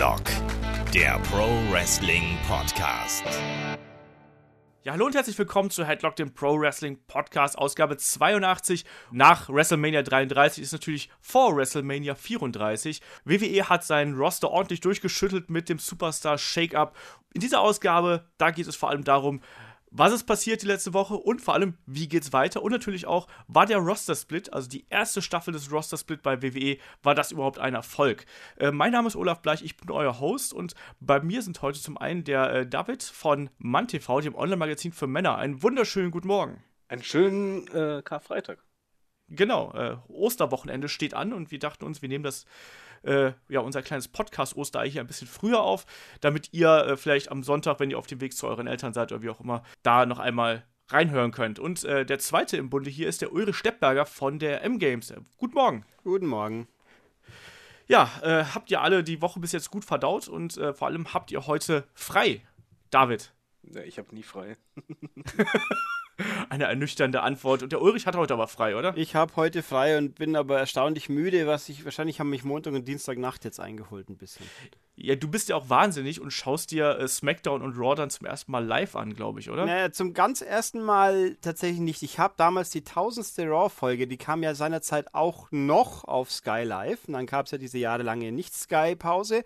Headlock, der Pro Wrestling Podcast. Ja, hallo und herzlich willkommen zu Headlock, dem Pro Wrestling Podcast, Ausgabe 82. Nach WrestleMania 33 ist natürlich vor WrestleMania 34. WWE hat seinen Roster ordentlich durchgeschüttelt mit dem Superstar Shake-Up. In dieser Ausgabe, da geht es vor allem darum, was ist passiert die letzte Woche und vor allem, wie geht's weiter? Und natürlich auch, war der Roster-Split, also die erste Staffel des Roster-Split bei WWE, war das überhaupt ein Erfolg? Äh, mein Name ist Olaf Bleich, ich bin euer Host und bei mir sind heute zum einen der äh, David von MannTV, dem Online-Magazin für Männer. Einen wunderschönen guten Morgen. Einen schönen äh, Karfreitag. Genau, äh, Osterwochenende steht an und wir dachten uns, wir nehmen das äh, ja, unser kleines Podcast-Osterei hier ein bisschen früher auf, damit ihr äh, vielleicht am Sonntag, wenn ihr auf dem Weg zu euren Eltern seid oder wie auch immer, da noch einmal reinhören könnt. Und äh, der zweite im Bunde hier ist der Ulrich Steppberger von der M-Games. Guten Morgen. Guten Morgen. Ja, äh, habt ihr alle die Woche bis jetzt gut verdaut und äh, vor allem habt ihr heute frei, David? Ja, ich habe nie frei. Eine ernüchternde Antwort. Und der Ulrich hat heute aber frei, oder? Ich habe heute frei und bin aber erstaunlich müde, was ich wahrscheinlich haben mich Montag und Dienstagnacht jetzt eingeholt ein bisschen. Ja, du bist ja auch wahnsinnig und schaust dir äh, SmackDown und Raw dann zum ersten Mal live an, glaube ich, oder? Naja, zum ganz ersten Mal tatsächlich nicht. Ich habe damals die tausendste Raw-Folge, die kam ja seinerzeit auch noch auf Sky Live. Und dann gab es ja diese jahrelange Nicht-Sky-Pause.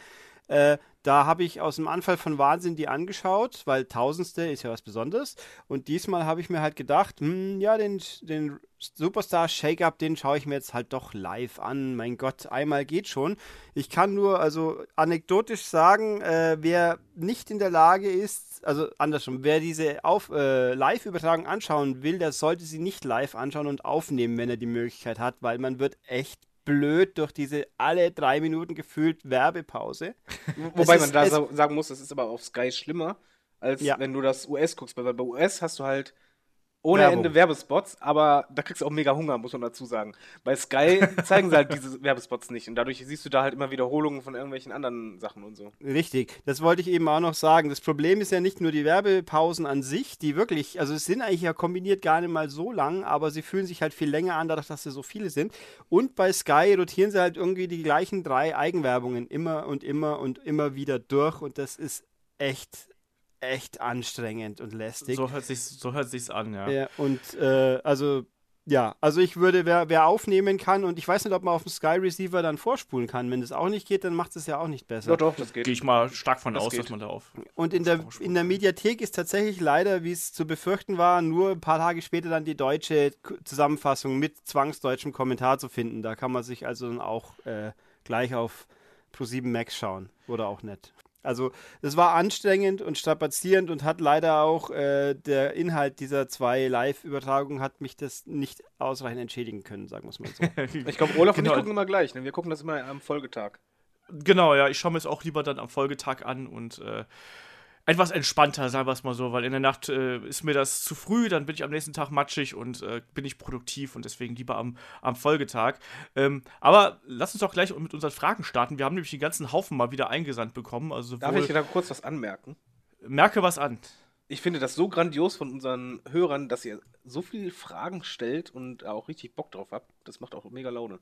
Äh, da habe ich aus dem Anfall von Wahnsinn die angeschaut, weil Tausendste ist ja was Besonderes. Und diesmal habe ich mir halt gedacht, hm, ja, den, den Superstar Shake-Up, den schaue ich mir jetzt halt doch live an. Mein Gott, einmal geht schon. Ich kann nur also anekdotisch sagen, äh, wer nicht in der Lage ist, also andersrum, wer diese äh, Live-Übertragung anschauen will, der sollte sie nicht live anschauen und aufnehmen, wenn er die Möglichkeit hat, weil man wird echt blöd durch diese alle drei Minuten gefühlt Werbepause. Wobei man da sagen muss, es ist aber auf Sky schlimmer, als ja. wenn du das US guckst. Weil bei US hast du halt ohne Werbung. Ende Werbespots, aber da kriegst du auch mega Hunger, muss man dazu sagen. Bei Sky zeigen sie halt diese Werbespots nicht und dadurch siehst du da halt immer Wiederholungen von irgendwelchen anderen Sachen und so. Richtig, das wollte ich eben auch noch sagen. Das Problem ist ja nicht nur die Werbepausen an sich, die wirklich, also es sind eigentlich ja kombiniert gar nicht mal so lang, aber sie fühlen sich halt viel länger an, dadurch, dass sie so viele sind. Und bei Sky rotieren sie halt irgendwie die gleichen drei Eigenwerbungen immer und immer und immer wieder durch und das ist echt echt anstrengend und lästig. So hört sich's, so hört sich's an, ja. ja und äh, also ja, also ich würde, wer, wer aufnehmen kann und ich weiß nicht, ob man auf dem Sky Receiver dann vorspulen kann. Wenn das auch nicht geht, dann macht es ja auch nicht besser. Doch, doch, das geht. Gehe ich mal stark von das aus, geht. dass man da auf. Und in der, in der Mediathek ist tatsächlich leider, wie es zu befürchten war, nur ein paar Tage später dann die deutsche Zusammenfassung mit zwangsdeutschem Kommentar zu finden. Da kann man sich also dann auch äh, gleich auf Pro7 Max schauen. Oder auch nicht. Also es war anstrengend und strapazierend und hat leider auch äh, der Inhalt dieser zwei Live-Übertragungen hat mich das nicht ausreichend entschädigen können, sagen wir es mal so. ich glaube, Olaf genau. und ich gucken immer gleich. Ne? Wir gucken das immer am Folgetag. Genau, ja, ich schaue mir es auch lieber dann am Folgetag an und äh, etwas entspannter, sagen wir es mal so, weil in der Nacht äh, ist mir das zu früh, dann bin ich am nächsten Tag matschig und äh, bin nicht produktiv und deswegen lieber am, am Folgetag. Ähm, aber lass uns doch gleich mit unseren Fragen starten. Wir haben nämlich den ganzen Haufen mal wieder eingesandt bekommen. Also Darf ich da kurz was anmerken? Merke was an. Ich finde das so grandios von unseren Hörern, dass ihr so viele Fragen stellt und auch richtig Bock drauf habt. Das macht auch mega Laune.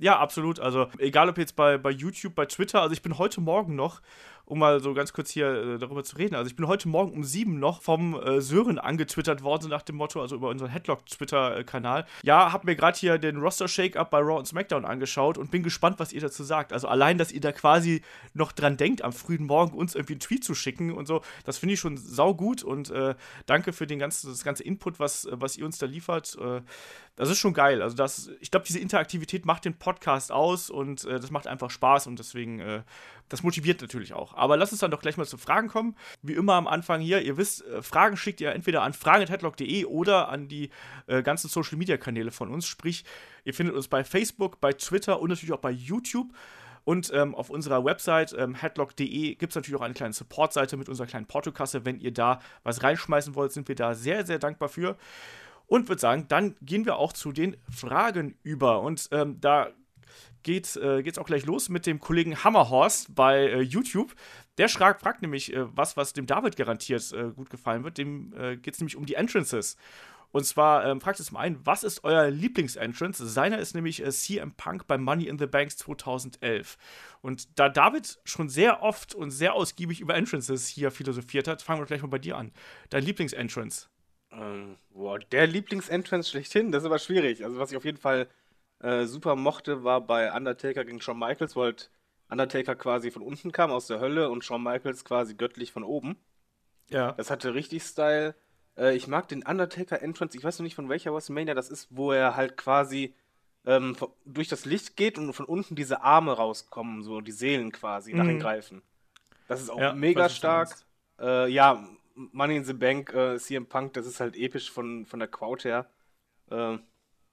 Ja, absolut. Also, egal ob jetzt bei, bei YouTube, bei Twitter, also ich bin heute Morgen noch um mal so ganz kurz hier äh, darüber zu reden. Also ich bin heute Morgen um sieben noch vom äh, Sören angetwittert worden, nach dem Motto, also über unseren Headlock-Twitter-Kanal. Ja, hab mir gerade hier den Roster-Shake-Up bei Raw und SmackDown angeschaut und bin gespannt, was ihr dazu sagt. Also allein, dass ihr da quasi noch dran denkt, am frühen Morgen uns irgendwie einen Tweet zu schicken und so, das finde ich schon saugut und äh, danke für den ganzen, das ganze Input, was, was ihr uns da liefert. Äh, das ist schon geil. Also das, ich glaube, diese Interaktivität macht den Podcast aus und äh, das macht einfach Spaß und deswegen äh, das motiviert natürlich auch. Aber lass uns dann doch gleich mal zu Fragen kommen. Wie immer am Anfang hier, ihr wisst, äh, Fragen schickt ihr entweder an fragen.headlock.de oder an die äh, ganzen Social Media Kanäle von uns. Sprich, ihr findet uns bei Facebook, bei Twitter und natürlich auch bei YouTube. Und ähm, auf unserer Website ähm, headlock.de gibt es natürlich auch eine kleine Supportseite mit unserer kleinen Portokasse. Wenn ihr da was reinschmeißen wollt, sind wir da sehr, sehr dankbar für. Und würde sagen, dann gehen wir auch zu den Fragen über. Und ähm, da geht äh, geht's auch gleich los mit dem Kollegen Hammerhorst bei äh, YouTube. Der fragt, fragt nämlich äh, was, was dem David garantiert äh, gut gefallen wird. Dem äh, geht es nämlich um die Entrances. Und zwar ähm, fragt es zum einen, was ist euer Lieblingsentrance? Seiner ist nämlich äh, CM Punk bei Money in the Banks 2011. Und da David schon sehr oft und sehr ausgiebig über Entrances hier philosophiert hat, fangen wir gleich mal bei dir an. Dein Lieblingsentrance? Ähm, boah, der Lieblingsentrance schlechthin, das ist aber schwierig. Also was ich auf jeden Fall äh, super mochte, war bei Undertaker gegen Shawn Michaels, wo halt Undertaker quasi von unten kam, aus der Hölle, und Shawn Michaels quasi göttlich von oben. Ja. Das hatte richtig Style. Äh, ich mag den Undertaker Entrance, ich weiß noch nicht von welcher WrestleMania das ist, wo er halt quasi ähm, durch das Licht geht und von unten diese Arme rauskommen, so die Seelen quasi mhm. nach ihm greifen. Das ist auch ja, mega stark. Äh, ja, Money in the Bank, äh, CM Punk, das ist halt episch von, von der Crowd her. Äh,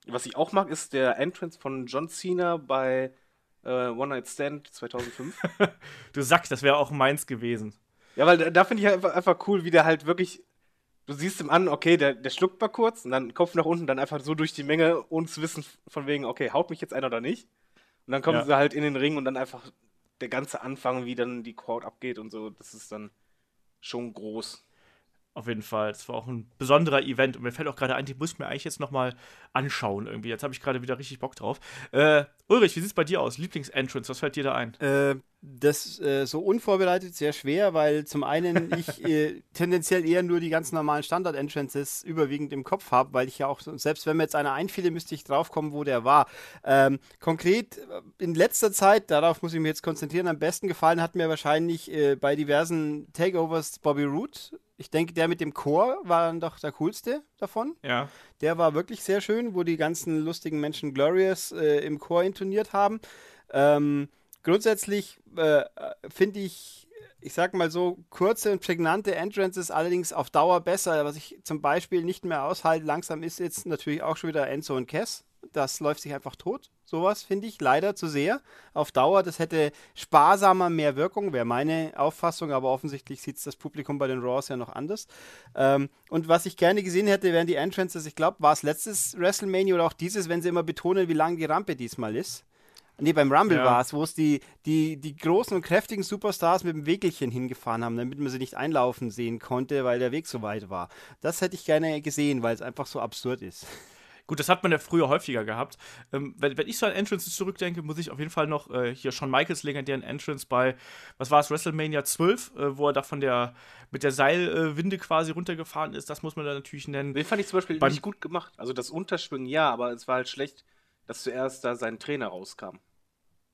was ich auch mag, ist der Entrance von John Cena bei äh, One Night Stand 2005. du sagst, das wäre auch meins gewesen. Ja, weil da, da finde ich einfach, einfach cool, wie der halt wirklich du siehst ihm an, okay, der, der schluckt mal kurz und dann Kopf nach unten, dann einfach so durch die Menge, ohne zu wissen von wegen, okay, haut mich jetzt einer oder nicht. Und dann kommen ja. sie halt in den Ring und dann einfach der ganze Anfang, wie dann die Crowd abgeht und so, das ist dann schon groß. Auf jeden Fall. Das war auch ein besonderer Event. Und mir fällt auch gerade ein, die muss ich mir eigentlich jetzt nochmal anschauen irgendwie. Jetzt habe ich gerade wieder richtig Bock drauf. Äh, Ulrich, wie sieht es bei dir aus? Lieblingsentrance, was fällt dir da ein? Äh, das äh, so unvorbereitet sehr schwer, weil zum einen ich äh, tendenziell eher nur die ganz normalen Standard-Entrances überwiegend im Kopf habe, weil ich ja auch, selbst wenn mir jetzt einer einfiele, müsste ich draufkommen, wo der war. Ähm, konkret äh, in letzter Zeit, darauf muss ich mich jetzt konzentrieren, am besten gefallen hat mir wahrscheinlich äh, bei diversen Takeovers Bobby Root ich denke, der mit dem Chor war dann doch der coolste davon. Ja. Der war wirklich sehr schön, wo die ganzen lustigen Menschen Glorious äh, im Chor intoniert haben. Ähm, grundsätzlich äh, finde ich, ich sag mal so, kurze und prägnante Entrances allerdings auf Dauer besser. Was ich zum Beispiel nicht mehr aushalte, langsam ist jetzt natürlich auch schon wieder Enzo und Kess das läuft sich einfach tot. Sowas finde ich leider zu sehr. Auf Dauer, das hätte sparsamer mehr Wirkung, wäre meine Auffassung, aber offensichtlich sieht es das Publikum bei den Raws ja noch anders. Ähm, und was ich gerne gesehen hätte, wären die Entrances, ich glaube, war es letztes WrestleMania oder auch dieses, wenn sie immer betonen, wie lang die Rampe diesmal ist. Nee, beim Rumble ja. war es, wo es die, die, die großen und kräftigen Superstars mit dem Wegelchen hingefahren haben, damit man sie nicht einlaufen sehen konnte, weil der Weg so weit war. Das hätte ich gerne gesehen, weil es einfach so absurd ist. Gut, das hat man ja früher häufiger gehabt. Ähm, wenn, wenn, ich so an Entrances zurückdenke, muss ich auf jeden Fall noch äh, hier Shawn Michaels legendären Entrance bei, was war es, WrestleMania 12, äh, wo er da von der, mit der Seilwinde äh, quasi runtergefahren ist. Das muss man da natürlich nennen. Den fand ich zum Beispiel Beim nicht gut gemacht. Also das Unterschwingen ja, aber es war halt schlecht, dass zuerst da sein Trainer rauskam.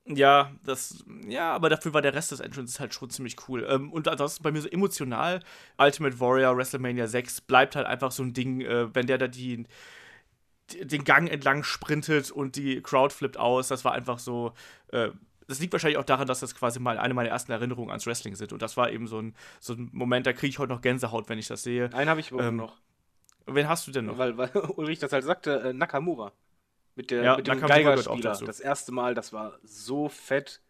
Ja, das, ja, aber dafür war der Rest des Entrances halt schon ziemlich cool. Ähm, und ansonsten bei mir so emotional, Ultimate Warrior, WrestleMania 6 bleibt halt einfach so ein Ding, äh, wenn der da die, den Gang entlang sprintet und die Crowd flippt aus. Das war einfach so. Äh, das liegt wahrscheinlich auch daran, dass das quasi mal eine meiner ersten Erinnerungen ans Wrestling sind. Und das war eben so ein, so ein Moment, da kriege ich heute noch Gänsehaut, wenn ich das sehe. Einen habe ich ähm, noch. Wen hast du denn noch? Weil, weil Ulrich das halt sagte, äh, Nakamura. Mit, der, ja, mit dem Geigerspieler. Das erste Mal, das war so fett.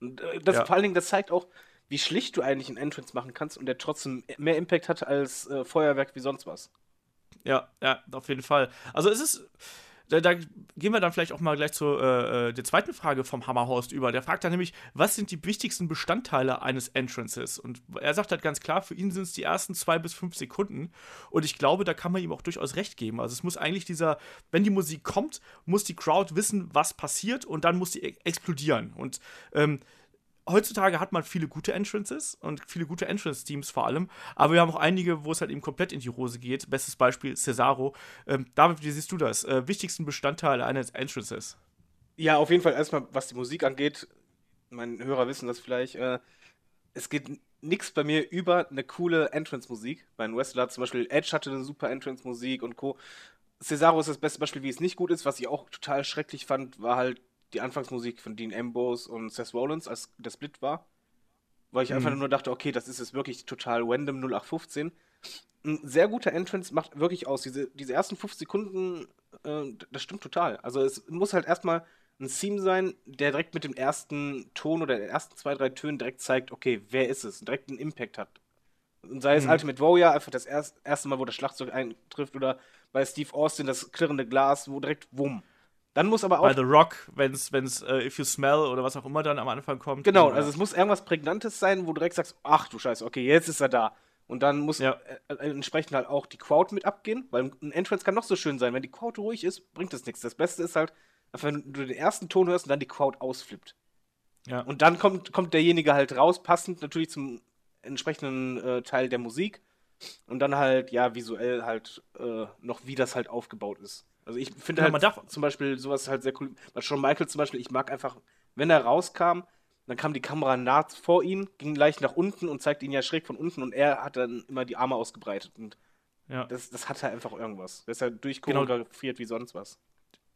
Und, äh, das, ja. Vor allen Dingen, das zeigt auch, wie schlicht du eigentlich einen Entrance machen kannst und der trotzdem mehr Impact hat als äh, Feuerwerk wie sonst was. Ja, ja, auf jeden Fall. Also es ist. Da, da, gehen wir dann vielleicht auch mal gleich zur äh, äh, der zweiten Frage vom Hammerhorst über. Der fragt dann nämlich, was sind die wichtigsten Bestandteile eines Entrances? Und er sagt halt ganz klar, für ihn sind es die ersten zwei bis fünf Sekunden. Und ich glaube, da kann man ihm auch durchaus recht geben. Also es muss eigentlich dieser, wenn die Musik kommt, muss die Crowd wissen, was passiert und dann muss die e explodieren. Und ähm, heutzutage hat man viele gute Entrances und viele gute Entrance-Teams vor allem, aber wir haben auch einige, wo es halt eben komplett in die Hose geht. Bestes Beispiel Cesaro. Ähm, David, wie siehst du das? Äh, wichtigsten Bestandteil eines Entrances? Ja, auf jeden Fall erstmal, was die Musik angeht. Meine Hörer wissen das vielleicht. Äh, es geht nichts bei mir über eine coole Entrance-Musik. Bei Wrestler zum Beispiel Edge hatte eine super Entrance-Musik und Co. Cesaro ist das beste Beispiel, wie es nicht gut ist. Was ich auch total schrecklich fand, war halt die Anfangsmusik von Dean Ambrose und Seth Rollins, als der Split war. Weil ich mhm. einfach nur dachte, okay, das ist jetzt wirklich total random 0815. Ein sehr guter Entrance macht wirklich aus. Diese, diese ersten fünf Sekunden, äh, das stimmt total. Also es muss halt erstmal ein Theme sein, der direkt mit dem ersten Ton oder den ersten zwei, drei Tönen direkt zeigt, okay, wer ist es? Direkt einen Impact hat. Und sei es mhm. Ultimate Warrior, einfach das erst, erste Mal, wo das Schlagzeug eintrifft, oder bei Steve Austin das klirrende Glas, wo direkt wumm. Dann muss aber auch. Bei The Rock, wenn es uh, If You Smell oder was auch immer dann am Anfang kommt. Genau, also es muss irgendwas Prägnantes sein, wo du direkt sagst, ach du Scheiße, okay, jetzt ist er da. Und dann muss ja. äh, äh entsprechend halt auch die Crowd mit abgehen, weil ein Entrance kann noch so schön sein. Wenn die Crowd ruhig ist, bringt das nichts. Das Beste ist halt, wenn du den ersten Ton hörst und dann die Crowd ausflippt. Ja. Und dann kommt, kommt derjenige halt raus, passend natürlich zum entsprechenden äh, Teil der Musik. Und dann halt, ja, visuell halt äh, noch, wie das halt aufgebaut ist. Also ich finde ja, halt man darf zum Beispiel sowas halt sehr cool. Bei Shawn Michael zum Beispiel, ich mag einfach, wenn er rauskam, dann kam die Kamera nah vor ihn, ging leicht nach unten und zeigte ihn ja schräg von unten und er hat dann immer die Arme ausgebreitet und ja. das, das hat halt einfach irgendwas. Das ist halt durchchoreografiert genau. wie sonst was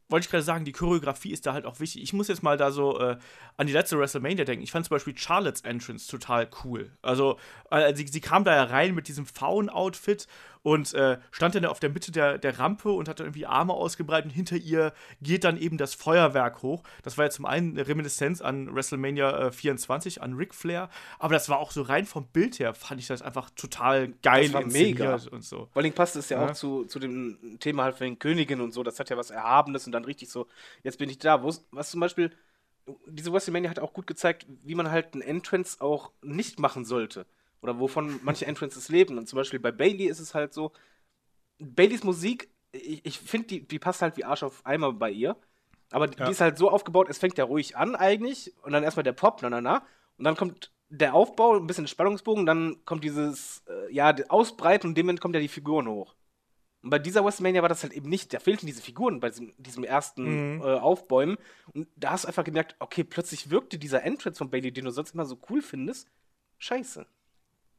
wollte ich gerade sagen, die Choreografie ist da halt auch wichtig. Ich muss jetzt mal da so äh, an die letzte WrestleMania denken. Ich fand zum Beispiel Charlottes Entrance total cool. Also, äh, sie, sie kam da ja rein mit diesem Faun-Outfit und äh, stand dann auf der Mitte der, der Rampe und hat dann irgendwie Arme ausgebreitet und hinter ihr geht dann eben das Feuerwerk hoch. Das war ja zum einen eine Reminiszenz an WrestleMania äh, 24, an Ric Flair, aber das war auch so rein vom Bild her, fand ich das einfach total geil das war mega. und so. Vor allem passt es ja, ja, auch zu, zu dem Thema halt von den Königen und so, das hat ja was Erhabenes und dann richtig so, jetzt bin ich da. Wo, was zum Beispiel, diese WrestleMania hat auch gut gezeigt, wie man halt einen Entrance auch nicht machen sollte oder wovon manche Entrances leben. Und zum Beispiel bei Bailey ist es halt so, Baileys Musik, ich, ich finde, die, die passt halt wie Arsch auf Eimer bei ihr. Aber ja. die ist halt so aufgebaut, es fängt ja ruhig an eigentlich und dann erstmal der Pop, na na na. Und dann kommt der Aufbau, ein bisschen Spannungsbogen, dann kommt dieses, äh, ja, Ausbreiten und dem kommt ja die Figuren hoch. Und bei dieser WrestleMania war das halt eben nicht, da fehlten diese Figuren bei diesem, diesem ersten mhm. äh, Aufbäumen. Und da hast du einfach gemerkt, okay, plötzlich wirkte dieser Entrance von Bailey, den du sonst immer so cool findest, scheiße.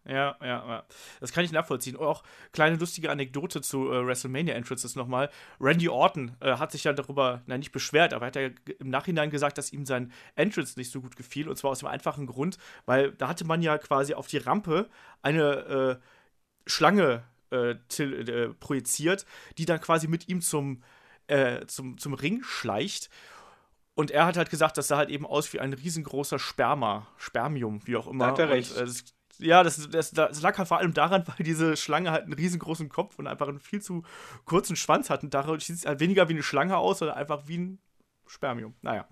Ja, ja, ja. Das kann ich nachvollziehen. auch kleine lustige Anekdote zu äh, WrestleMania Entrances nochmal. Randy Orton äh, hat sich ja darüber, na nicht beschwert, aber er hat ja im Nachhinein gesagt, dass ihm sein Entrance nicht so gut gefiel. Und zwar aus dem einfachen Grund, weil da hatte man ja quasi auf die Rampe eine äh, Schlange äh, äh, projiziert, die dann quasi mit ihm zum, äh, zum, zum Ring schleicht. Und er hat halt gesagt, das sah halt eben aus wie ein riesengroßer Sperma, Spermium, wie auch immer. Da hat er recht. Und, äh, ja, das, das, das lag halt vor allem daran, weil diese Schlange halt einen riesengroßen Kopf und einfach einen viel zu kurzen Schwanz hat. Und dadurch sieht es halt weniger wie eine Schlange aus, sondern einfach wie ein Spermium. Naja.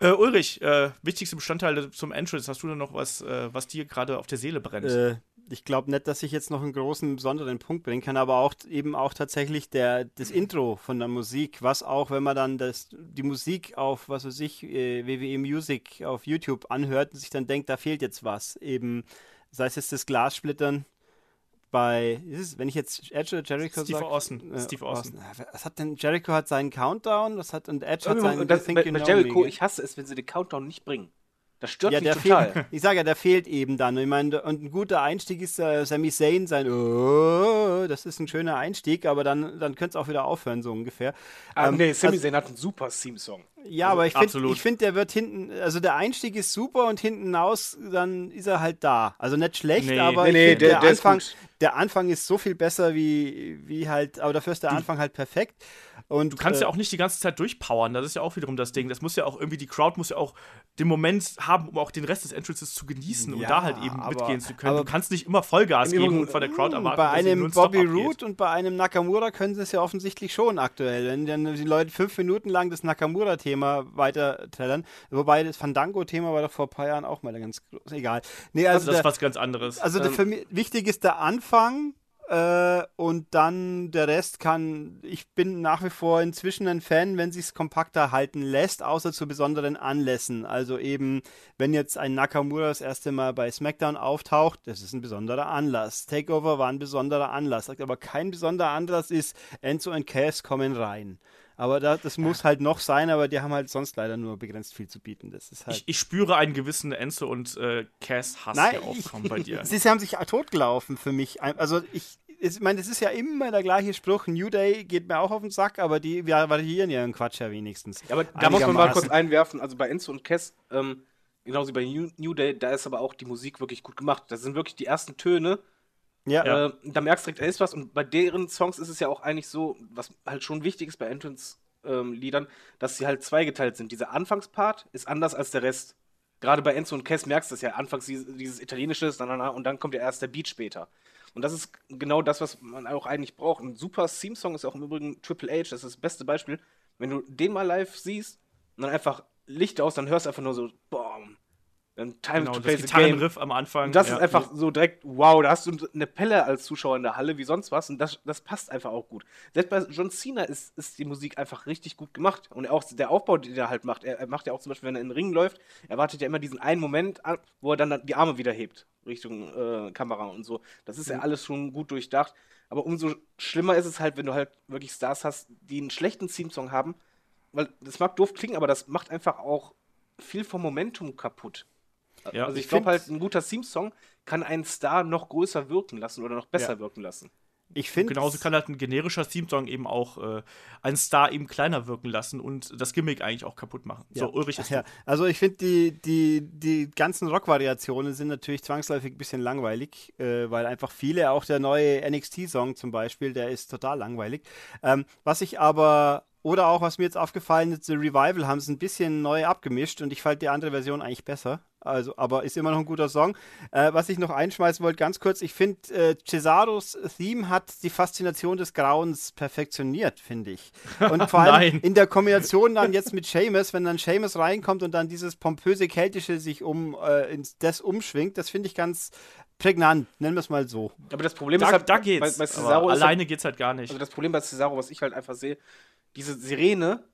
Äh, Ulrich, äh, wichtigste Bestandteil zum Entrance, hast du da noch was, äh, was dir gerade auf der Seele brennt? Äh, ich glaube nicht, dass ich jetzt noch einen großen, besonderen Punkt bringen kann, aber auch eben auch tatsächlich der, das Intro von der Musik, was auch, wenn man dann das, die Musik auf, was weiß ich, äh, WWE Music auf YouTube anhört und sich dann denkt, da fehlt jetzt was. Eben sei es jetzt das Glassplittern bei, es, wenn ich jetzt Edge oder Jericho Steve sag, Austin. Äh, Steve Austin. Was hat denn, Jericho hat seinen Countdown, was hat, und Edge hat seinen das, bei, bei Jericho, ich hasse es, wenn sie den Countdown nicht bringen. Das stört ja, mich total. Fehlt, ich sage ja, der fehlt eben dann. Ich meine, und ein guter Einstieg ist äh, Sami Zayn sein, oh, das ist ein schöner Einstieg, aber dann, dann könnte es auch wieder aufhören, so ungefähr. Ah, ähm, nee, Sami also, Zayn hat einen super Theme-Song. Ja, also, aber ich finde, find, der wird hinten, also der Einstieg ist super und hinten aus, dann ist er halt da. Also nicht schlecht, nee, aber nee, nee, der, der, Anfang, der Anfang ist so viel besser wie, wie halt, aber dafür ist der Anfang halt perfekt. Und, du kannst äh, ja auch nicht die ganze Zeit durchpowern, das ist ja auch wiederum das Ding. Das muss ja auch irgendwie, die Crowd muss ja auch den Moment haben, um auch den Rest des Entrances zu genießen ja, und da halt eben aber, mitgehen zu können. Du kannst nicht immer Vollgas geben und von der Crowd erwarten. Bei einem Bobby Root und bei einem Nakamura können sie es ja offensichtlich schon aktuell. Wenn dann die Leute fünf Minuten lang das Nakamura-Thema weitertellern, wobei das Fandango-Thema war doch vor ein paar Jahren auch mal ganz groß. Egal. Nee, also, also das ist was ganz anderes. Also ähm, für mich wichtig ist der Anfang äh, und dann der Rest kann, ich bin nach wie vor inzwischen ein Fan, wenn sich es kompakter halten lässt, außer zu besonderen Anlässen. Also eben, wenn jetzt ein Nakamura das erste Mal bei SmackDown auftaucht, das ist ein besonderer Anlass. Takeover war ein besonderer Anlass, aber kein besonderer Anlass ist, Enzo und Cass kommen rein. Aber da, das muss halt noch sein, aber die haben halt sonst leider nur begrenzt viel zu bieten. Das ist halt ich, ich spüre einen gewissen Enzo und äh, Cass-Hass hier aufkommen bei dir. Sie, sie haben sich totgelaufen für mich. Also ich, ich meine, das ist ja immer der gleiche Spruch. New Day geht mir auch auf den Sack, aber die variieren ihren Quatsch ja wenigstens. Ja, aber da muss man mal kurz einwerfen. Also bei Enzo und Cass, ähm, genauso wie bei New, New Day, da ist aber auch die Musik wirklich gut gemacht. Das sind wirklich die ersten Töne ja. Äh, da merkst du direkt, da ist was. Und bei deren Songs ist es ja auch eigentlich so, was halt schon wichtig ist bei Entrance-Liedern, ähm, dass sie halt zweigeteilt sind. Dieser Anfangspart ist anders als der Rest. Gerade bei Enzo und Cass merkst du das ja. Anfangs dieses Italienische und dann kommt ja erst der Beat später. Und das ist genau das, was man auch eigentlich braucht. Ein super Theme-Song ist auch im Übrigen Triple H, das ist das beste Beispiel. Wenn du den mal live siehst und dann einfach Licht aus, dann hörst du einfach nur so, boom. Dann Time genau, to play das the game. Riff am Anfang. Und das ja. ist einfach so direkt, wow, da hast du eine Pelle als Zuschauer in der Halle wie sonst was und das, das passt einfach auch gut. Selbst bei John Cena ist, ist die Musik einfach richtig gut gemacht und auch der Aufbau, den er halt macht, er, er macht ja auch zum Beispiel, wenn er in den Ring läuft, er wartet ja immer diesen einen Moment ab, wo er dann die Arme wieder hebt Richtung äh, Kamera und so. Das ist ja mhm. alles schon gut durchdacht. Aber umso schlimmer ist es halt, wenn du halt wirklich Stars hast, die einen schlechten Theme-Song haben, weil das mag doof klingen, aber das macht einfach auch viel vom Momentum kaputt. Ja, also ich, ich glaube halt, ein guter Theme-Song kann einen Star noch größer wirken lassen oder noch besser ja. wirken lassen. Ich finde. Genauso kann halt ein generischer Theme-Song eben auch äh, einen Star eben kleiner wirken lassen und das Gimmick eigentlich auch kaputt machen. Ja. So, Ulrich ist. Ja. Also ich finde, die, die, die ganzen Rock-Variationen sind natürlich zwangsläufig ein bisschen langweilig, äh, weil einfach viele, auch der neue NXT-Song zum Beispiel, der ist total langweilig. Ähm, was ich aber oder auch, was mir jetzt aufgefallen ist, The Revival haben es ein bisschen neu abgemischt und ich fand die andere Version eigentlich besser. Also, aber ist immer noch ein guter Song. Äh, was ich noch einschmeißen wollte, ganz kurz, ich finde, äh, Cesaros Theme hat die Faszination des Grauens perfektioniert, finde ich. Und vor allem in der Kombination dann jetzt mit Seamus, wenn dann Seamus reinkommt und dann dieses pompöse Keltische sich um äh, ins das umschwingt, das finde ich ganz prägnant, nennen wir es mal so. Aber das Problem da, ist halt, da geht's. Bei, bei Cesaro alleine halt, geht's halt gar nicht. Also das Problem bei Cesaro, was ich halt einfach sehe, diese Sirene,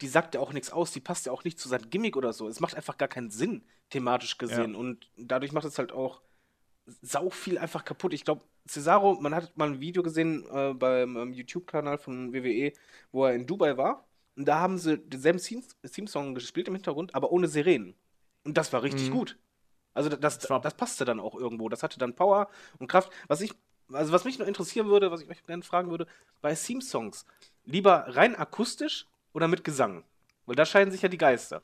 die sagt ja auch nichts aus, die passt ja auch nicht zu seinem Gimmick oder so. Es macht einfach gar keinen Sinn, thematisch gesehen. Ja. Und dadurch macht es halt auch sau viel einfach kaputt. Ich glaube, Cesaro, man hat mal ein Video gesehen äh, beim ähm, YouTube-Kanal von WWE, wo er in Dubai war. Und da haben sie denselben Theme-Song gespielt im Hintergrund, aber ohne Sirenen. Und das war richtig mhm. gut. Also das, das, das, passte dann auch irgendwo. Das hatte dann Power und Kraft. Was ich, also was mich noch interessieren würde, was ich euch gerne fragen würde, bei Theme-Songs, lieber rein akustisch oder mit Gesang? Weil da scheiden sich ja die Geister.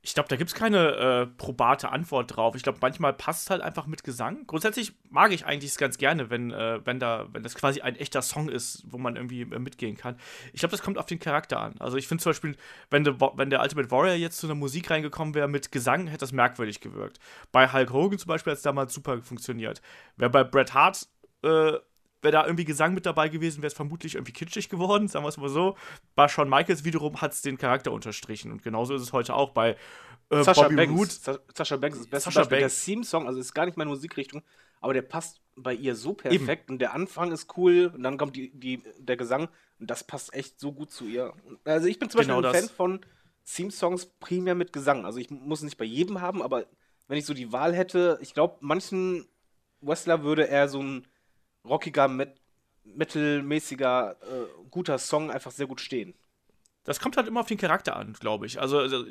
Ich glaube, da gibt es keine äh, probate Antwort drauf. Ich glaube, manchmal passt es halt einfach mit Gesang. Grundsätzlich mag ich eigentlich ganz gerne, wenn, äh, wenn, da, wenn das quasi ein echter Song ist, wo man irgendwie äh, mitgehen kann. Ich glaube, das kommt auf den Charakter an. Also ich finde zum Beispiel, wenn, de, wenn der Ultimate Warrior jetzt zu einer Musik reingekommen wäre mit Gesang, hätte das merkwürdig gewirkt. Bei Hulk Hogan zum Beispiel hat es damals super funktioniert. Wer bei Bret Hart äh, wäre da irgendwie Gesang mit dabei gewesen, wäre es vermutlich irgendwie kitschig geworden, sagen wir es mal so. Bei Shawn Michaels wiederum hat es den Charakter unterstrichen. Und genauso ist es heute auch bei äh, Sascha Bobby Banks. Root. Sa Sascha Banks ist beste Sascha Banks. Der Theme-Song, also ist gar nicht meine Musikrichtung, aber der passt bei ihr so perfekt. Eben. Und der Anfang ist cool und dann kommt die, die, der Gesang und das passt echt so gut zu ihr. Also ich bin zum Beispiel genau ein Fan von Theme-Songs primär mit Gesang. Also ich muss es nicht bei jedem haben, aber wenn ich so die Wahl hätte, ich glaube, manchen Wrestler würde er so ein rockiger, met metalmäßiger, äh, guter Song einfach sehr gut stehen. Das kommt halt immer auf den Charakter an, glaube ich. Also, also,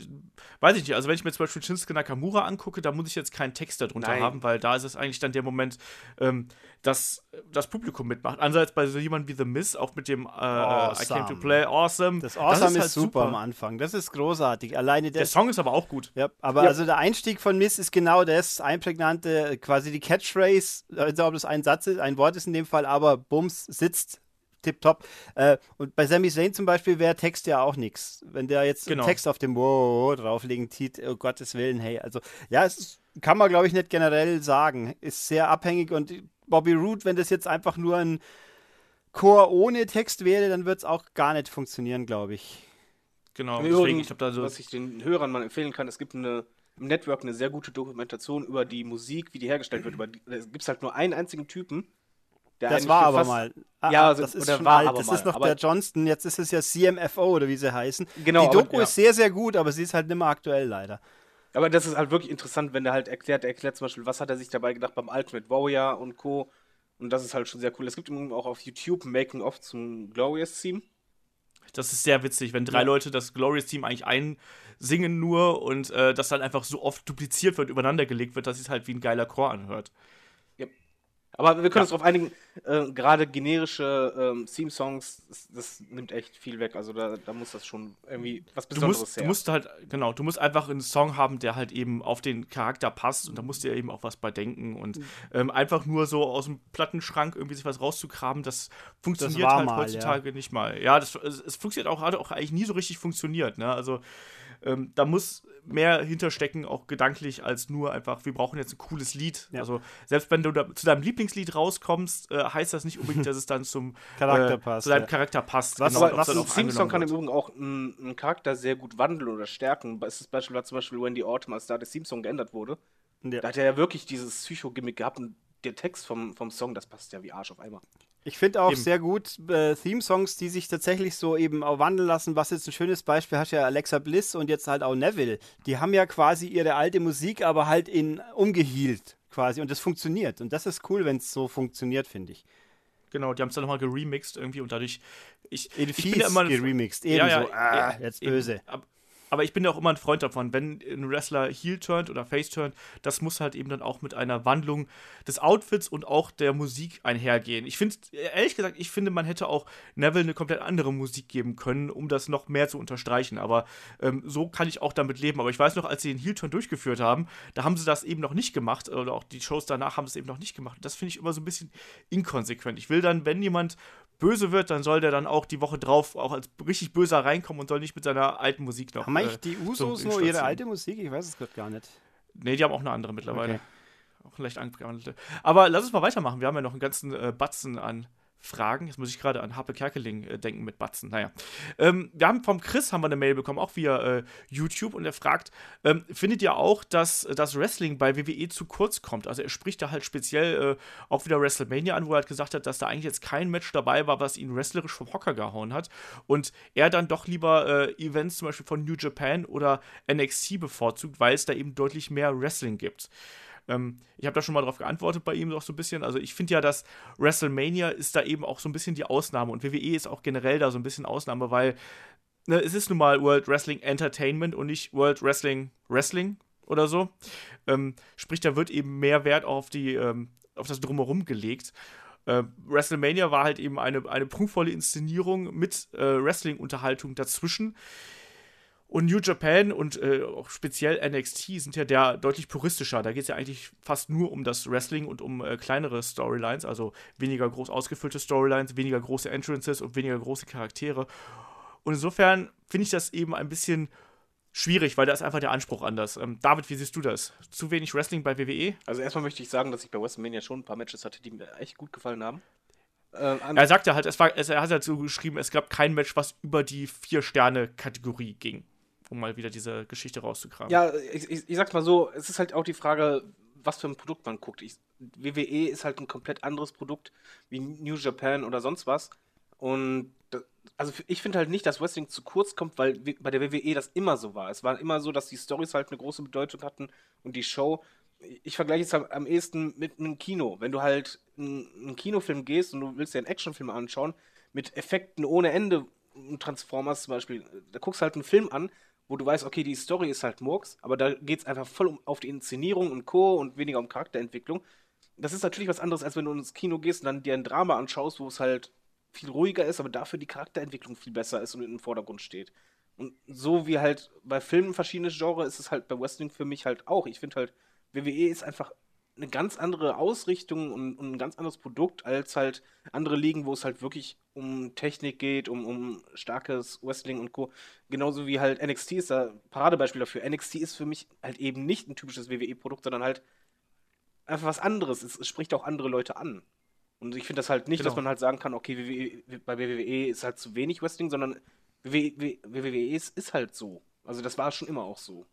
weiß ich nicht. Also, wenn ich mir zum Beispiel Shinsuke Nakamura angucke, da muss ich jetzt keinen Text darunter Nein. haben, weil da ist es eigentlich dann der Moment, ähm, dass das Publikum mitmacht. Andererseits bei so jemandem wie The Miz, auch mit dem äh, awesome. I Came to Play, Awesome. Das Awesome das ist, halt ist super, super, am Anfang. Das ist großartig. Alleine der Song ist aber auch gut. Ja, aber ja. also der Einstieg von Miz ist genau das einprägnante, quasi die Catchphrase, also ob das ein Satz ist, ein Wort ist in dem Fall, aber Bums sitzt tipptopp. Äh, und bei Sami Zayn zum Beispiel wäre Text ja auch nichts. Wenn der jetzt genau. Text auf dem Wow drauflegen zieht, oh Gottes Willen, hey. Also, ja, es ist, kann man, glaube ich, nicht generell sagen. Ist sehr abhängig und Bobby Root, wenn das jetzt einfach nur ein Chor ohne Text wäre, dann wird es auch gar nicht funktionieren, glaube ich. Genau, Im deswegen, ich da so was ich den Hörern mal empfehlen kann, es gibt eine, im Network eine sehr gute Dokumentation über die Musik, wie die hergestellt wird. Über die, es gibt halt nur einen einzigen Typen, das war aber mal. Ah, ja, also, das ist schon war alt. Das mal, ist noch der Johnston. Jetzt ist es ja CMFO oder wie sie heißen. Genau. Die Doku aber, ja. ist sehr, sehr gut, aber sie ist halt nicht mehr aktuell leider. Aber das ist halt wirklich interessant, wenn der halt erklärt, er erklärt zum Beispiel, was hat er sich dabei gedacht beim Ultimate Warrior und Co. Und das ist halt schon sehr cool. Es gibt auch auf YouTube Making-of zum Glorious-Team. Das ist sehr witzig, wenn drei ja. Leute das Glorious-Team eigentlich einsingen nur und äh, das dann einfach so oft dupliziert wird, übereinander gelegt wird, dass es halt wie ein geiler Chor anhört. Aber wir können ja. uns darauf einigen, äh, gerade generische ähm, Theme-Songs, das, das, nimmt echt viel weg. Also da, da muss das schon irgendwie was Besonderes du musst, her. Du musst halt, genau, du musst einfach einen Song haben, der halt eben auf den Charakter passt und da musst du ja eben auch was bei denken. Und mhm. ähm, einfach nur so aus dem Plattenschrank irgendwie sich was rauszugraben, das funktioniert das halt mal, heutzutage ja. nicht mal. Ja, das, es, es funktioniert auch, hat auch eigentlich nie so richtig funktioniert. Ne? Also ähm, da muss mehr hinterstecken, auch gedanklich, als nur einfach, wir brauchen jetzt ein cooles Lied. Ja. Also selbst wenn du da, zu deinem Lieblingslied rauskommst, äh, heißt das nicht unbedingt, dass es dann zum Charakter äh, passt, zu deinem ja. Charakter passt. Was, genau, was ein Theme-Song kann im Übrigen auch einen Charakter sehr gut wandeln oder stärken. Das Beispiel war zum Beispiel Wendy Autumn, als da der Theme-Song geändert wurde. Ja. Da hat er ja wirklich dieses Psycho-Gimmick gehabt und der Text vom, vom Song, das passt ja wie Arsch auf einmal. Ich finde auch eben. sehr gut äh, Theme-Songs, die sich tatsächlich so eben auch wandeln lassen. Was jetzt ein schönes Beispiel hast ja Alexa Bliss und jetzt halt auch Neville. Die haben ja quasi ihre alte Musik, aber halt in umgehielt quasi und das funktioniert. Und das ist cool, wenn es so funktioniert, finde ich. Genau, die haben es dann nochmal geremixed irgendwie und dadurch. Ich, ich bin ja immer geremixed, ebenso. Ja, ja, ah, jetzt böse. Eben, aber ich bin ja auch immer ein Freund davon, wenn ein Wrestler heel turnt oder face turnt, das muss halt eben dann auch mit einer Wandlung des Outfits und auch der Musik einhergehen. Ich finde, ehrlich gesagt, ich finde, man hätte auch Neville eine komplett andere Musik geben können, um das noch mehr zu unterstreichen. Aber ähm, so kann ich auch damit leben. Aber ich weiß noch, als sie den heel turn durchgeführt haben, da haben sie das eben noch nicht gemacht. Oder auch die Shows danach haben es eben noch nicht gemacht. das finde ich immer so ein bisschen inkonsequent. Ich will dann, wenn jemand böse wird, dann soll der dann auch die Woche drauf auch als richtig böser reinkommen und soll nicht mit seiner alten Musik noch. Haben eigentlich äh, die Usos so nur ihre alte Musik? Ich weiß es gerade gar nicht. Nee, die haben auch eine andere mittlerweile. Okay. Auch leicht angewandelte. Aber lass uns mal weitermachen. Wir haben ja noch einen ganzen äh, Batzen an Fragen. Jetzt muss ich gerade an Harpe Kerkeling äh, denken mit Batzen. Naja. Ähm, wir haben vom Chris haben wir eine Mail bekommen, auch via äh, YouTube, und er fragt: ähm, Findet ihr auch, dass das Wrestling bei WWE zu kurz kommt? Also, er spricht da halt speziell äh, auch wieder WrestleMania an, wo er halt gesagt hat, dass da eigentlich jetzt kein Match dabei war, was ihn wrestlerisch vom Hocker gehauen hat. Und er dann doch lieber äh, Events zum Beispiel von New Japan oder NXT bevorzugt, weil es da eben deutlich mehr Wrestling gibt. Ähm, ich habe da schon mal drauf geantwortet bei ihm auch so ein bisschen. Also ich finde ja, dass WrestleMania ist da eben auch so ein bisschen die Ausnahme und WWE ist auch generell da so ein bisschen Ausnahme, weil ne, es ist nun mal World Wrestling Entertainment und nicht World Wrestling Wrestling oder so. Ähm, sprich, da wird eben mehr Wert auf die ähm, auf das drumherum gelegt. Äh, WrestleMania war halt eben eine, eine prunkvolle Inszenierung mit äh, Wrestling-Unterhaltung dazwischen. Und New Japan und äh, auch speziell NXT sind ja der deutlich puristischer. Da geht es ja eigentlich fast nur um das Wrestling und um äh, kleinere Storylines, also weniger groß ausgefüllte Storylines, weniger große Entrances und weniger große Charaktere. Und insofern finde ich das eben ein bisschen schwierig, weil da ist einfach der Anspruch anders. Ähm, David, wie siehst du das? Zu wenig Wrestling bei WWE? Also erstmal möchte ich sagen, dass ich bei WrestleMania schon ein paar Matches hatte, die mir echt gut gefallen haben. Ähm, er sagte halt, es war, er hat dazu geschrieben, es gab kein Match, was über die Vier-Sterne-Kategorie ging um mal wieder diese Geschichte rauszukramen. Ja, ich, ich, ich sag's mal so, es ist halt auch die Frage, was für ein Produkt man guckt. Ich, WWE ist halt ein komplett anderes Produkt wie New Japan oder sonst was. Und also ich finde halt nicht, dass Wrestling zu kurz kommt, weil bei der WWE das immer so war. Es war immer so, dass die Stories halt eine große Bedeutung hatten und die Show. Ich vergleiche es am ehesten mit einem Kino. Wenn du halt einen Kinofilm gehst und du willst dir einen Actionfilm anschauen, mit Effekten ohne Ende, Transformers zum Beispiel, da guckst du halt einen Film an, wo du weißt, okay, die Story ist halt Murks, aber da geht es einfach voll um, auf die Inszenierung und Co. und weniger um Charakterentwicklung. Das ist natürlich was anderes, als wenn du ins Kino gehst und dann dir ein Drama anschaust, wo es halt viel ruhiger ist, aber dafür die Charakterentwicklung viel besser ist und im Vordergrund steht. Und so wie halt bei Filmen verschiedene Genres ist es halt bei Wrestling für mich halt auch. Ich finde halt, WWE ist einfach eine ganz andere Ausrichtung und, und, ein ganz anderes Produkt als halt andere Ligen, wo es halt wirklich um Technik geht, um, um starkes Wrestling und Co. Genauso wie halt NXT ist da Paradebeispiel dafür. NXT ist für mich halt eben nicht ein typisches WWE-Produkt, sondern halt einfach was anderes. Es, es, spricht auch andere Leute an. Und ich finde das halt nicht, genau. dass man halt sagen kann, okay, WWE, bei WWE ist halt zu wenig Wrestling, sondern WWE, WWE ist, ist halt so. Also das war schon immer auch so.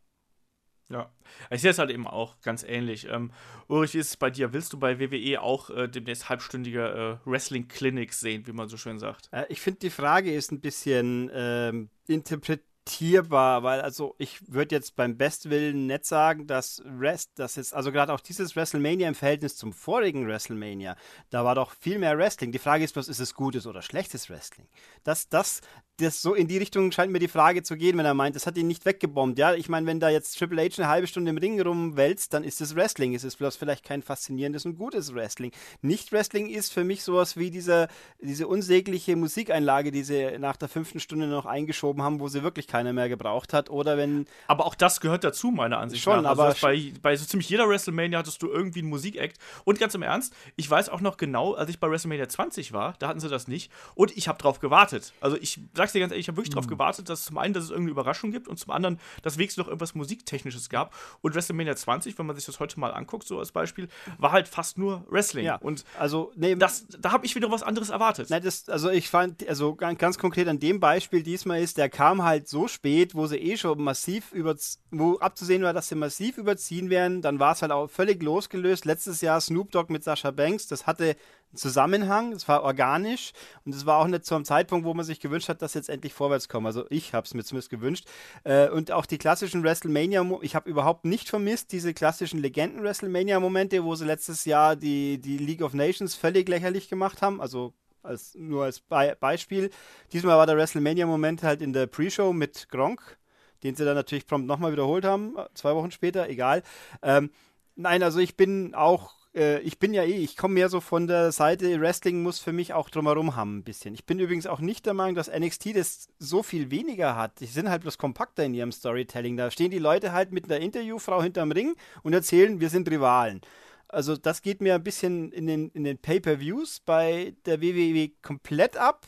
Ja, ich sehe es halt eben auch ganz ähnlich. Ähm, Ulrich, ist es bei dir? Willst du bei WWE auch äh, demnächst halbstündige äh, Wrestling-Clinics sehen, wie man so schön sagt? Äh, ich finde, die Frage ist ein bisschen ähm, interpretierbar, weil also ich würde jetzt beim Bestwillen nicht sagen, dass Rest, das ist, also gerade auch dieses WrestleMania im Verhältnis zum vorigen WrestleMania, da war doch viel mehr Wrestling. Die Frage ist bloß, ist es gutes oder schlechtes Wrestling? Das, das, das so in die Richtung scheint mir die Frage zu gehen, wenn er meint, das hat ihn nicht weggebombt. Ja, ich meine, wenn da jetzt Triple H eine halbe Stunde im Ring rumwälzt, dann ist es Wrestling. Es ist bloß vielleicht kein faszinierendes und gutes Wrestling. Nicht Wrestling ist für mich sowas wie diese, diese unsägliche Musikeinlage, die sie nach der fünften Stunde noch eingeschoben haben, wo sie wirklich keiner mehr gebraucht hat. Oder wenn. Aber auch das gehört dazu, meiner Ansicht schon, nach. Also aber bei, bei so ziemlich jeder WrestleMania hattest du irgendwie einen Musikakt. Und ganz im Ernst, ich weiß auch noch genau, als ich bei WrestleMania 20 war, da hatten sie das nicht. Und ich habe drauf gewartet. Also ich sag's dir ganz ehrlich, ich habe wirklich mhm. drauf gewartet, dass zum einen, dass es irgendeine Überraschung gibt und zum anderen, dass wenigstens noch irgendwas Musiktechnisches gab. Und WrestleMania 20, wenn man sich das heute mal anguckt, so als Beispiel, war halt fast nur Wrestling. Ja, und also nee, das, da habe ich wieder was anderes erwartet. Nein, das, also ich fand, also ganz, ganz konkret an dem Beispiel diesmal ist, der kam halt so spät, wo sie eh schon massiv über, wo abzusehen war, dass sie massiv überziehen werden. Dann war es halt auch völlig losgelöst. Letztes Jahr Snoop Dogg mit Sascha Banks, das hatte Zusammenhang, es war organisch und es war auch nicht zu einem Zeitpunkt, wo man sich gewünscht hat, dass jetzt endlich vorwärts kommen. Also ich habe es mir zumindest gewünscht. Äh, und auch die klassischen WrestleMania, ich habe überhaupt nicht vermisst, diese klassischen Legenden-WrestleMania-Momente, wo sie letztes Jahr die, die League of Nations völlig lächerlich gemacht haben. Also als, nur als Be Beispiel. Diesmal war der WrestleMania-Moment halt in der Pre-Show mit Gronk, den sie dann natürlich prompt nochmal wiederholt haben, zwei Wochen später, egal. Ähm, nein, also ich bin auch äh, ich bin ja eh, ich komme mehr so von der Seite, Wrestling muss für mich auch drumherum haben ein bisschen. Ich bin übrigens auch nicht der Meinung, dass NXT das so viel weniger hat. Die sind halt bloß kompakter in ihrem Storytelling. Da stehen die Leute halt mit einer Interviewfrau hinterm Ring und erzählen, wir sind Rivalen. Also das geht mir ein bisschen in den, in den Pay-Per-Views bei der WWE komplett ab.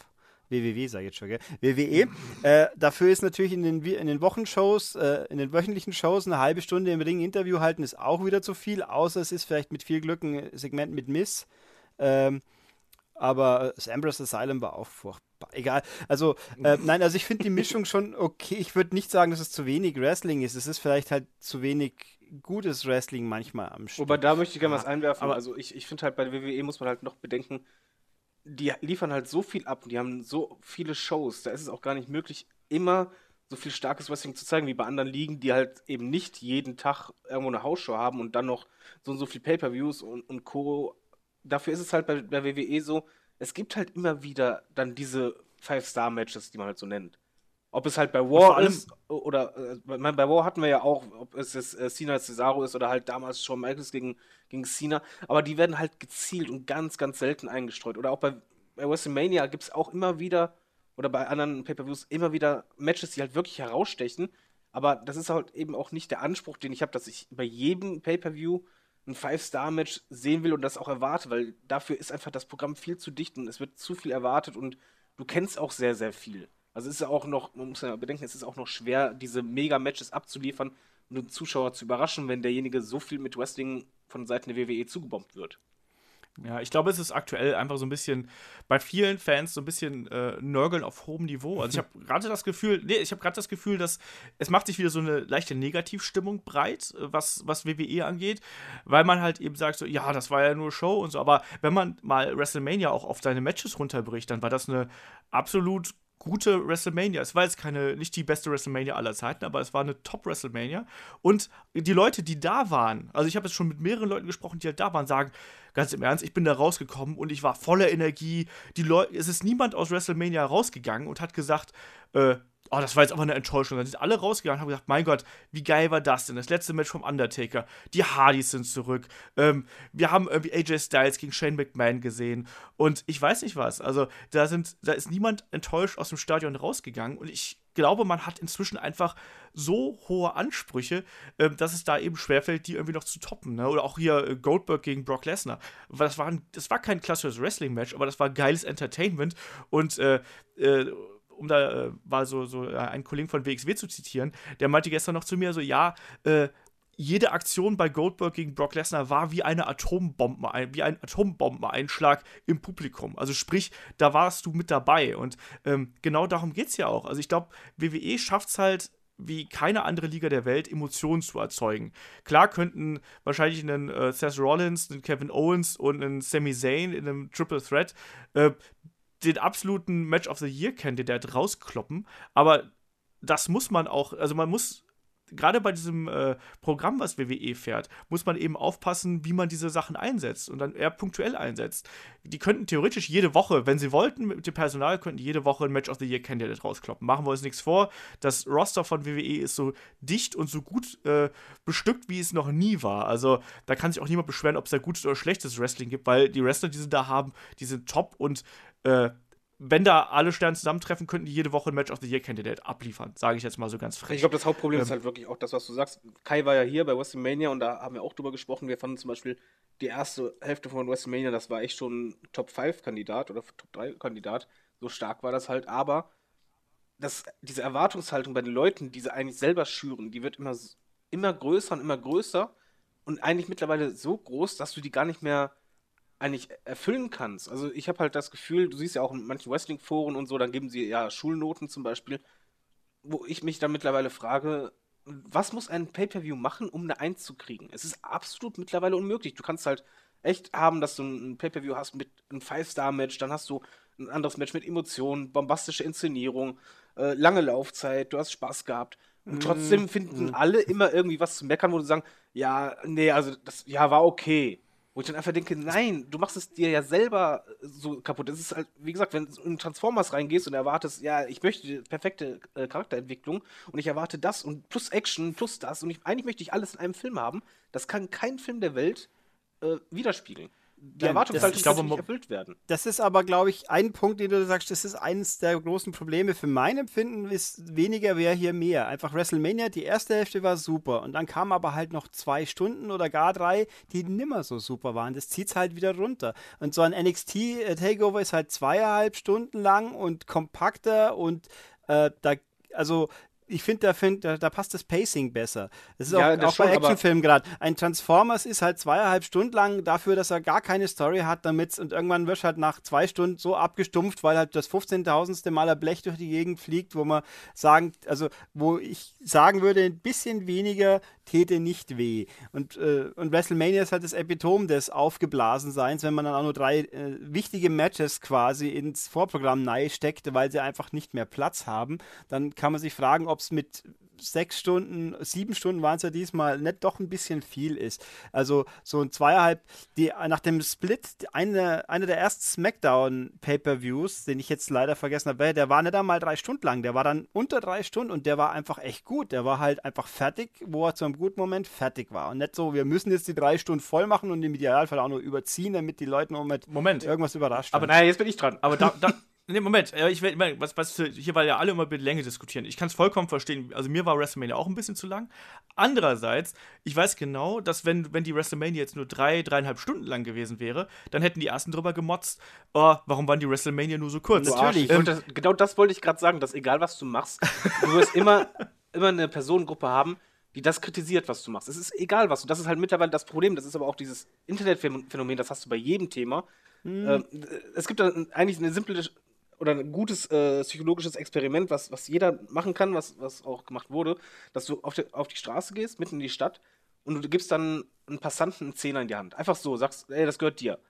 WWW sage ich jetzt schon, gell? WWE. Äh, dafür ist natürlich in den, in den Wochenshows, äh, in den wöchentlichen Shows eine halbe Stunde im Ring Interview halten, ist auch wieder zu viel, außer es ist vielleicht mit viel Glück ein Segment mit Miss. Ähm, aber das Ambrose Asylum war auch furchtbar. Egal. Also, äh, nein, also ich finde die Mischung schon okay. Ich würde nicht sagen, dass es zu wenig Wrestling ist. Es ist vielleicht halt zu wenig gutes Wrestling manchmal am Stück. Wobei da möchte ich gerne was einwerfen. Aber also ich, ich finde halt bei der WWE muss man halt noch bedenken, die liefern halt so viel ab und die haben so viele Shows, da ist es auch gar nicht möglich, immer so viel starkes Wrestling zu zeigen wie bei anderen Ligen, die halt eben nicht jeden Tag irgendwo eine Hausshow haben und dann noch so und so viel Pay-Per-Views und, und Co. Dafür ist es halt bei der WWE so, es gibt halt immer wieder dann diese Five-Star-Matches, die man halt so nennt. Ob es halt bei War ist oder äh, bei War hatten wir ja auch, ob es jetzt äh, Cena Cesaro ist oder halt damals Shawn Michaels gegen, gegen Cena, aber die werden halt gezielt und ganz, ganz selten eingestreut. Oder auch bei, bei WrestleMania gibt es auch immer wieder, oder bei anderen Pay-Per-Views immer wieder Matches, die halt wirklich herausstechen. Aber das ist halt eben auch nicht der Anspruch, den ich habe, dass ich bei jedem Pay-Per-View ein Five-Star-Match sehen will und das auch erwarte, weil dafür ist einfach das Programm viel zu dicht und es wird zu viel erwartet und du kennst auch sehr, sehr viel. Also es ist auch noch, man muss ja bedenken, es ist auch noch schwer, diese Mega-Matches abzuliefern und den Zuschauer zu überraschen, wenn derjenige so viel mit Wrestling von Seiten der WWE zugebombt wird. Ja, ich glaube, es ist aktuell einfach so ein bisschen bei vielen Fans so ein bisschen äh, Nörgeln auf hohem Niveau. Also ich habe gerade das Gefühl, nee, ich habe gerade das Gefühl, dass es macht sich wieder so eine leichte Negativstimmung breit, äh, was, was WWE angeht, weil man halt eben sagt so, ja, das war ja nur Show und so, aber wenn man mal WrestleMania auch auf seine Matches runterbricht, dann war das eine absolut gute WrestleMania. Es war jetzt keine, nicht die beste WrestleMania aller Zeiten, aber es war eine Top-WrestleMania. Und die Leute, die da waren, also ich habe jetzt schon mit mehreren Leuten gesprochen, die halt da waren, sagen, ganz im Ernst, ich bin da rausgekommen und ich war voller Energie. Die Leute, es ist niemand aus WrestleMania rausgegangen und hat gesagt, äh, oh, das war jetzt aber eine Enttäuschung. Dann sind alle rausgegangen und haben gesagt, mein Gott, wie geil war das denn? Das letzte Match vom Undertaker. Die Hardys sind zurück. Ähm, wir haben irgendwie AJ Styles gegen Shane McMahon gesehen. Und ich weiß nicht was. Also, da sind, da ist niemand enttäuscht aus dem Stadion rausgegangen. Und ich glaube, man hat inzwischen einfach so hohe Ansprüche, äh, dass es da eben schwerfällt, die irgendwie noch zu toppen. Ne? Oder auch hier äh, Goldberg gegen Brock Lesnar. Das war, das war kein klassisches Wrestling-Match, aber das war geiles Entertainment. Und äh, äh um da äh, war so, so äh, einen Kollegen von WXW zu zitieren, der meinte gestern noch zu mir so, ja, äh, jede Aktion bei Goldberg gegen Brock Lesnar war wie eine Atombombe, wie ein Atombombeneinschlag im Publikum. Also sprich, da warst du mit dabei. Und ähm, genau darum geht es ja auch. Also ich glaube, WWE schafft es halt wie keine andere Liga der Welt Emotionen zu erzeugen. Klar könnten wahrscheinlich einen äh, Seth Rollins, einen Kevin Owens und einen Sami Zayn in einem Triple Threat äh, den absoluten Match of the Year Candidate rauskloppen, aber das muss man auch, also man muss gerade bei diesem äh, Programm, was WWE fährt, muss man eben aufpassen, wie man diese Sachen einsetzt und dann eher punktuell einsetzt. Die könnten theoretisch jede Woche, wenn sie wollten, mit dem Personal, könnten jede Woche ein Match of the Year Candidate rauskloppen. Machen wir uns nichts vor. Das Roster von WWE ist so dicht und so gut äh, bestückt, wie es noch nie war. Also da kann sich auch niemand beschweren, ob es da gutes oder schlechtes Wrestling gibt, weil die Wrestler, die sie da haben, die sind top und äh, wenn da alle Sterne zusammentreffen, könnten die jede Woche ein Match of the Year Candidate abliefern, sage ich jetzt mal so ganz frech. Ich glaube, das Hauptproblem ähm, ist halt wirklich auch das, was du sagst. Kai war ja hier bei WrestleMania und da haben wir auch drüber gesprochen. Wir fanden zum Beispiel die erste Hälfte von WrestleMania, das war echt schon Top 5 Kandidat oder Top 3 Kandidat. So stark war das halt, aber das, diese Erwartungshaltung bei den Leuten, die sie eigentlich selber schüren, die wird immer, immer größer und immer größer und eigentlich mittlerweile so groß, dass du die gar nicht mehr eigentlich erfüllen kannst. Also ich habe halt das Gefühl, du siehst ja auch in manchen Wrestling-Foren und so, dann geben sie ja Schulnoten zum Beispiel, wo ich mich dann mittlerweile frage, was muss ein Pay-Per-View machen, um eine Eins zu kriegen? Es ist absolut mittlerweile unmöglich. Du kannst halt echt haben, dass du ein Pay-Per-View hast mit einem Five-Star-Match, dann hast du ein anderes Match mit Emotionen, bombastische Inszenierung, äh, lange Laufzeit, du hast Spaß gehabt. Und trotzdem mm, finden mm. alle immer irgendwie was zu meckern, wo du sagen, ja, nee, also das ja war okay. Wo ich dann einfach denke, nein, du machst es dir ja selber so kaputt. Das ist halt, wie gesagt, wenn du in Transformers reingehst und erwartest, ja, ich möchte die perfekte äh, Charakterentwicklung und ich erwarte das und plus Action, plus das und ich, eigentlich möchte ich alles in einem Film haben, das kann kein Film der Welt äh, widerspiegeln die Erwartungshaltung kann nicht erfüllt werden. Das ist aber, glaube ich, ein Punkt, den du sagst, das ist eines der großen Probleme für mein Empfinden, ist weniger wäre hier mehr. Einfach WrestleMania, die erste Hälfte war super und dann kamen aber halt noch zwei Stunden oder gar drei, die nimmer so super waren. Das zieht es halt wieder runter. Und so ein NXT äh, Takeover ist halt zweieinhalb Stunden lang und kompakter und äh, da also ich finde, da, find, da, da, passt das Pacing besser. Das ist ja, auch, auch schon, bei Actionfilmen gerade. Ein Transformers ist halt zweieinhalb Stunden lang dafür, dass er gar keine Story hat, damit und irgendwann wird halt nach zwei Stunden so abgestumpft, weil halt das 15.000. Mal ein Blech durch die Gegend fliegt, wo man sagen, also wo ich sagen würde, ein bisschen weniger täte nicht weh. Und, äh, und WrestleMania ist halt das Epitom des Aufgeblasenseins, wenn man dann auch nur drei äh, wichtige Matches quasi ins Vorprogramm neu steckt, weil sie einfach nicht mehr Platz haben, dann kann man sich fragen, ob es mit sechs Stunden, sieben Stunden waren es ja diesmal, nicht doch ein bisschen viel ist. Also so ein zweieinhalb, die, nach dem Split, eine, einer der ersten Smackdown-Pay-Per-Views, den ich jetzt leider vergessen habe, der war nicht einmal drei Stunden lang, der war dann unter drei Stunden und der war einfach echt gut. Der war halt einfach fertig, wo er zu einem guten Moment fertig war. Und nicht so, wir müssen jetzt die drei Stunden voll machen und im Idealfall auch nur überziehen, damit die Leute noch mit Moment. irgendwas überrascht Aber naja, jetzt bin ich dran. Aber da, da Nee, Moment, ich will, was, was hier weil ja alle immer über die Länge diskutieren. Ich kann es vollkommen verstehen. Also mir war WrestleMania auch ein bisschen zu lang. Andererseits, ich weiß genau, dass wenn, wenn die WrestleMania jetzt nur drei, dreieinhalb Stunden lang gewesen wäre, dann hätten die ersten drüber gemotzt, oh, warum waren die WrestleMania nur so kurz? Natürlich. Ähm, das, genau das wollte ich gerade sagen, dass egal was du machst, du wirst immer, immer eine Personengruppe haben, die das kritisiert, was du machst. Es ist egal was. Und das ist halt mittlerweile das Problem. Das ist aber auch dieses Internetphänomen, das hast du bei jedem Thema. Hm. Ähm, es gibt da eigentlich eine simple oder ein gutes äh, psychologisches Experiment, was, was jeder machen kann, was, was auch gemacht wurde, dass du auf die, auf die Straße gehst, mitten in die Stadt, und du gibst dann einen Passanten einen Zehner in die Hand. Einfach so, sagst, ey, das gehört dir.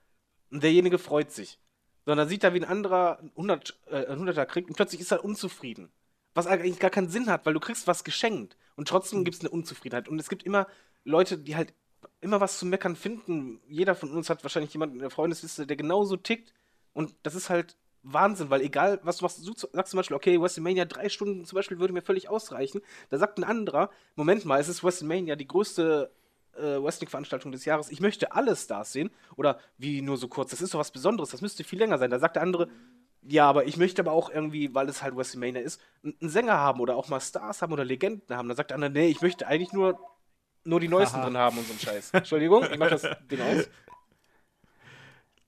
Und derjenige freut sich. Sondern sieht er, wie ein anderer 100, äh, ein Hunderter kriegt und plötzlich ist er unzufrieden. Was eigentlich gar keinen Sinn hat, weil du kriegst was geschenkt. Und trotzdem mhm. gibt es eine Unzufriedenheit. Und es gibt immer Leute, die halt immer was zu meckern finden. Jeder von uns hat wahrscheinlich jemanden in der Freundesliste, der genauso tickt. Und das ist halt Wahnsinn, weil egal, was du machst, du sagst zum Beispiel, okay, WrestleMania drei Stunden zum Beispiel würde mir völlig ausreichen. Da sagt ein anderer, Moment mal, es ist WrestleMania die größte äh, Wrestling-Veranstaltung des Jahres. Ich möchte alle Stars sehen. Oder wie nur so kurz, das ist doch was Besonderes, das müsste viel länger sein. Da sagt der andere, ja, aber ich möchte aber auch irgendwie, weil es halt WrestleMania ist, einen Sänger haben oder auch mal Stars haben oder Legenden haben. Da sagt der andere, nee, ich möchte eigentlich nur, nur die Neuesten Aha. drin haben und so einen Scheiß. Entschuldigung, ich mach das Ding aus.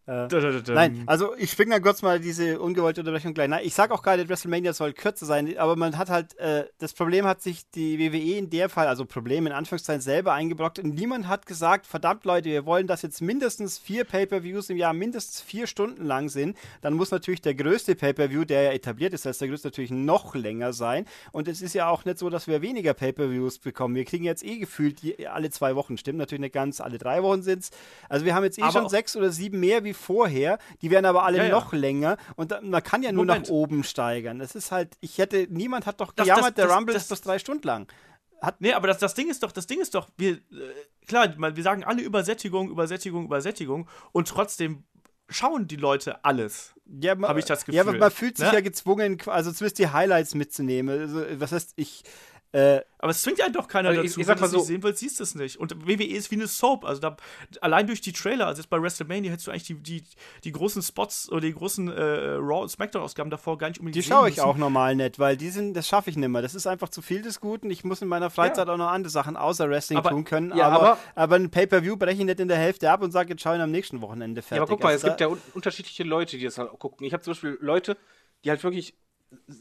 Äh, nein, also ich springe dann kurz mal diese ungewollte Unterbrechung gleich. Nein, ich sage auch gerade, WrestleMania soll kürzer sein, aber man hat halt, äh, das Problem hat sich die WWE in der Fall, also Problem in Anführungszeichen selber eingebrockt und niemand hat gesagt, verdammt Leute, wir wollen, dass jetzt mindestens vier Pay-Per-Views im Jahr mindestens vier Stunden lang sind. Dann muss natürlich der größte Pay-Per-View, der ja etabliert ist, als der größte natürlich noch länger sein. Und es ist ja auch nicht so, dass wir weniger Pay-Per-Views bekommen. Wir kriegen jetzt eh gefühlt die, alle zwei Wochen, stimmt natürlich nicht ganz, alle drei Wochen sind es. Also wir haben jetzt eh aber schon sechs oder sieben mehr wie vorher. Die werden aber alle ja, noch ja. länger und da, man kann ja nur Moment. nach oben steigern. Das ist halt, ich hätte, niemand hat doch das, gejammert, das, der Rumble ist bloß drei Stunden lang. Hat nee, aber das, das Ding ist doch, das Ding ist doch, wir, äh, klar, wir sagen alle Übersättigung, Übersättigung, Übersättigung und trotzdem schauen die Leute alles. Ja, habe ich das Gefühl. Ja, aber man fühlt sich ne? ja gezwungen, also zumindest die Highlights mitzunehmen. Also, was heißt, ich Äh, aber es zwingt ja doch keiner dazu. Ich, ich sag mal so, sehen willst, siehst du es nicht. Und WWE ist wie eine Soap. Also da, allein durch die Trailer, also jetzt bei WrestleMania hättest du eigentlich die, die, die großen Spots oder die großen äh, Raw- und Smackdown-Ausgaben davor gar nicht unbedingt Die schaue ich auch normal nicht, weil die sind, das schaffe ich nicht mehr. Das ist einfach zu viel des Guten. Ich muss in meiner Freizeit ja. auch noch andere Sachen außer Wrestling aber, tun können. Ja, aber, aber, aber ein Pay-Per-View breche ich nicht in der Hälfte ab und sage, jetzt schaue ich am nächsten Wochenende fertig. Ja, aber guck mal, also es gibt ja un unterschiedliche Leute, die das halt auch gucken. Ich habe zum Beispiel Leute, die halt wirklich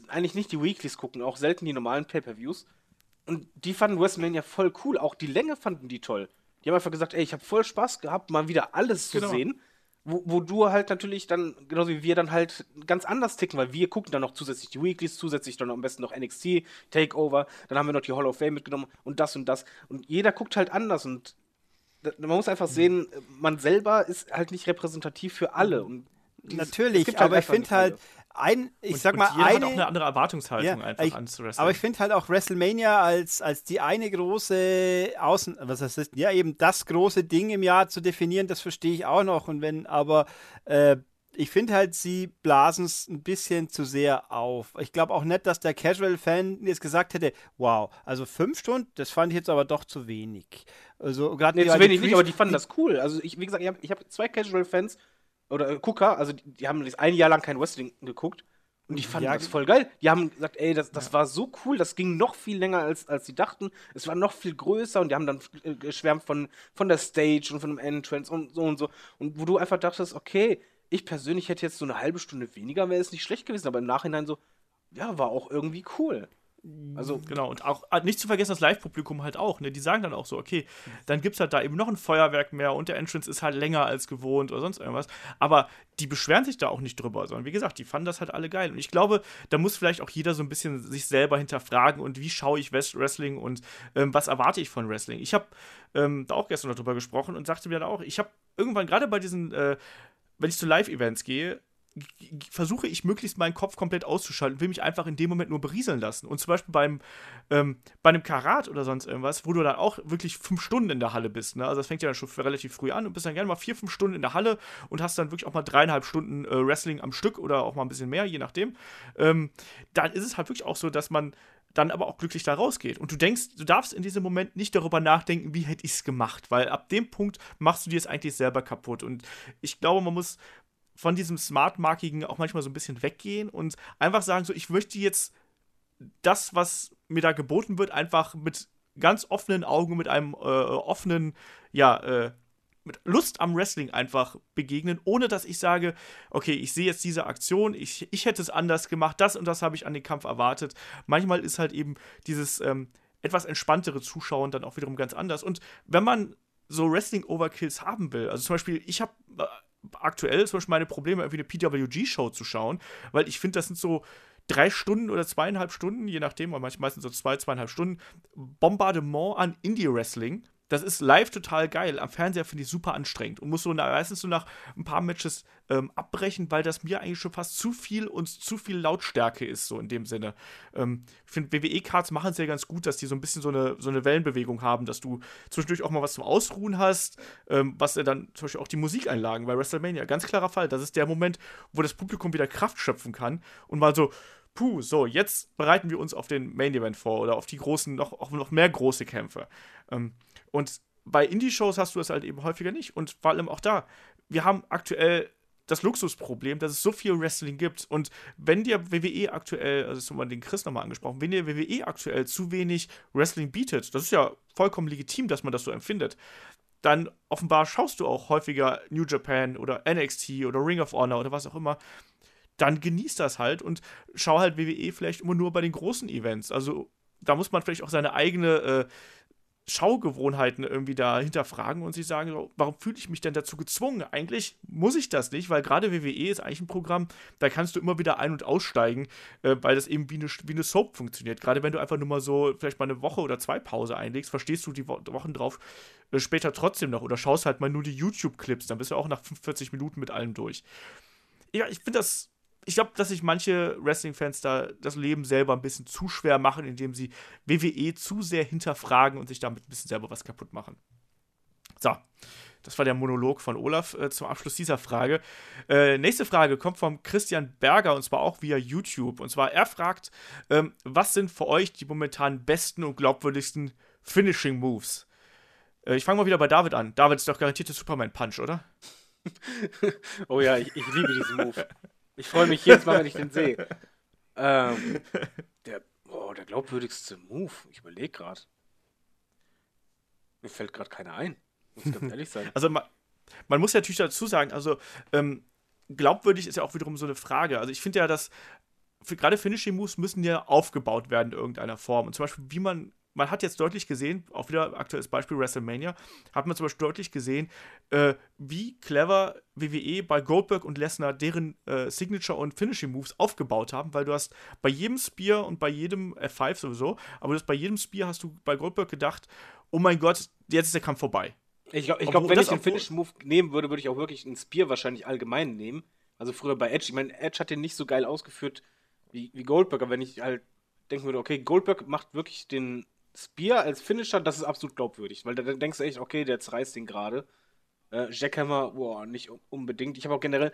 eigentlich nicht die Weeklies gucken, auch selten die normalen Pay-Per-Views. Und die fanden WrestleMania voll cool. Auch die Länge fanden die toll. Die haben einfach gesagt, ey, ich habe voll Spaß gehabt, mal wieder alles zu genau. sehen. Wo, wo, du halt natürlich dann, genauso wie wir dann halt ganz anders ticken, weil wir gucken dann noch zusätzlich die Weeklies, zusätzlich dann am besten noch NXT, Takeover, dann haben wir noch die Hall of Fame mitgenommen und das und das. Und jeder guckt halt anders und man muss einfach sehen, man selber ist halt nicht repräsentativ für alle. Und Natürlich, halt aber ich finde halt, ein, ich und, sag mal, eine, hat auch eine andere Erwartungshaltung ja, einfach ich, ans Wrestling. Aber ich finde halt auch WrestleMania als, als die eine große Außen, was das ist, ja, eben das große Ding im Jahr zu definieren, das verstehe ich auch noch. Und wenn, aber äh, ich finde halt, sie blasen es ein bisschen zu sehr auf. Ich glaube auch nicht, dass der Casual-Fan jetzt gesagt hätte, wow, also fünf Stunden, das fand ich jetzt aber doch zu wenig. Also gerade nee, zu wenig nicht, aber die fanden das cool. Also ich, wie gesagt, ich habe hab zwei Casual-Fans, oder äh, Gucker, also die, die haben das ein Jahr lang kein Wrestling geguckt und die fanden ja, das voll geil. Die haben gesagt, ey, das, das ja. war so cool, das ging noch viel länger, als, als sie dachten. Es war noch viel größer und die haben dann äh, geschwärmt von, von der Stage und von dem Entrance und so und so. Und wo du einfach dachtest, okay, ich persönlich hätte jetzt so eine halbe Stunde weniger, wäre es nicht schlecht gewesen, aber im Nachhinein so, ja, war auch irgendwie cool. Also genau, und auch ah, nicht zu vergessen, das Live-Publikum halt auch, ne? Die sagen dann auch so, okay, dann gibt es halt da eben noch ein Feuerwerk mehr und der Entrance ist halt länger als gewohnt oder sonst irgendwas. Aber die beschweren sich da auch nicht drüber, sondern wie gesagt, die fanden das halt alle geil. Und ich glaube, da muss vielleicht auch jeder so ein bisschen sich selber hinterfragen und wie schaue ich Wrestling und ähm, was erwarte ich von Wrestling. Ich habe ähm, da auch gestern darüber gesprochen und sagte mir dann auch, ich habe irgendwann gerade bei diesen, äh, wenn ich zu Live-Events gehe, versuche ich möglichst meinen Kopf komplett auszuschalten, will mich einfach in dem Moment nur berieseln lassen. Und zum Beispiel beim, ähm, bei einem Karat oder sonst irgendwas, wo du dann auch wirklich fünf Stunden in der Halle bist. Ne? Also das fängt ja dann schon relativ früh an und bist dann gerne mal vier, fünf Stunden in der Halle und hast dann wirklich auch mal dreieinhalb Stunden äh, Wrestling am Stück oder auch mal ein bisschen mehr, je nachdem. Ähm, dann ist es halt wirklich auch so, dass man dann aber auch glücklich da rausgeht. Und du denkst, du darfst in diesem Moment nicht darüber nachdenken, wie hätte ich es gemacht, weil ab dem Punkt machst du dir es eigentlich selber kaputt. Und ich glaube, man muss von diesem Smart-Markigen auch manchmal so ein bisschen weggehen und einfach sagen, so, ich möchte jetzt das, was mir da geboten wird, einfach mit ganz offenen Augen, mit einem äh, offenen, ja, äh, mit Lust am Wrestling einfach begegnen, ohne dass ich sage, okay, ich sehe jetzt diese Aktion, ich, ich hätte es anders gemacht, das und das habe ich an den Kampf erwartet. Manchmal ist halt eben dieses ähm, etwas entspanntere Zuschauen dann auch wiederum ganz anders. Und wenn man so Wrestling-Overkills haben will, also zum Beispiel, ich habe äh, aktuell zum Beispiel meine Probleme, irgendwie eine PWG-Show zu schauen, weil ich finde, das sind so drei Stunden oder zweieinhalb Stunden, je nachdem, oder meistens so zwei, zweieinhalb Stunden, Bombardement an Indie-Wrestling das ist live total geil. Am Fernseher finde ich super anstrengend und muss so meistens so nach ein paar Matches ähm, abbrechen, weil das mir eigentlich schon fast zu viel und zu viel Lautstärke ist, so in dem Sinne. Ähm, ich finde, WWE-Cards machen es ja ganz gut, dass die so ein bisschen so eine, so eine Wellenbewegung haben, dass du zwischendurch auch mal was zum Ausruhen hast, ähm, was ja dann zum Beispiel auch die Musikeinlagen bei WrestleMania. Ganz klarer Fall. Das ist der Moment, wo das Publikum wieder Kraft schöpfen kann und mal so puh, so, jetzt bereiten wir uns auf den Main Event vor oder auf die großen, noch, auch noch mehr große Kämpfe. Ähm, und bei Indie-Shows hast du das halt eben häufiger nicht. Und vor allem auch da, wir haben aktuell das Luxusproblem, dass es so viel Wrestling gibt. Und wenn dir WWE aktuell, also haben wir den Chris nochmal angesprochen, wenn dir WWE aktuell zu wenig Wrestling bietet, das ist ja vollkommen legitim, dass man das so empfindet, dann offenbar schaust du auch häufiger New Japan oder NXT oder Ring of Honor oder was auch immer. Dann genießt das halt und schau halt WWE vielleicht immer nur bei den großen Events. Also da muss man vielleicht auch seine eigene äh, Schaugewohnheiten irgendwie da hinterfragen und sich sagen, warum fühle ich mich denn dazu gezwungen? Eigentlich muss ich das nicht, weil gerade WWE ist eigentlich ein Programm, da kannst du immer wieder ein- und aussteigen, äh, weil das eben wie eine, wie eine Soap funktioniert. Gerade wenn du einfach nur mal so vielleicht mal eine Woche oder zwei Pause einlegst, verstehst du die Wo Wochen drauf äh, später trotzdem noch oder schaust halt mal nur die YouTube-Clips, dann bist du auch nach 45 Minuten mit allem durch. Ja, ich finde das ich glaube, dass sich manche Wrestling-Fans da das Leben selber ein bisschen zu schwer machen, indem sie WWE zu sehr hinterfragen und sich damit ein bisschen selber was kaputt machen. So. Das war der Monolog von Olaf äh, zum Abschluss dieser Frage. Äh, nächste Frage kommt vom Christian Berger und zwar auch via YouTube. Und zwar er fragt, ähm, was sind für euch die momentan besten und glaubwürdigsten Finishing Moves? Äh, ich fange mal wieder bei David an. David ist doch garantiert der Superman Punch, oder? oh ja, ich, ich, liebe diesen Move. Ich freue mich jedes Mal, wenn ich den sehe. Ähm, der, oh, der glaubwürdigste Move. Ich überlege gerade. Mir fällt gerade keiner ein. Muss ganz ehrlich sein. Also man, man, muss ja natürlich dazu sagen, also ähm, glaubwürdig ist ja auch wiederum so eine Frage. Also ich finde ja, dass gerade Finishing Moves müssen ja aufgebaut werden in irgendeiner Form. Und zum Beispiel, wie man man hat jetzt deutlich gesehen, auch wieder aktuelles Beispiel WrestleMania, hat man zum Beispiel deutlich gesehen, äh, wie clever WWE bei Goldberg und Lesnar deren äh, Signature und Finishing Moves aufgebaut haben, weil du hast bei jedem Spear und bei jedem F5 sowieso, aber du hast bei jedem Spear hast du bei Goldberg gedacht, oh mein Gott, jetzt ist der Kampf vorbei. Ich glaube, glaub, wenn ich den Finishing Move nehmen würde, würde ich auch wirklich einen Spear wahrscheinlich allgemein nehmen. Also früher bei Edge. Ich meine, Edge hat den nicht so geil ausgeführt wie, wie Goldberg, aber wenn ich halt denken würde, okay, Goldberg macht wirklich den Spear als Finisher, das ist absolut glaubwürdig, weil da denkst du echt, okay, der zerreißt den gerade. Äh, Jackhammer, boah, nicht unbedingt. Ich habe auch generell,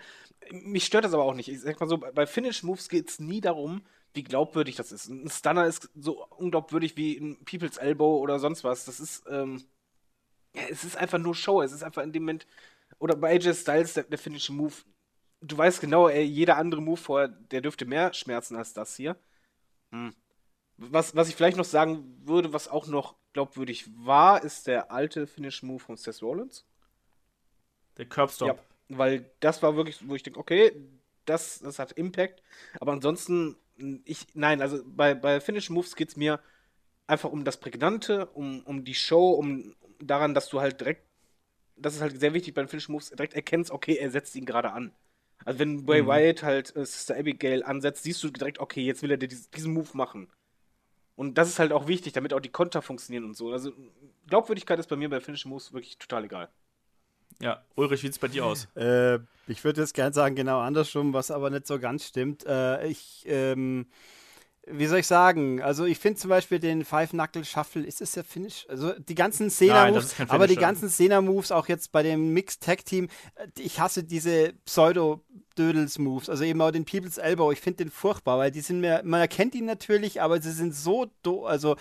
mich stört das aber auch nicht. Ich sag mal so, bei Finish Moves geht es nie darum, wie glaubwürdig das ist. Ein Stunner ist so unglaubwürdig wie ein People's Elbow oder sonst was. Das ist, ähm, ja, es ist einfach nur Show. Es ist einfach in dem Moment, oder bei AJ Styles, der, der Finish Move, du weißt genau, ey, jeder andere Move vorher, der dürfte mehr schmerzen als das hier. Hm. Was, was ich vielleicht noch sagen würde, was auch noch glaubwürdig war, ist der alte Finish-Move von Seth Rollins. Der Curbstop. Ja, weil das war wirklich, wo ich denke, okay, das, das hat Impact. Aber ansonsten, ich, nein, also bei, bei Finish-Moves geht es mir einfach um das Prägnante, um, um die Show, um daran, dass du halt direkt, das ist halt sehr wichtig bei den Finish-Moves, direkt erkennst, okay, er setzt ihn gerade an. Also wenn Bray mhm. Wyatt halt äh, Sister Abigail ansetzt, siehst du direkt, okay, jetzt will er diesen Move machen. Und das ist halt auch wichtig, damit auch die Konter funktionieren und so. Also Glaubwürdigkeit ist bei mir bei Finish Moves wirklich total egal. Ja, Ulrich, wie sieht es bei dir aus? Äh, ich würde jetzt gern sagen, genau andersrum, was aber nicht so ganz stimmt. Äh, ich, ähm, wie soll ich sagen? Also ich finde zum Beispiel den Five Knuckle Shuffle, ist es der Finish? Also die ganzen Szena Moves, aber die ganzen Szena Moves auch jetzt bei dem Mixed Tag Team, äh, ich hasse diese Pseudo Dödels Moves, also eben auch den People's Elbow. Ich finde den furchtbar, weil die sind mir, man erkennt ihn natürlich, aber sie sind so, do, also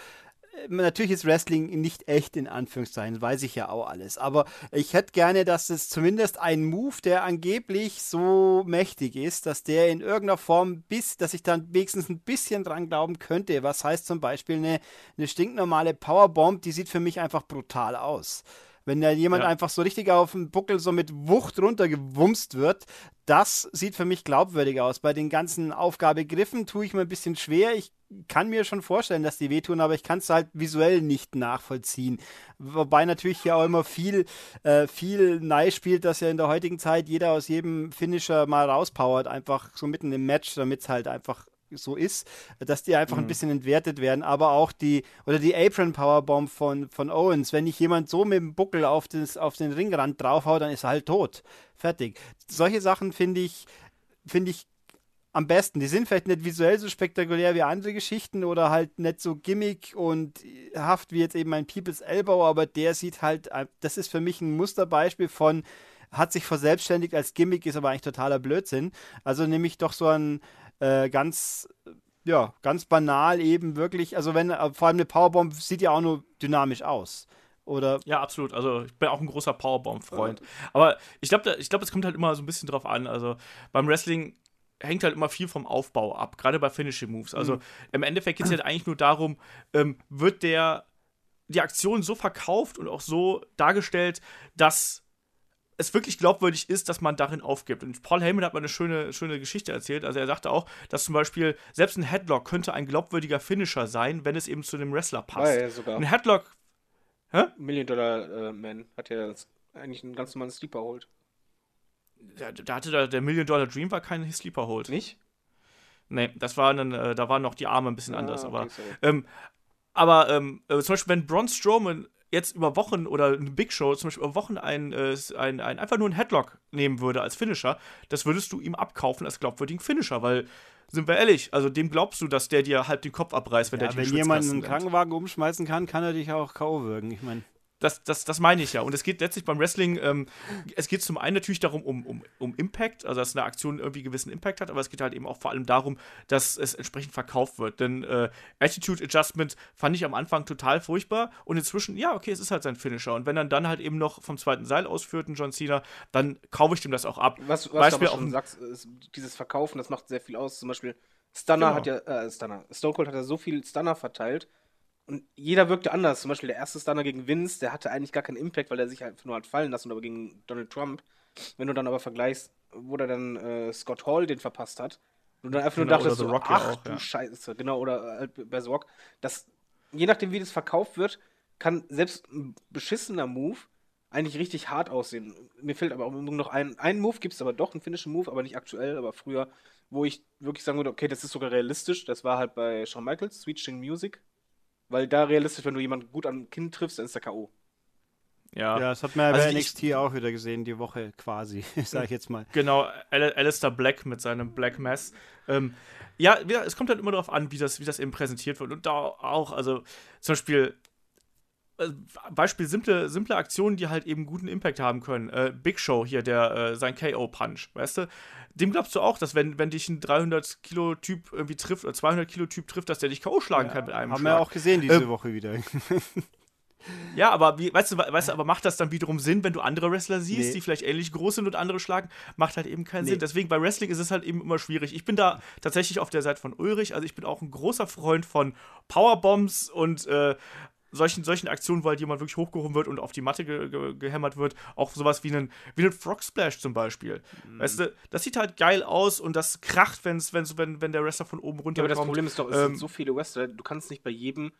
natürlich ist Wrestling nicht echt in Anführungszeichen, weiß ich ja auch alles. Aber ich hätte gerne, dass es zumindest ein Move, der angeblich so mächtig ist, dass der in irgendeiner Form bis, dass ich dann wenigstens ein bisschen dran glauben könnte. Was heißt zum Beispiel eine, eine stinknormale Powerbomb, die sieht für mich einfach brutal aus. Wenn da jemand ja. einfach so richtig auf den Buckel so mit Wucht runtergewumst wird, das sieht für mich glaubwürdig aus. Bei den ganzen Aufgabegriffen tue ich mir ein bisschen schwer. Ich kann mir schon vorstellen, dass die wehtun, aber ich kann es halt visuell nicht nachvollziehen. Wobei natürlich hier auch immer viel, äh, viel Nei spielt, dass ja in der heutigen Zeit jeder aus jedem Finisher mal rauspowert, einfach so mitten im Match, damit es halt einfach so ist, dass die einfach mhm. ein bisschen entwertet werden. Aber auch die, oder die Apron Powerbomb von, von Owens, wenn nicht jemand so mit dem Buckel auf, das, auf den Ringrand draufhaut, dann ist er halt tot. Fertig. Solche Sachen finde ich, finde ich am besten. Die sind vielleicht nicht visuell so spektakulär wie andere Geschichten oder halt nicht so gimmick und haft wie jetzt eben ein People's Elbow, aber der sieht halt, das ist für mich ein Musterbeispiel von hat sich verselbstständigt als Gimmick, ist aber eigentlich totaler Blödsinn. Also nehme ich doch so ein äh, ganz, ja, ganz banal eben wirklich, also wenn, äh, vor allem eine Powerbomb sieht ja auch nur dynamisch aus. Oder ja, absolut. Also ich bin auch ein großer Powerbomb-Freund. Aber ich glaube, ich glaube, es kommt halt immer so ein bisschen drauf an. Also beim Wrestling hängt halt immer viel vom Aufbau ab, gerade bei Finishing Moves. Also mhm. im Endeffekt geht es halt eigentlich nur darum, ähm, wird der die Aktion so verkauft und auch so dargestellt, dass es wirklich glaubwürdig ist, dass man darin aufgibt. Und Paul Heyman hat mal eine schöne, schöne Geschichte erzählt. Also er sagte auch, dass zum Beispiel selbst ein Headlock könnte ein glaubwürdiger Finisher sein, wenn es eben zu dem Wrestler passt. Ja, sogar. Ein Headlock. Hä? Million Dollar äh, Man hat ja eigentlich einen ganz normalen Sleeper holt. Da, da hatte der, der Million Dollar Dream war kein Sleeper holt. Nicht? Nee, das war dann, äh, da waren noch die Arme ein bisschen ah, anders. Okay, aber ähm, aber ähm, äh, zum Beispiel, wenn Braun Strowman jetzt über Wochen oder eine Big Show zum Beispiel über Wochen ein, äh, ein, ein, einfach nur einen Headlock nehmen würde als Finisher, das würdest du ihm abkaufen als glaubwürdigen Finisher, weil sind wir ehrlich, also dem glaubst du, dass der dir halb den Kopf abreißt, wenn ja, der dich Wenn jemand einen Krankenwagen umschmeißen kann, kann er dich auch K.O. würgen. Ich meine. Das, das, das meine ich ja. Und es geht letztlich beim Wrestling, ähm, es geht zum einen natürlich darum, um, um, um Impact, also dass eine Aktion irgendwie gewissen Impact hat, aber es geht halt eben auch vor allem darum, dass es entsprechend verkauft wird. Denn äh, Attitude Adjustment fand ich am Anfang total furchtbar und inzwischen, ja, okay, es ist halt sein Finisher. Und wenn er dann halt eben noch vom zweiten Seil ausführt, ein John Cena, dann kaufe ich dem das auch ab. Was, was Beispiel du aber schon sagst, dieses Verkaufen, das macht sehr viel aus. Zum Beispiel Stunner genau. hat ja, äh, Stunner, Stone Cold hat ja so viel Stunner verteilt und jeder wirkte anders. Zum Beispiel der erste Stunner gegen Vince, der hatte eigentlich gar keinen Impact, weil er sich halt nur hat fallen lassen, aber gegen Donald Trump. Wenn du dann aber vergleichst, wo der dann äh, Scott Hall den verpasst hat, und dann einfach genau, nur dachtest, so, ach ja auch, du ja. Scheiße, genau, oder äh, bei The Rock, das, je nachdem, wie das verkauft wird, kann selbst ein beschissener Move eigentlich richtig hart aussehen. Mir fehlt aber auch noch ein, ein Move, gibt es aber doch, einen finnischen Move, aber nicht aktuell, aber früher, wo ich wirklich sagen würde, okay, das ist sogar realistisch. Das war halt bei Shawn Michaels, Sweet Chin Music. Weil da realistisch, wenn du jemanden gut am Kinn triffst, dann ist der K.O. Ja. ja, das hat man ja also bei NXT ich, auch wieder gesehen, die Woche quasi, sag ich jetzt mal. Genau, Al Alistair Black mit seinem Black Mass. Ähm, ja, es kommt halt immer darauf an, wie das, wie das eben präsentiert wird. Und da auch, also zum Beispiel, Beispiel simple, simple Aktionen, die halt eben guten Impact haben können. Äh, Big Show hier, der äh, sein KO-Punch, weißt du? Dem glaubst du auch, dass wenn, wenn dich ein 300 Kilo Typ irgendwie trifft oder 200 Kilo Typ trifft, dass der dich KO schlagen ja, kann mit einem haben Schlag. Haben wir auch gesehen diese ähm, Woche wieder. Ja, aber wie, weißt du, weißt du, aber macht das dann wiederum Sinn, wenn du andere Wrestler siehst, nee. die vielleicht ähnlich groß sind und andere schlagen? Macht halt eben keinen nee. Sinn. Deswegen bei Wrestling ist es halt eben immer schwierig. Ich bin da tatsächlich auf der Seite von Ulrich. Also ich bin auch ein großer Freund von Powerbombs und äh, solchen, solchen Aktionen, wo halt jemand wirklich hochgehoben wird und auf die Matte ge ge gehämmert wird. Auch sowas wie einen, wie einen Frog Splash zum Beispiel. Mhm. Weißt du, das sieht halt geil aus und das kracht, wenn's, wenn's, wenn, wenn der Wrestler von oben runter ja, aber das Problem ist doch, es ähm, sind so viele Wrestler, du kannst nicht bei jedem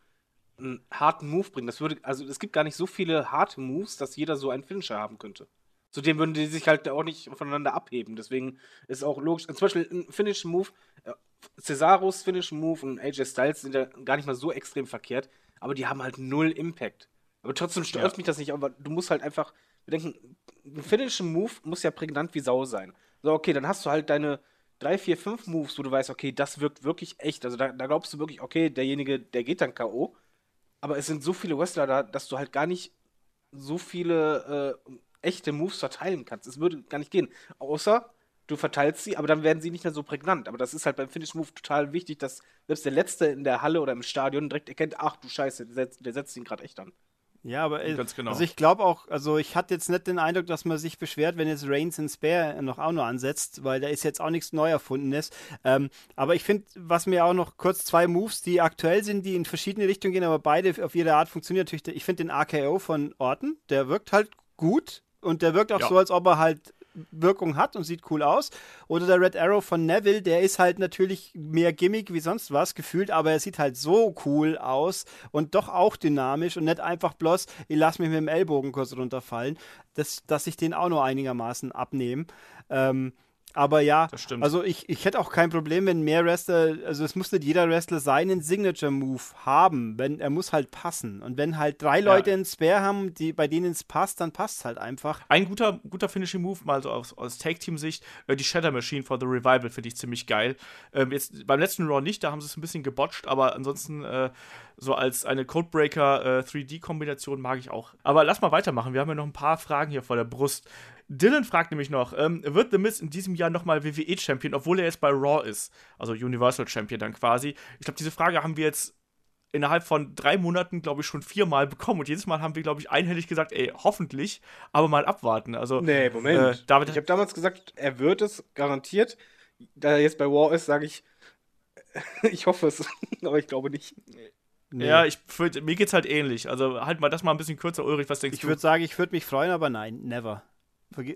einen harten Move bringen. Das würde, also es gibt gar nicht so viele harte Moves, dass jeder so einen Finisher haben könnte. Zudem würden die sich halt auch nicht voneinander abheben. Deswegen ist auch logisch. Zum Beispiel ein Finish-Move, äh, Cesaros Finish-Move und AJ Styles sind ja gar nicht mal so extrem verkehrt aber die haben halt null Impact. Aber trotzdem stört ja. mich das nicht, aber du musst halt einfach bedenken, ein Finishing Move muss ja prägnant wie Sau sein. So, okay, dann hast du halt deine drei, vier, fünf Moves, wo du weißt, okay, das wirkt wirklich echt. Also da, da glaubst du wirklich, okay, derjenige, der geht dann K.O. Aber es sind so viele Wrestler da, dass du halt gar nicht so viele äh, echte Moves verteilen kannst. Es würde gar nicht gehen. Außer du verteilst sie, aber dann werden sie nicht mehr so prägnant. Aber das ist halt beim Finish Move total wichtig, dass selbst der Letzte in der Halle oder im Stadion direkt erkennt, ach du Scheiße, der setzt, der setzt ihn gerade echt an. Ja, aber äh, genau. also ich glaube auch, also ich hatte jetzt nicht den Eindruck, dass man sich beschwert, wenn jetzt Reigns in Spare noch auch nur ansetzt, weil da ist jetzt auch nichts neu erfundenes. Ähm, aber ich finde, was mir auch noch kurz zwei Moves, die aktuell sind, die in verschiedene Richtungen gehen, aber beide auf jede Art funktionieren natürlich. Ich finde den AKO von Orton, der wirkt halt gut und der wirkt auch ja. so, als ob er halt Wirkung hat und sieht cool aus. Oder der Red Arrow von Neville, der ist halt natürlich mehr Gimmick wie sonst was gefühlt, aber er sieht halt so cool aus und doch auch dynamisch und nicht einfach bloß, ich lass mich mit dem Ellbogen kurz runterfallen, dass, dass ich den auch nur einigermaßen abnehme. Ähm, aber ja, also ich, ich hätte auch kein Problem, wenn mehr Wrestler, also es muss nicht jeder Wrestler seinen Signature-Move haben, wenn er muss halt passen. Und wenn halt drei Leute ja. einen Spare haben, die, bei denen es passt, dann passt es halt einfach. Ein guter, guter Finishing-Move, mal so aus, aus Take-Team-Sicht, äh, die Shatter Machine for the Revival finde ich ziemlich geil. Ähm, jetzt beim letzten Raw nicht, da haben sie es ein bisschen gebotcht, aber ansonsten äh, so als eine Codebreaker äh, 3D-Kombination mag ich auch. Aber lass mal weitermachen, wir haben ja noch ein paar Fragen hier vor der Brust. Dylan fragt nämlich noch, ähm, wird The Miz in diesem Jahr nochmal WWE-Champion, obwohl er jetzt bei Raw ist? Also Universal Champion dann quasi. Ich glaube, diese Frage haben wir jetzt innerhalb von drei Monaten, glaube ich, schon viermal bekommen. Und jedes Mal haben wir, glaube ich, einhellig gesagt, ey, hoffentlich, aber mal abwarten. Also, nee, Moment. Äh, David, ich habe damals gesagt, er wird es garantiert. Da er jetzt bei Raw ist, sage ich, ich hoffe es, aber ich glaube nicht. Nee. Ja, ich, für, mir geht's halt ähnlich. Also halt mal das mal ein bisschen kürzer, Ulrich, was denkst ich du? Ich würde sagen, ich würde mich freuen, aber nein, never.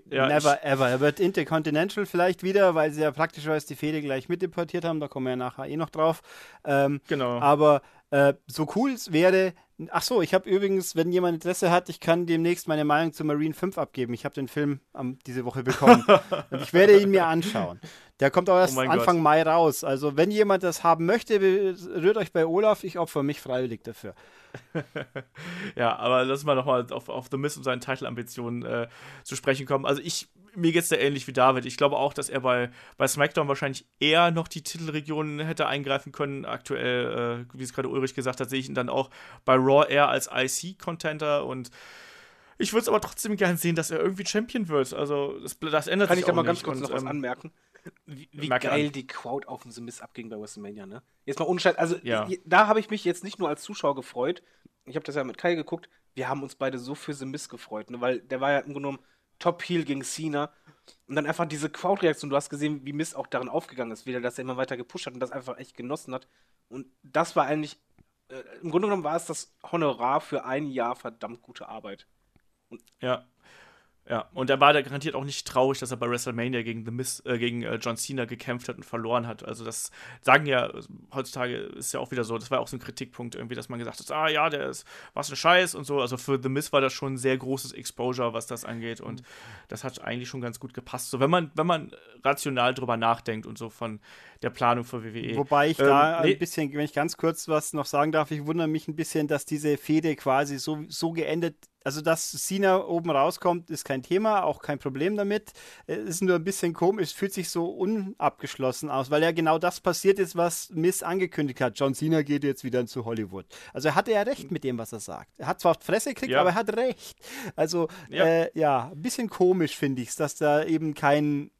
Ja, Never ever. Er wird Intercontinental vielleicht wieder, weil sie ja praktischerweise die Fehde gleich mitdeportiert haben. Da kommen wir ja nachher eh noch drauf. Ähm, genau. Aber äh, so cool es wäre. Ach so, ich habe übrigens, wenn jemand Interesse hat, ich kann demnächst meine Meinung zu Marine 5 abgeben. Ich habe den Film um, diese Woche bekommen. und ich werde ihn mir anschauen. Der kommt auch erst oh Anfang Gott. Mai raus. Also, wenn jemand das haben möchte, rührt euch bei Olaf. Ich opfer mich freiwillig dafür. ja, aber lass mal nochmal auf, auf The Miss und seinen Titelambitionen äh, zu sprechen kommen. Also, ich, mir geht es da ähnlich wie David. Ich glaube auch, dass er bei, bei SmackDown wahrscheinlich eher noch die Titelregion hätte eingreifen können. Aktuell, äh, wie es gerade Ulrich gesagt hat, sehe ich ihn dann auch bei Raw eher als IC-Contender und ich würde es aber trotzdem gern sehen, dass er irgendwie Champion wird. Also, das, das ändert Kann sich ich da mal ganz kurz und, noch was ähm, anmerken? Wie, wie geil an. die Crowd auf dem The abging bei WrestleMania, ne? Jetzt mal unscheit. Also, ja. da habe ich mich jetzt nicht nur als Zuschauer gefreut. Ich habe das ja mit Kai geguckt. Wir haben uns beide so für The gefreut, ne? Weil der war ja im Grunde genommen Top Heel gegen Cena. Und dann einfach diese Crowd-Reaktion. Du hast gesehen, wie Miss auch darin aufgegangen ist, wieder, dass er immer weiter gepusht hat und das einfach echt genossen hat. Und das war eigentlich, äh, im Grunde genommen war es das Honorar für ein Jahr verdammt gute Arbeit. Ja. Ja, und er war da garantiert auch nicht traurig, dass er bei WrestleMania gegen The Miz, äh, gegen äh, John Cena gekämpft hat und verloren hat. Also das sagen ja heutzutage ist ja auch wieder so. Das war auch so ein Kritikpunkt irgendwie, dass man gesagt hat, ah ja, der ist was ein Scheiß und so. Also für The Miz war das schon ein sehr großes Exposure, was das angeht und mhm. das hat eigentlich schon ganz gut gepasst. So wenn man wenn man rational drüber nachdenkt und so von der Planung für WWE. Wobei ich ähm, da nee. ein bisschen, wenn ich ganz kurz was noch sagen darf, ich wundere mich ein bisschen, dass diese Fehde quasi so so geendet also, dass Cena oben rauskommt, ist kein Thema, auch kein Problem damit. Es ist nur ein bisschen komisch, es fühlt sich so unabgeschlossen aus, weil ja genau das passiert ist, was Miss angekündigt hat. John Cena geht jetzt wieder zu Hollywood. Also, er hatte ja recht mit dem, was er sagt. Er hat zwar auf die Fresse gekriegt, ja. aber er hat recht. Also, ja, äh, ja ein bisschen komisch finde ich es, dass da eben kein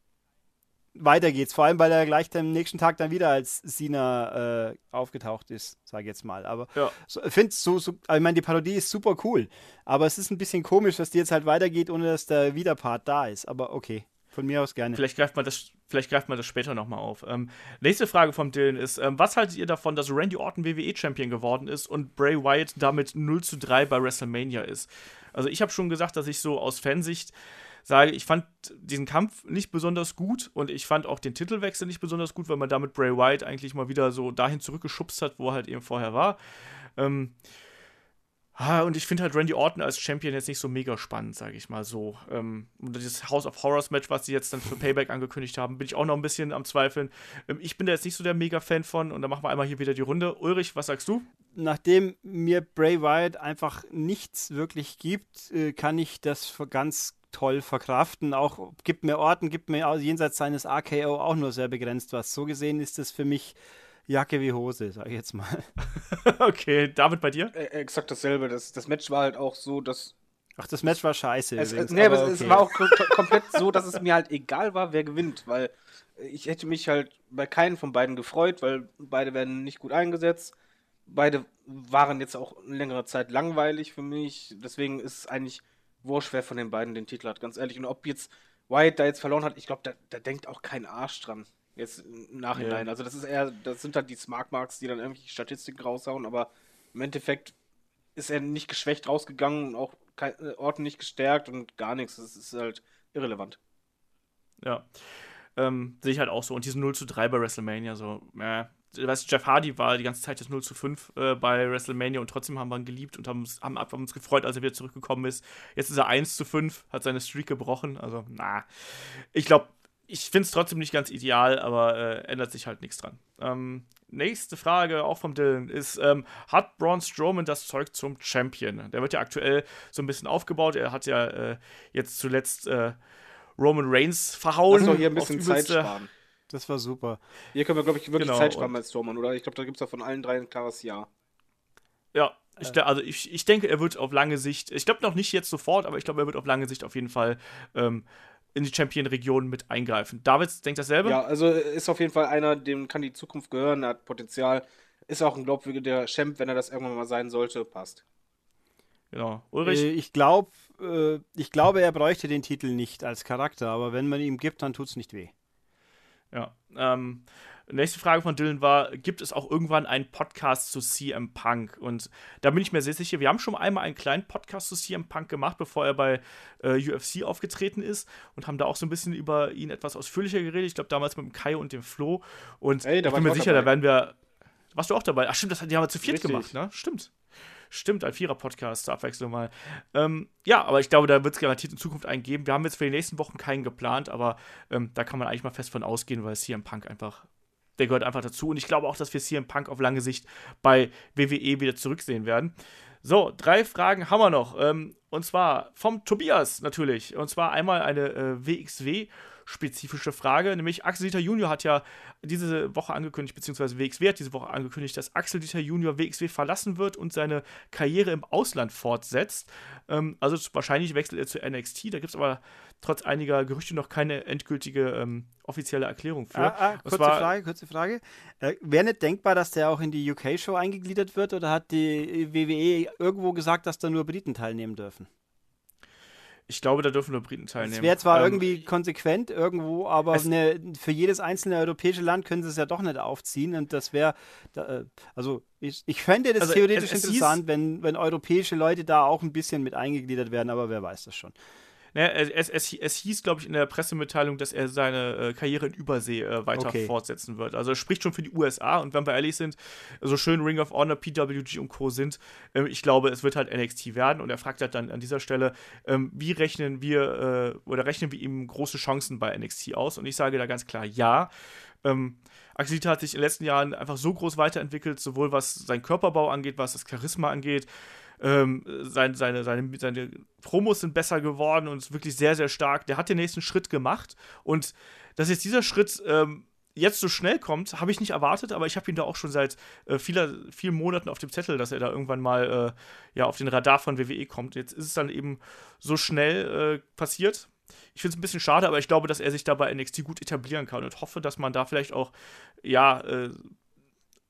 weiter geht's. Vor allem, weil er gleich am nächsten Tag dann wieder als Sina äh, aufgetaucht ist, sage ich jetzt mal. Aber ja. so, ich finde so, so, ich meine, die Parodie ist super cool. Aber es ist ein bisschen komisch, dass die jetzt halt weitergeht, ohne dass der Widerpart da ist. Aber okay. Von mir aus gerne. Vielleicht greift man das, vielleicht greift man das später nochmal auf. Ähm, nächste Frage vom Dylan ist: ähm, Was haltet ihr davon, dass Randy Orton WWE-Champion geworden ist und Bray Wyatt damit 0 zu 3 bei WrestleMania ist? Also, ich habe schon gesagt, dass ich so aus Fansicht sage, ich fand diesen Kampf nicht besonders gut und ich fand auch den Titelwechsel nicht besonders gut, weil man damit Bray Wyatt eigentlich mal wieder so dahin zurückgeschubst hat, wo er halt eben vorher war. Ähm, und ich finde halt Randy Orton als Champion jetzt nicht so mega spannend, sage ich mal so. Ähm, und das House of Horrors Match, was sie jetzt dann für Payback angekündigt haben, bin ich auch noch ein bisschen am Zweifeln. Ähm, ich bin da jetzt nicht so der Mega-Fan von und da machen wir einmal hier wieder die Runde. Ulrich, was sagst du? Nachdem mir Bray Wyatt einfach nichts wirklich gibt, äh, kann ich das ganz toll verkraften. Auch gibt mir Orten, gibt mir jenseits seines AKO auch nur sehr begrenzt was. So gesehen ist es für mich Jacke wie Hose, sag ich jetzt mal. okay, David, bei dir? Äh, exakt dasselbe. Das, das Match war halt auch so, dass. Ach, das Match war scheiße. Es, übrigens, nee, aber, okay. es war auch komplett so, dass es mir halt egal war, wer gewinnt, weil ich hätte mich halt bei keinen von beiden gefreut, weil beide werden nicht gut eingesetzt. Beide waren jetzt auch eine längere Zeit langweilig für mich. Deswegen ist es eigentlich wurscht, wer von den beiden den Titel hat, ganz ehrlich. Und ob jetzt Wyatt da jetzt verloren hat, ich glaube, da, da, denkt auch kein Arsch dran. Jetzt im Nachhinein. Ja. Also das ist eher, das sind halt die Smart Marks, die dann irgendwelche Statistiken raushauen, aber im Endeffekt ist er nicht geschwächt rausgegangen und auch äh, Orten nicht gestärkt und gar nichts. Das ist halt irrelevant. Ja. Ähm, sehe ich halt auch so. Und diesen 0 zu 3 bei WrestleMania, so, äh, weißt, Jeff Hardy war die ganze Zeit das 0 zu 5 äh, bei WrestleMania und trotzdem haben wir ihn geliebt und haben, haben, haben uns gefreut, als er wieder zurückgekommen ist. Jetzt ist er 1 zu 5, hat seine Streak gebrochen. Also, na, ich glaube, ich finde es trotzdem nicht ganz ideal, aber äh, ändert sich halt nichts dran. Ähm, nächste Frage, auch vom Dylan, ist: ähm, Hat Braun Strowman das Zeug zum Champion? Der wird ja aktuell so ein bisschen aufgebaut. Er hat ja äh, jetzt zuletzt äh, Roman Reigns verhauen. Lass doch hier ein bisschen Zeit sparen. Das war super. Hier können wir, glaube ich, wirklich genau, Zeit sparen als Stormann, oder? Ich glaube, da gibt es ja von allen drei ein klares Ja. Ja, ich, äh. also ich, ich denke, er wird auf lange Sicht, ich glaube noch nicht jetzt sofort, aber ich glaube, er wird auf lange Sicht auf jeden Fall ähm, in die Champion-Region mit eingreifen. David denkt dasselbe? Ja, also ist auf jeden Fall einer, dem kann die Zukunft gehören, er hat Potenzial, ist auch ein glaubwürdiger Champ, wenn er das irgendwann mal sein sollte, passt. Genau. Ulrich? Äh, ich glaube, äh, ich glaube, er bräuchte den Titel nicht als Charakter, aber wenn man ihm gibt, dann tut es nicht weh. Ja. Ähm, nächste Frage von Dylan war: Gibt es auch irgendwann einen Podcast zu CM Punk? Und da bin ich mir sehr sicher, wir haben schon einmal einen kleinen Podcast zu CM Punk gemacht, bevor er bei äh, UFC aufgetreten ist und haben da auch so ein bisschen über ihn etwas ausführlicher geredet. Ich glaube, damals mit dem Kai und dem Flo. Und hey, ich bin mir sicher, dabei. da werden wir. Warst du auch dabei? Ach, stimmt, das, die haben wir zu viert Richtig. gemacht, ne? Stimmt. Stimmt, ein Vierer-Podcast zur Abwechslung mal. Ähm, ja, aber ich glaube, da wird es garantiert in Zukunft einen geben. Wir haben jetzt für die nächsten Wochen keinen geplant, aber ähm, da kann man eigentlich mal fest von ausgehen, weil es hier im Punk einfach der gehört einfach dazu. Und ich glaube auch, dass wir CM Punk auf lange Sicht bei WWE wieder zurücksehen werden. So, drei Fragen haben wir noch. Ähm, und zwar vom Tobias natürlich. Und zwar einmal eine äh, WXW spezifische Frage, nämlich Axel Dieter Junior hat ja diese Woche angekündigt, beziehungsweise WXW hat diese Woche angekündigt, dass Axel Dieter Junior WXW verlassen wird und seine Karriere im Ausland fortsetzt. Ähm, also wahrscheinlich wechselt er zu NXT, da gibt es aber trotz einiger Gerüchte noch keine endgültige ähm, offizielle Erklärung für. Ah, ah, kurze war, Frage, kurze Frage. Äh, Wäre nicht denkbar, dass der auch in die UK-Show eingegliedert wird oder hat die WWE irgendwo gesagt, dass da nur Briten teilnehmen dürfen? Ich glaube, da dürfen nur Briten teilnehmen. Es wäre zwar ähm, irgendwie konsequent irgendwo, aber eine, für jedes einzelne europäische Land können sie es ja doch nicht aufziehen. Und das wäre, äh, also ich, ich fände das also theoretisch es, es interessant, wenn, wenn europäische Leute da auch ein bisschen mit eingegliedert werden, aber wer weiß das schon. Ne, es, es, es hieß, glaube ich, in der Pressemitteilung, dass er seine äh, Karriere in Übersee äh, weiter okay. fortsetzen wird. Also er spricht schon für die USA und wenn wir ehrlich sind, so schön Ring of Honor, PWG und Co. sind, äh, ich glaube, es wird halt NXT werden und er fragt halt dann an dieser Stelle, ähm, wie rechnen wir äh, oder rechnen wir ihm große Chancen bei NXT aus? Und ich sage da ganz klar ja. Ähm, Axelita hat sich in den letzten Jahren einfach so groß weiterentwickelt, sowohl was seinen Körperbau angeht, was das Charisma angeht, ähm, sein, seine, seine, seine Promos sind besser geworden und ist wirklich sehr, sehr stark. Der hat den nächsten Schritt gemacht. Und dass jetzt dieser Schritt ähm, jetzt so schnell kommt, habe ich nicht erwartet, aber ich habe ihn da auch schon seit äh, vieler, vielen Monaten auf dem Zettel, dass er da irgendwann mal äh, ja, auf den Radar von WWE kommt. Jetzt ist es dann eben so schnell äh, passiert. Ich finde es ein bisschen schade, aber ich glaube, dass er sich da bei NXT gut etablieren kann und hoffe, dass man da vielleicht auch, ja, äh,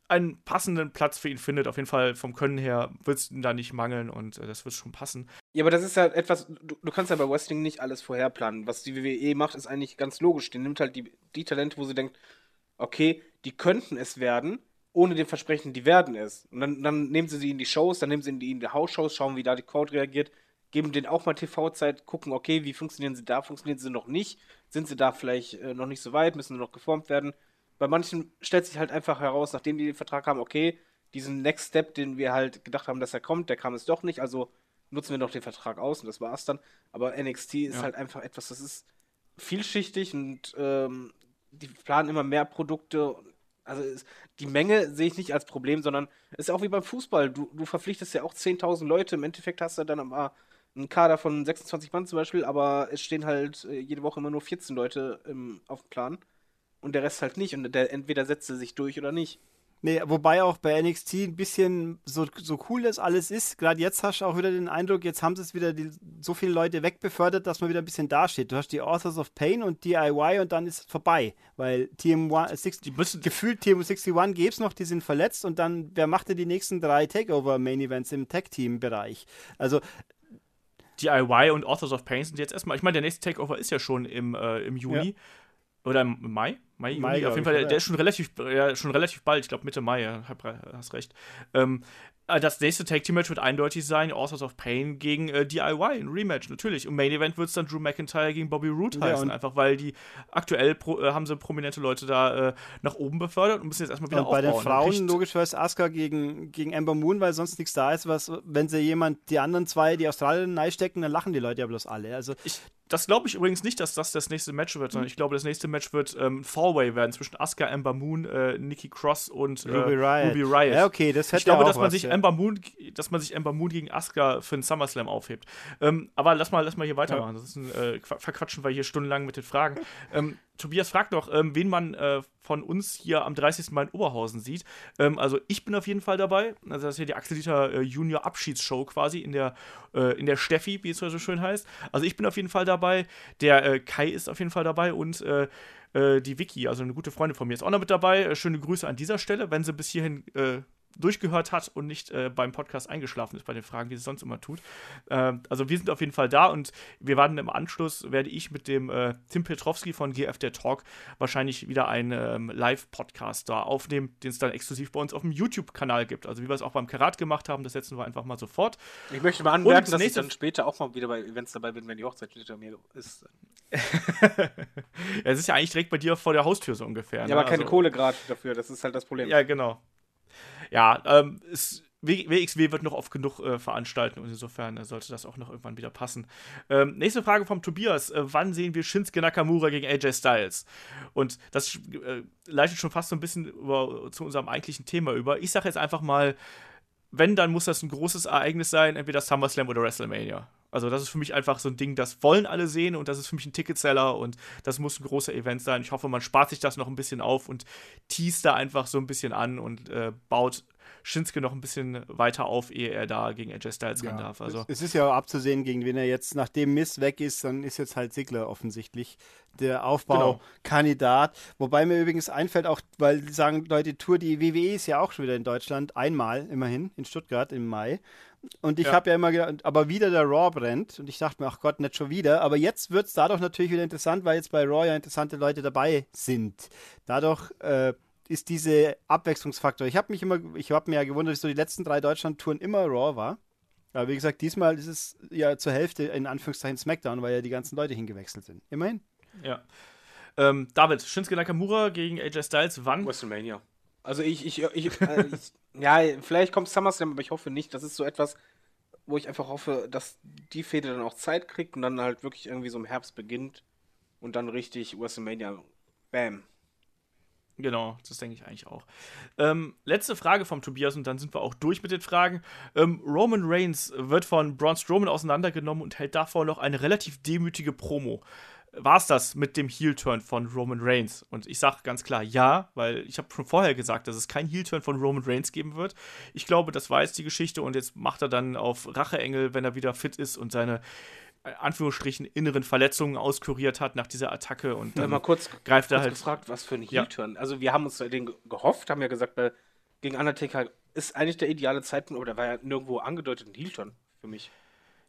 einen passenden Platz für ihn findet. Auf jeden Fall vom Können her wird es ihm da nicht mangeln und äh, das wird schon passen. Ja, aber das ist ja etwas, du, du, kannst ja bei Wrestling nicht alles vorherplanen. Was die WWE macht, ist eigentlich ganz logisch. Die nimmt halt die, die Talente, wo sie denkt, okay, die könnten es werden, ohne dem Versprechen, die werden es. Und dann, dann nehmen sie sie in die Shows, dann nehmen sie die in die Hausshows, schauen, wie da die Crowd reagiert, geben denen auch mal TV-Zeit, gucken, okay, wie funktionieren sie da, funktionieren sie noch nicht, sind sie da vielleicht äh, noch nicht so weit, müssen noch geformt werden bei manchen stellt sich halt einfach heraus, nachdem die den Vertrag haben, okay, diesen Next Step, den wir halt gedacht haben, dass er kommt, der kam es doch nicht, also nutzen wir noch den Vertrag aus und das war's dann. Aber NXT ist ja. halt einfach etwas, das ist vielschichtig und ähm, die planen immer mehr Produkte. Also die Menge sehe ich nicht als Problem, sondern es ist auch wie beim Fußball. Du, du verpflichtest ja auch 10.000 Leute. Im Endeffekt hast du dann aber einen Kader von 26 Mann zum Beispiel, aber es stehen halt äh, jede Woche immer nur 14 Leute im, auf dem Plan und der Rest halt nicht. Und der entweder setzt er sich durch oder nicht. Nee, wobei auch bei NXT ein bisschen so, so cool das alles ist. Gerade jetzt hast du auch wieder den Eindruck, jetzt haben sie es wieder die, so viele Leute wegbefördert, dass man wieder ein bisschen dasteht. Du hast die Authors of Pain und DIY und dann ist es vorbei. Weil TM1, äh, 60, die müssen gefühlt TM61 gibt es noch, die sind verletzt und dann, wer macht denn die nächsten drei Takeover-Main-Events im Tag-Team-Bereich? Also DIY und Authors of Pain sind jetzt erstmal, ich meine, der nächste Takeover ist ja schon im, äh, im Juni. Ja. Oder im Mai? Mai, Juni, Mai auf jeden Fall. Der, der, ist schon relativ, ja, schon relativ bald, ich glaube Mitte Mai, ja, hast recht. Ähm, äh, das nächste Tag Team Match wird eindeutig sein, Authors of Pain gegen äh, DIY, ein Rematch natürlich. Im Main Event wird es dann Drew McIntyre gegen Bobby Roode heißen, ja, einfach weil die aktuell pro, äh, haben sie prominente Leute da äh, nach oben befördert und müssen jetzt erstmal wieder und aufbauen. Bei den Frauen logischerweise Asuka gegen, gegen Amber Moon, weil sonst nichts da ist, was, wenn sie jemand, die anderen zwei, die Australien stecken, dann lachen die Leute ja bloß alle. Also ich, das glaube ich übrigens nicht, dass das das nächste Match wird, sondern hm. ich glaube, das nächste Match wird ähm, Four-Way werden zwischen Asuka, Amber Moon, äh, Nikki Cross und äh, Ruby, Riot. Ruby Riot. Ja, okay, das hätte Ich glaube, dass man was, sich ja. Amber Moon, dass man sich Amber Moon gegen Asuka für den SummerSlam aufhebt. Ähm, aber lass mal, lass mal hier weitermachen. Ja. Das ist ein äh, Verquatschen wir hier stundenlang mit den Fragen. ähm, Tobias fragt noch, ähm, wen man äh, von uns hier am 30. Mai in Oberhausen sieht. Ähm, also ich bin auf jeden Fall dabei. Also das ist hier die Axel Dieter äh, Junior Abschiedsshow quasi in der, äh, in der Steffi, wie es so schön heißt. Also ich bin auf jeden Fall dabei. Der äh, Kai ist auf jeden Fall dabei und äh, äh, die Vicky, also eine gute Freundin von mir, ist auch noch mit dabei. schöne Grüße an dieser Stelle, wenn sie bis hierhin durchgehört hat und nicht äh, beim Podcast eingeschlafen ist bei den Fragen, wie sie sonst immer tut. Äh, also wir sind auf jeden Fall da und wir werden im Anschluss, werde ich mit dem äh, Tim Petrowski von GF der Talk wahrscheinlich wieder einen ähm, Live-Podcast da aufnehmen, den es dann exklusiv bei uns auf dem YouTube-Kanal gibt. Also wie wir es auch beim Karat gemacht haben, das setzen wir einfach mal sofort. Ich möchte mal anmerken, dass ich dann später auch mal wieder bei Events dabei bin, wenn die Hochzeit hinter mir ist. es ist ja eigentlich direkt bei dir vor der Haustür so ungefähr. Ja, ne? aber keine also, Kohle gerade dafür, das ist halt das Problem. Ja, genau ja, ähm, es WXW wird noch oft genug äh, veranstalten und insofern äh, sollte das auch noch irgendwann wieder passen. Ähm, nächste Frage vom Tobias. Äh, wann sehen wir Shinsuke Nakamura gegen AJ Styles? Und das äh, leitet schon fast so ein bisschen über, zu unserem eigentlichen Thema über. Ich sage jetzt einfach mal, wenn, dann muss das ein großes Ereignis sein, entweder SummerSlam oder WrestleMania. Also das ist für mich einfach so ein Ding, das wollen alle sehen und das ist für mich ein Ticketseller und das muss ein großer Event sein. Ich hoffe, man spart sich das noch ein bisschen auf und teast da einfach so ein bisschen an und äh, baut Shinsuke noch ein bisschen weiter auf, ehe er da gegen AJ Styles ja, ran darf. Also. Es ist ja auch abzusehen, gegen wen er jetzt, nachdem Miss weg ist, dann ist jetzt halt Sigler offensichtlich der Aufbaukandidat. Genau. Wobei mir übrigens einfällt, auch weil sagen Leute, Tour, die WWE ist ja auch schon wieder in Deutschland, einmal immerhin, in Stuttgart im Mai. Und ich ja. habe ja immer gedacht, aber wieder der Raw brennt. Und ich dachte mir, ach Gott, nicht schon wieder. Aber jetzt wird es dadurch natürlich wieder interessant, weil jetzt bei Raw ja interessante Leute dabei sind. Dadurch äh, ist diese Abwechslungsfaktor. Ich habe mich immer, ich habe mir ja gewundert, dass so die letzten drei Deutschland-Touren immer Raw war. Aber wie gesagt, diesmal ist es ja zur Hälfte in Anführungszeichen SmackDown, weil ja die ganzen Leute hingewechselt sind. Immerhin. Ja. Ähm, David, Shinsuke Nakamura gegen AJ Styles, wann? WrestleMania. Also ich, ich, ich, äh, ich ja, vielleicht kommt SummerSlam, aber ich hoffe nicht. Das ist so etwas, wo ich einfach hoffe, dass die Fehde dann auch Zeit kriegt und dann halt wirklich irgendwie so im Herbst beginnt und dann richtig WrestleMania, bam, Genau, das denke ich eigentlich auch. Ähm, letzte Frage vom Tobias und dann sind wir auch durch mit den Fragen. Ähm, Roman Reigns wird von Braun Strowman auseinandergenommen und hält davor noch eine relativ demütige Promo. War es das mit dem Heel-Turn von Roman Reigns? Und ich sage ganz klar ja, weil ich habe schon vorher gesagt, dass es kein Heel-Turn von Roman Reigns geben wird. Ich glaube, das war jetzt die Geschichte und jetzt macht er dann auf Racheengel, wenn er wieder fit ist und seine Anführungsstrichen inneren Verletzungen auskuriert hat nach dieser Attacke und dann mal kurz greift er halt gefragt, was für ein Heel-Turn. Ja. Also wir haben uns den gehofft, haben ja gesagt, gegen Undertaker ist eigentlich der ideale Zeitpunkt, aber der war ja nirgendwo angedeutet ein Heel-Turn für mich.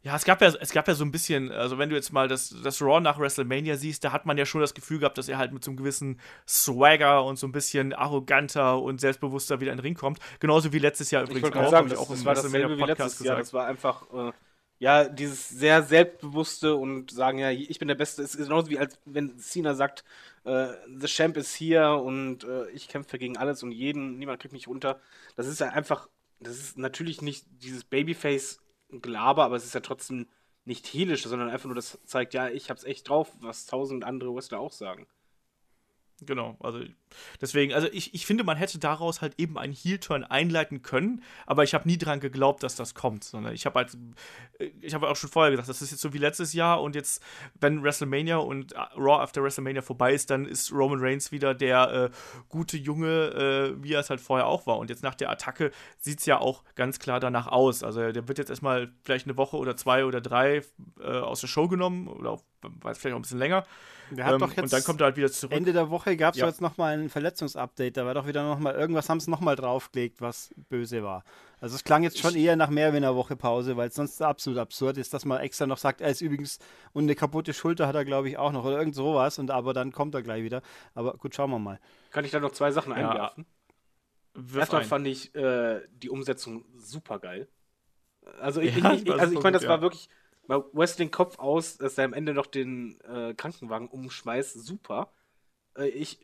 Ja, es gab ja, es gab ja so ein bisschen, also wenn du jetzt mal das, das Raw nach WrestleMania siehst, da hat man ja schon das Gefühl gehabt, dass er halt mit so einem gewissen Swagger und so ein bisschen arroganter und selbstbewusster wieder in den Ring kommt. Genauso wie letztes Jahr übrigens ich auch. Sagen, das, auch das im war WrestleMania Podcast gesagt. Jahr. Das war einfach äh, ja, dieses sehr selbstbewusste und sagen, ja, ich bin der Beste, ist genauso wie als wenn Cena sagt, äh, The Champ ist hier und äh, ich kämpfe gegen alles und jeden, niemand kriegt mich runter. Das ist ja einfach, das ist natürlich nicht dieses Babyface-Gelaber, aber es ist ja trotzdem nicht heelisch, sondern einfach nur, das zeigt, ja, ich hab's echt drauf, was tausend andere Wrestler auch sagen. Genau, also deswegen, also ich, ich finde, man hätte daraus halt eben einen Heel-Turn einleiten können, aber ich habe nie dran geglaubt, dass das kommt, sondern ich habe halt, ich habe auch schon vorher gesagt, das ist jetzt so wie letztes Jahr und jetzt, wenn WrestleMania und äh, Raw after WrestleMania vorbei ist, dann ist Roman Reigns wieder der äh, gute Junge, äh, wie er es halt vorher auch war. Und jetzt nach der Attacke sieht es ja auch ganz klar danach aus, also der wird jetzt erstmal vielleicht eine Woche oder zwei oder drei äh, aus der Show genommen oder auch, vielleicht auch ein bisschen länger ähm, doch jetzt und dann kommt er halt wieder zurück. Ende der Woche gab es ja. jetzt nochmal ein Verletzungsupdate. Da war doch wieder nochmal, irgendwas haben sie nochmal draufgelegt, was böse war. Also es klang jetzt schon eher nach mehr wie einer Woche Pause, weil es sonst absolut absurd ist, dass man extra noch sagt, er ist übrigens und eine kaputte Schulter hat er, glaube ich, auch noch oder irgend sowas und aber dann kommt er gleich wieder. Aber gut, schauen wir mal. Kann ich da noch zwei Sachen ja. einwerfen? Erstmal ein. fand ich äh, die Umsetzung super geil. Also ich, ja, ich, ich also ich meine, das ja. war wirklich mal Wrestling Kopf aus, dass er am Ende noch den äh, Krankenwagen umschmeißt, super. Äh, ich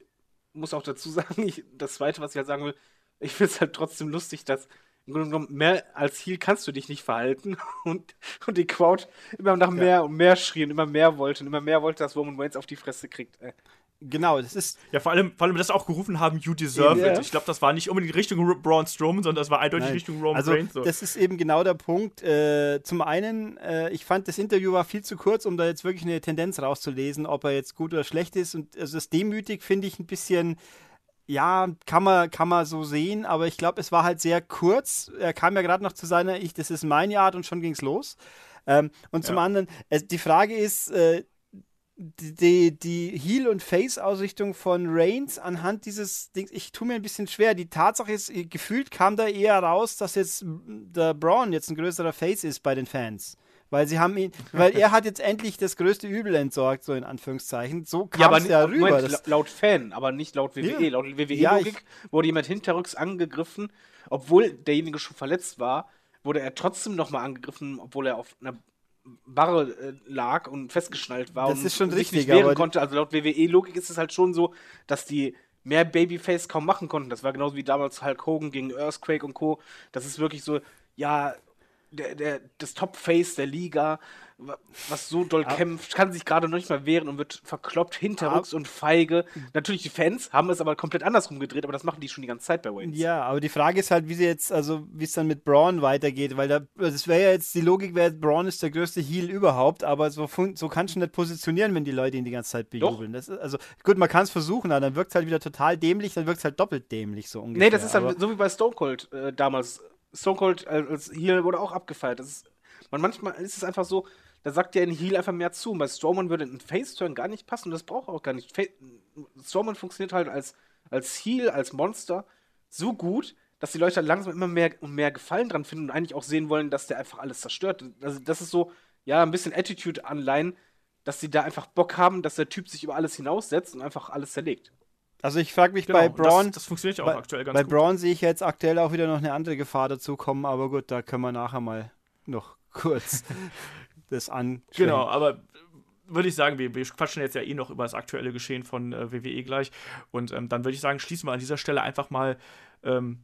muss auch dazu sagen, ich, das zweite, was ich halt sagen will, ich finde es halt trotzdem lustig, dass im Grunde genommen mehr als Heal kannst du dich nicht verhalten und, und die Crowd immer nach mehr ja. und mehr schrien, immer mehr wollte und immer mehr wollte, dass Roman Reigns auf die Fresse kriegt. Ey. Genau, das ist. Ja, vor allem, vor allem, dass auch gerufen haben, you deserve yeah. it. Ich glaube, das war nicht unbedingt Richtung Braun Strowman, sondern das war eindeutig Nein. Richtung Roman also, Reigns. So. Das ist eben genau der Punkt. Äh, zum einen, äh, ich fand, das Interview war viel zu kurz, um da jetzt wirklich eine Tendenz rauszulesen, ob er jetzt gut oder schlecht ist. Und also das demütig finde ich ein bisschen. Ja, kann man, kann man so sehen, aber ich glaube, es war halt sehr kurz. Er kam ja gerade noch zu seiner, ich, das ist meine Art und schon ging es los. Ähm, und zum ja. anderen, es, die Frage ist, äh, die, die Heel- und Face-Ausrichtung von Reigns anhand dieses Dings, ich tue mir ein bisschen schwer. Die Tatsache ist, gefühlt kam da eher raus, dass jetzt der Braun jetzt ein größerer Face ist bei den Fans. Weil sie haben ihn, weil er hat jetzt endlich das größte Übel entsorgt, so in Anführungszeichen. So kam ja, es ja rüber. Moment, laut Fan, aber nicht laut WWE. Ja. Laut WWE-Logik ja, wurde jemand hinterrücks angegriffen, obwohl derjenige schon verletzt war, wurde er trotzdem nochmal angegriffen, obwohl er auf einer Barre äh, lag und festgeschnallt war das und ist schon sich richtig, nicht wehren konnte. Also laut WWE-Logik ist es halt schon so, dass die mehr Babyface kaum machen konnten. Das war genauso wie damals Hulk Hogan gegen Earthquake und Co. Das ist wirklich so, ja, der, der, das Top-Face der Liga, was so doll ja. kämpft, kann sich gerade noch nicht mal wehren und wird verkloppt hinterrücks und feige. Natürlich, die Fans haben es aber komplett andersrum gedreht, aber das machen die schon die ganze Zeit bei Wayne. Ja, aber die Frage ist halt, wie sie jetzt, also wie es dann mit Braun weitergeht, weil da, das wäre ja jetzt, die Logik wäre, Braun ist der größte Heel überhaupt, aber so, so kannst du nicht positionieren, wenn die Leute ihn die ganze Zeit bejubeln. Ist, also gut, man kann es versuchen, aber dann wirkt es halt wieder total dämlich, dann wirkt es halt doppelt dämlich so ungefähr. Nee, das ist dann so wie bei Stone Cold äh, damals Stone Cold als Heel wurde auch abgefeiert. Das ist, man, manchmal ist es einfach so, da sagt ja ein Heel einfach mehr zu. Und bei Strowman würde ein Face-Turn gar nicht passen und das braucht auch gar nicht. Fa Strowman funktioniert halt als, als Heel, als Monster so gut, dass die Leute halt langsam immer mehr und mehr Gefallen dran finden und eigentlich auch sehen wollen, dass der einfach alles zerstört. Also das ist so, ja, ein bisschen Attitude-Anleihen, dass sie da einfach Bock haben, dass der Typ sich über alles hinaussetzt und einfach alles zerlegt. Also ich frage mich genau, bei Braun. Das, das funktioniert ja auch bei, aktuell ganz bei gut. Bei Braun sehe ich jetzt aktuell auch wieder noch eine andere Gefahr dazu kommen, aber gut, da können wir nachher mal noch kurz das an. Genau, aber würde ich sagen, wir, wir, quatschen jetzt ja eh noch über das aktuelle Geschehen von äh, WWE gleich. Und ähm, dann würde ich sagen, schließen wir an dieser Stelle einfach mal ähm,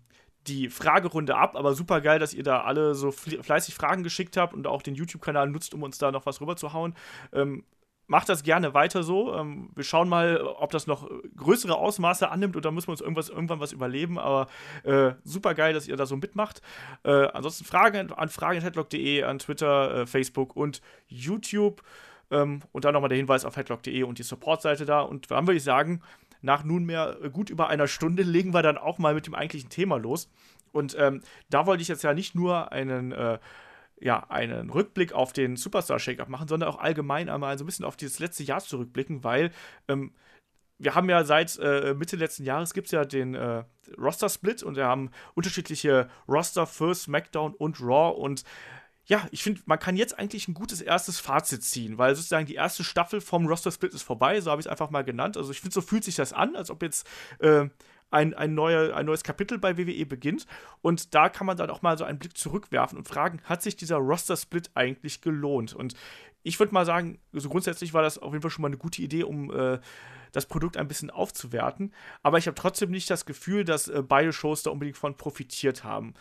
die Fragerunde ab. Aber super geil, dass ihr da alle so fleißig Fragen geschickt habt und auch den YouTube-Kanal nutzt, um uns da noch was rüberzuhauen. Ähm, macht das gerne weiter so. Ähm, wir schauen mal, ob das noch größere Ausmaße annimmt oder müssen wir uns irgendwas, irgendwann was überleben. Aber äh, super geil, dass ihr da so mitmacht. Äh, ansonsten Fragen an fragen.headlock.de, an Twitter, äh, Facebook und YouTube. Ähm, und dann nochmal der Hinweis auf headlock.de und die Supportseite da. Und dann würde ich sagen, nach nunmehr gut über einer Stunde legen wir dann auch mal mit dem eigentlichen Thema los. Und ähm, da wollte ich jetzt ja nicht nur einen äh, ja, einen Rückblick auf den Superstar Shake-Up machen, sondern auch allgemein einmal so ein bisschen auf dieses letzte Jahr zurückblicken, weil ähm, wir haben ja seit äh, Mitte letzten Jahres gibt es ja den äh, Roster-Split und wir haben unterschiedliche Roster für SmackDown und Raw und ja, ich finde, man kann jetzt eigentlich ein gutes erstes Fazit ziehen, weil sozusagen die erste Staffel vom Roster-Split ist vorbei, so habe ich es einfach mal genannt. Also ich finde, so fühlt sich das an, als ob jetzt äh, ein, ein, neue, ein neues Kapitel bei WWE beginnt. Und da kann man dann auch mal so einen Blick zurückwerfen und fragen, hat sich dieser Roster-Split eigentlich gelohnt? Und ich würde mal sagen, so also grundsätzlich war das auf jeden Fall schon mal eine gute Idee, um äh, das Produkt ein bisschen aufzuwerten. Aber ich habe trotzdem nicht das Gefühl, dass äh, beide Shows da unbedingt von profitiert haben.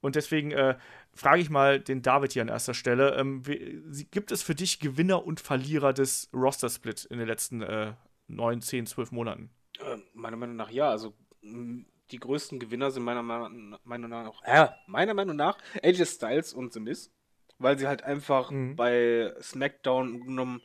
Und deswegen äh, frage ich mal den David hier an erster Stelle: ähm, wie, Gibt es für dich Gewinner und Verlierer des Roster-Split in den letzten äh, 9, 10, 12 Monaten? Äh, meiner Meinung nach ja. Also die größten Gewinner sind meiner Meinung nach, äh, meiner Meinung nach AJ Styles und The Miz, weil sie halt einfach mhm. bei SmackDown genommen,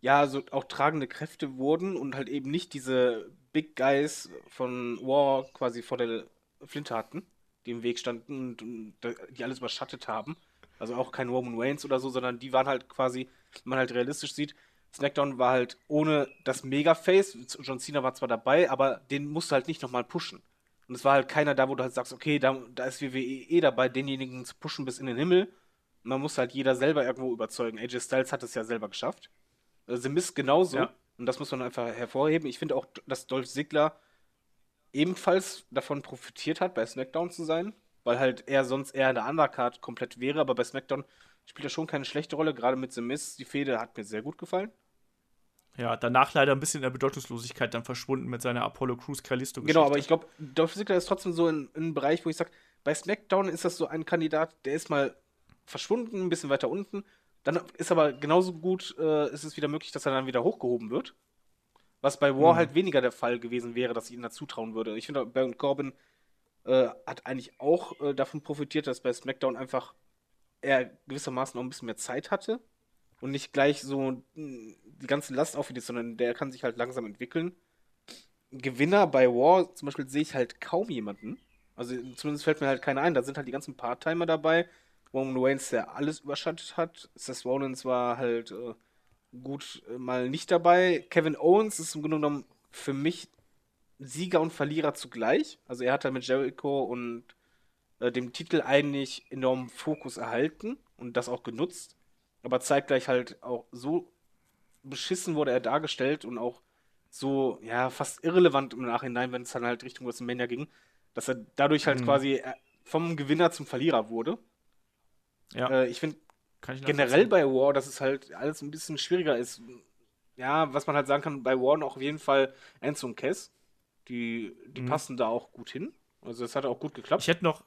ja, so auch tragende Kräfte wurden und halt eben nicht diese Big Guys von War quasi vor der Flinte hatten, die im Weg standen und, und die alles überschattet haben. Also auch kein Roman Reigns oder so, sondern die waren halt quasi, wenn man halt realistisch sieht, SmackDown war halt ohne das Mega-Face. John Cena war zwar dabei, aber den musst du halt nicht nochmal pushen. Und es war halt keiner da, wo du halt sagst, okay, da, da ist WWE eh dabei, denjenigen zu pushen bis in den Himmel. Und man muss halt jeder selber irgendwo überzeugen. AJ Styles hat es ja selber geschafft. The also, Miz genauso. Ja. Und das muss man einfach hervorheben. Ich finde auch, dass Dolph Ziggler ebenfalls davon profitiert hat, bei SmackDown zu sein, weil halt er sonst eher in der Undercard komplett wäre, aber bei SmackDown spielt er schon keine schlechte Rolle, gerade mit The Miz. Die Fehde hat mir sehr gut gefallen. Ja, danach leider ein bisschen in der Bedeutungslosigkeit dann verschwunden mit seiner Apollo Crews Callisto. Genau, aber ich glaube, Dolph Ziggler ist trotzdem so in, in einem Bereich, wo ich sage, bei SmackDown ist das so ein Kandidat, der ist mal verschwunden, ein bisschen weiter unten. Dann ist aber genauso gut, äh, ist es wieder möglich, dass er dann wieder hochgehoben wird. Was bei War mhm. halt weniger der Fall gewesen wäre, dass ich ihm da zutrauen würde. Ich finde, Baron Corbin äh, hat eigentlich auch äh, davon profitiert, dass bei SmackDown einfach er gewissermaßen auch ein bisschen mehr Zeit hatte und nicht gleich so hm, die ganze Last auf ihn ist, sondern der kann sich halt langsam entwickeln. Gewinner bei War zum Beispiel sehe ich halt kaum jemanden. Also zumindest fällt mir halt keiner ein. Da sind halt die ganzen Part-Timer dabei. Roman Reigns, der alles überschattet hat. Seth Rollins war halt äh, gut äh, mal nicht dabei. Kevin Owens ist im Grunde genommen für mich Sieger und Verlierer zugleich. Also er hat halt mit Jericho und äh, dem Titel eigentlich enormen Fokus erhalten und das auch genutzt. Aber zeitgleich halt auch so beschissen wurde er dargestellt und auch so, ja, fast irrelevant im Nachhinein, wenn es dann halt Richtung WrestleMania ging, dass er dadurch halt mhm. quasi äh, vom Gewinner zum Verlierer wurde. Ja. Äh, ich finde generell bei War, dass es halt alles ein bisschen schwieriger ist. Ja, was man halt sagen kann, bei War noch auf jeden Fall Enzo und Cass. Die, die mhm. passen da auch gut hin. Also das hat auch gut geklappt. Ich hätte noch,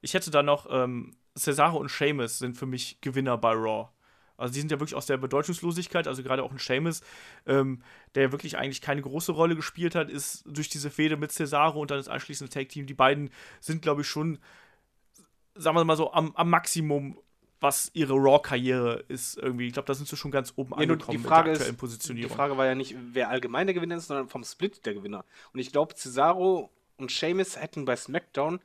ich hätte da noch, ähm, Cesaro und Seamus sind für mich Gewinner bei Raw. Also die sind ja wirklich aus der Bedeutungslosigkeit, also gerade auch ein Seamus, ähm, der wirklich eigentlich keine große Rolle gespielt hat, ist durch diese Fehde mit Cesaro und dann das anschließende Tag-Team. Die beiden sind, glaube ich, schon, sagen wir mal so, am, am Maximum was ihre Raw-Karriere ist irgendwie. Ich glaube, da sind sie schon ganz oben ja, angekommen die Frage mit der aktuellen Positionierung. Die Frage war ja nicht, wer allgemein der Gewinner ist, sondern vom Split der Gewinner. Und ich glaube, Cesaro und Seamus hätten bei SmackDown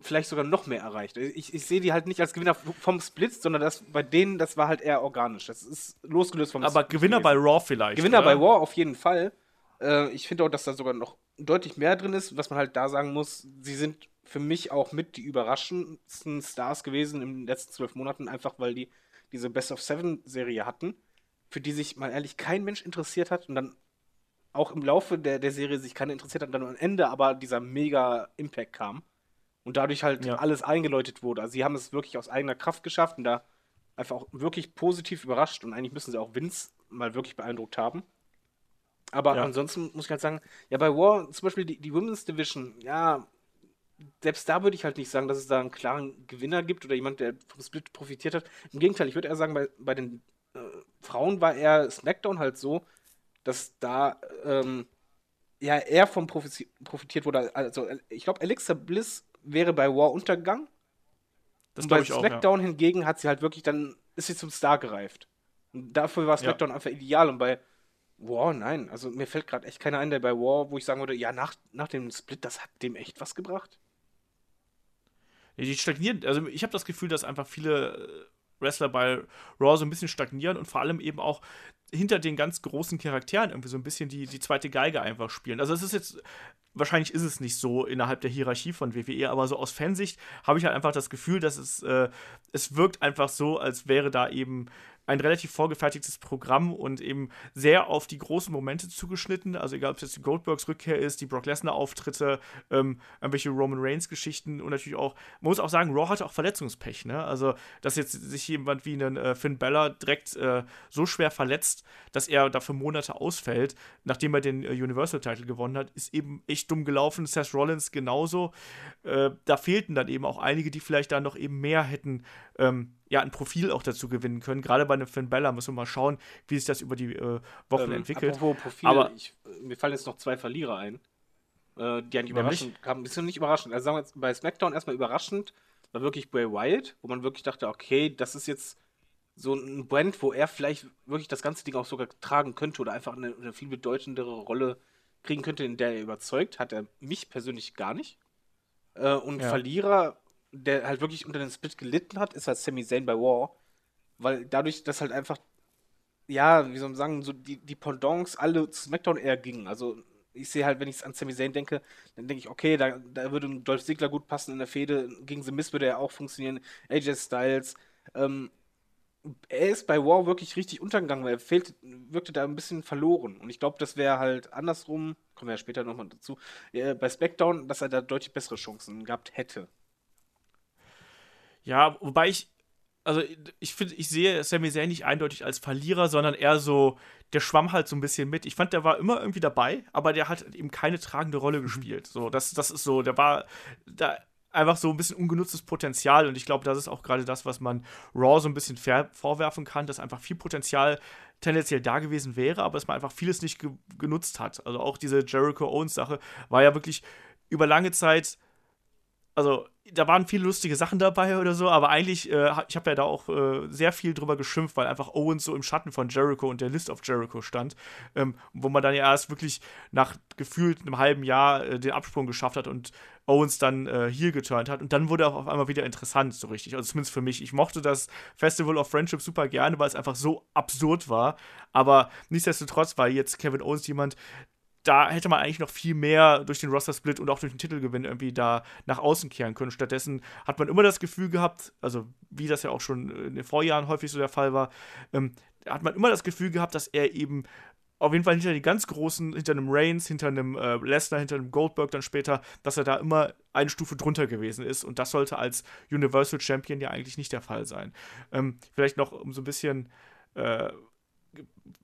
vielleicht sogar noch mehr erreicht. Ich, ich sehe die halt nicht als Gewinner vom Split, sondern das bei denen, das war halt eher organisch. Das ist losgelöst vom Aber Split Gewinner gewesen. bei Raw vielleicht. Gewinner oder? bei Raw auf jeden Fall. Äh, ich finde auch, dass da sogar noch deutlich mehr drin ist, was man halt da sagen muss. Sie sind für mich auch mit die überraschendsten Stars gewesen in den letzten zwölf Monaten, einfach weil die diese Best of Seven Serie hatten, für die sich mal ehrlich kein Mensch interessiert hat und dann auch im Laufe der, der Serie sich keiner interessiert hat und dann am Ende aber dieser mega Impact kam und dadurch halt ja. alles eingeläutet wurde. Also sie haben es wirklich aus eigener Kraft geschafft und da einfach auch wirklich positiv überrascht und eigentlich müssen sie auch Vince mal wirklich beeindruckt haben. Aber ja. ansonsten muss ich halt sagen, ja, bei War zum Beispiel die, die Women's Division, ja, selbst da würde ich halt nicht sagen, dass es da einen klaren Gewinner gibt oder jemand, der vom Split profitiert hat. Im Gegenteil, ich würde eher sagen, bei, bei den äh, Frauen war eher SmackDown halt so, dass da ähm, ja eher vom profitiert wurde. Also ich glaube, Alexa Bliss wäre bei War untergegangen. Das und bei SmackDown auch, ja. hingegen hat sie halt wirklich dann, ist sie zum Star gereift. Und dafür war SmackDown ja. einfach ideal. Und bei War, nein. Also mir fällt gerade echt keiner ein, der bei War, wo ich sagen würde, ja, nach, nach dem Split, das hat dem echt was gebracht. Die stagnieren, also ich habe das Gefühl, dass einfach viele äh, Wrestler bei Raw so ein bisschen stagnieren und vor allem eben auch hinter den ganz großen Charakteren irgendwie so ein bisschen die, die zweite Geige einfach spielen. Also es ist jetzt wahrscheinlich ist es nicht so innerhalb der Hierarchie von WWE, aber so aus Fansicht habe ich halt einfach das Gefühl, dass es, äh, es wirkt einfach so, als wäre da eben ein relativ vorgefertigtes Programm und eben sehr auf die großen Momente zugeschnitten. Also egal, ob es jetzt die Goldbergs Rückkehr ist, die Brock Lesnar-Auftritte, ähm, irgendwelche Roman Reigns-Geschichten und natürlich auch, man muss auch sagen, Raw hatte auch Verletzungspech. Ne? Also, dass jetzt sich jemand wie einen äh, Finn Bella direkt äh, so schwer verletzt, dass er dafür Monate ausfällt, nachdem er den äh, Universal-Title gewonnen hat, ist eben echt dumm gelaufen. Seth Rollins genauso. Äh, da fehlten dann eben auch einige, die vielleicht da noch eben mehr hätten ähm, ja, ein Profil auch dazu gewinnen können. Gerade bei einem Finn Bella müssen wir mal schauen, wie sich das über die äh, Wochen ähm, entwickelt. Profil, Aber ich, mir fallen jetzt noch zwei Verlierer ein, äh, die eigentlich überraschend kamen. Ein bisschen nicht überraschend. Also sagen wir jetzt bei SmackDown erstmal überraschend, war wirklich Bray Wyatt, wo man wirklich dachte, okay, das ist jetzt so ein Brand, wo er vielleicht wirklich das ganze Ding auch sogar tragen könnte oder einfach eine, eine viel bedeutendere Rolle kriegen könnte, in der er überzeugt, hat er mich persönlich gar nicht. Äh, und ja. Verlierer der halt wirklich unter den Split gelitten hat, ist halt Sami Zayn bei War. Weil dadurch, dass halt einfach, ja, wie soll man sagen, so die, die Pendants alle zu SmackDown eher gingen. Also ich sehe halt, wenn ich an Sami Zayn denke, dann denke ich, okay, da, da würde ein Dolph Ziggler gut passen in der Fehde. Gegen The Miz würde er auch funktionieren. AJ Styles. Ähm, er ist bei War wirklich richtig untergegangen, weil er fehlt, wirkte da ein bisschen verloren. Und ich glaube, das wäre halt andersrum, kommen wir ja später nochmal dazu, äh, bei SmackDown, dass er da deutlich bessere Chancen gehabt hätte. Ja, wobei ich, also ich finde, ich sehe Sami Zayn nicht eindeutig als Verlierer, sondern eher so, der schwamm halt so ein bisschen mit. Ich fand, der war immer irgendwie dabei, aber der hat eben keine tragende Rolle mhm. gespielt. So, das, das ist so, der war da einfach so ein bisschen ungenutztes Potenzial und ich glaube, das ist auch gerade das, was man Raw so ein bisschen vorwerfen kann, dass einfach viel Potenzial tendenziell da gewesen wäre, aber dass man einfach vieles nicht ge genutzt hat. Also auch diese Jericho Owens Sache war ja wirklich über lange Zeit also da waren viele lustige Sachen dabei oder so, aber eigentlich, äh, ich habe ja da auch äh, sehr viel drüber geschimpft, weil einfach Owens so im Schatten von Jericho und der List of Jericho stand, ähm, wo man dann ja erst wirklich nach gefühlt einem halben Jahr äh, den Absprung geschafft hat und Owens dann äh, hier geturnt hat und dann wurde auch auf einmal wieder interessant, so richtig. Also zumindest für mich. Ich mochte das Festival of Friendship super gerne, weil es einfach so absurd war, aber nichtsdestotrotz war jetzt Kevin Owens jemand, da hätte man eigentlich noch viel mehr durch den Roster-Split und auch durch den Titelgewinn irgendwie da nach außen kehren können. Stattdessen hat man immer das Gefühl gehabt, also wie das ja auch schon in den Vorjahren häufig so der Fall war, ähm, hat man immer das Gefühl gehabt, dass er eben auf jeden Fall hinter die ganz großen, hinter einem Reigns, hinter einem äh, Lesnar, hinter einem Goldberg dann später, dass er da immer eine Stufe drunter gewesen ist. Und das sollte als Universal Champion ja eigentlich nicht der Fall sein. Ähm, vielleicht noch um so ein bisschen äh,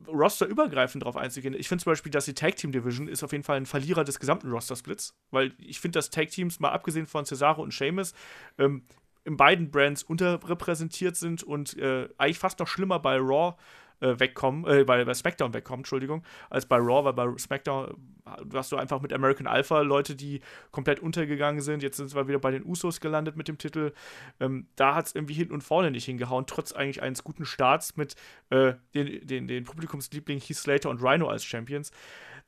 rosterübergreifend drauf einzugehen. Ich finde zum Beispiel, dass die Tag Team Division ist auf jeden Fall ein Verlierer des gesamten Roster-Splits, weil ich finde, dass Tag Teams, mal abgesehen von Cesaro und Sheamus, ähm, in beiden Brands unterrepräsentiert sind und äh, eigentlich fast noch schlimmer bei Raw äh, wegkommen, äh, bei, bei SmackDown wegkommen, Entschuldigung, als bei Raw, weil bei SmackDown hast du einfach mit American Alpha Leute, die komplett untergegangen sind. Jetzt sind wir wieder bei den Usos gelandet mit dem Titel. Ähm, da hat es irgendwie hinten und vorne nicht hingehauen, trotz eigentlich eines guten Starts mit äh, den, den, den Publikumsliebling Heath Slater und Rhino als Champions.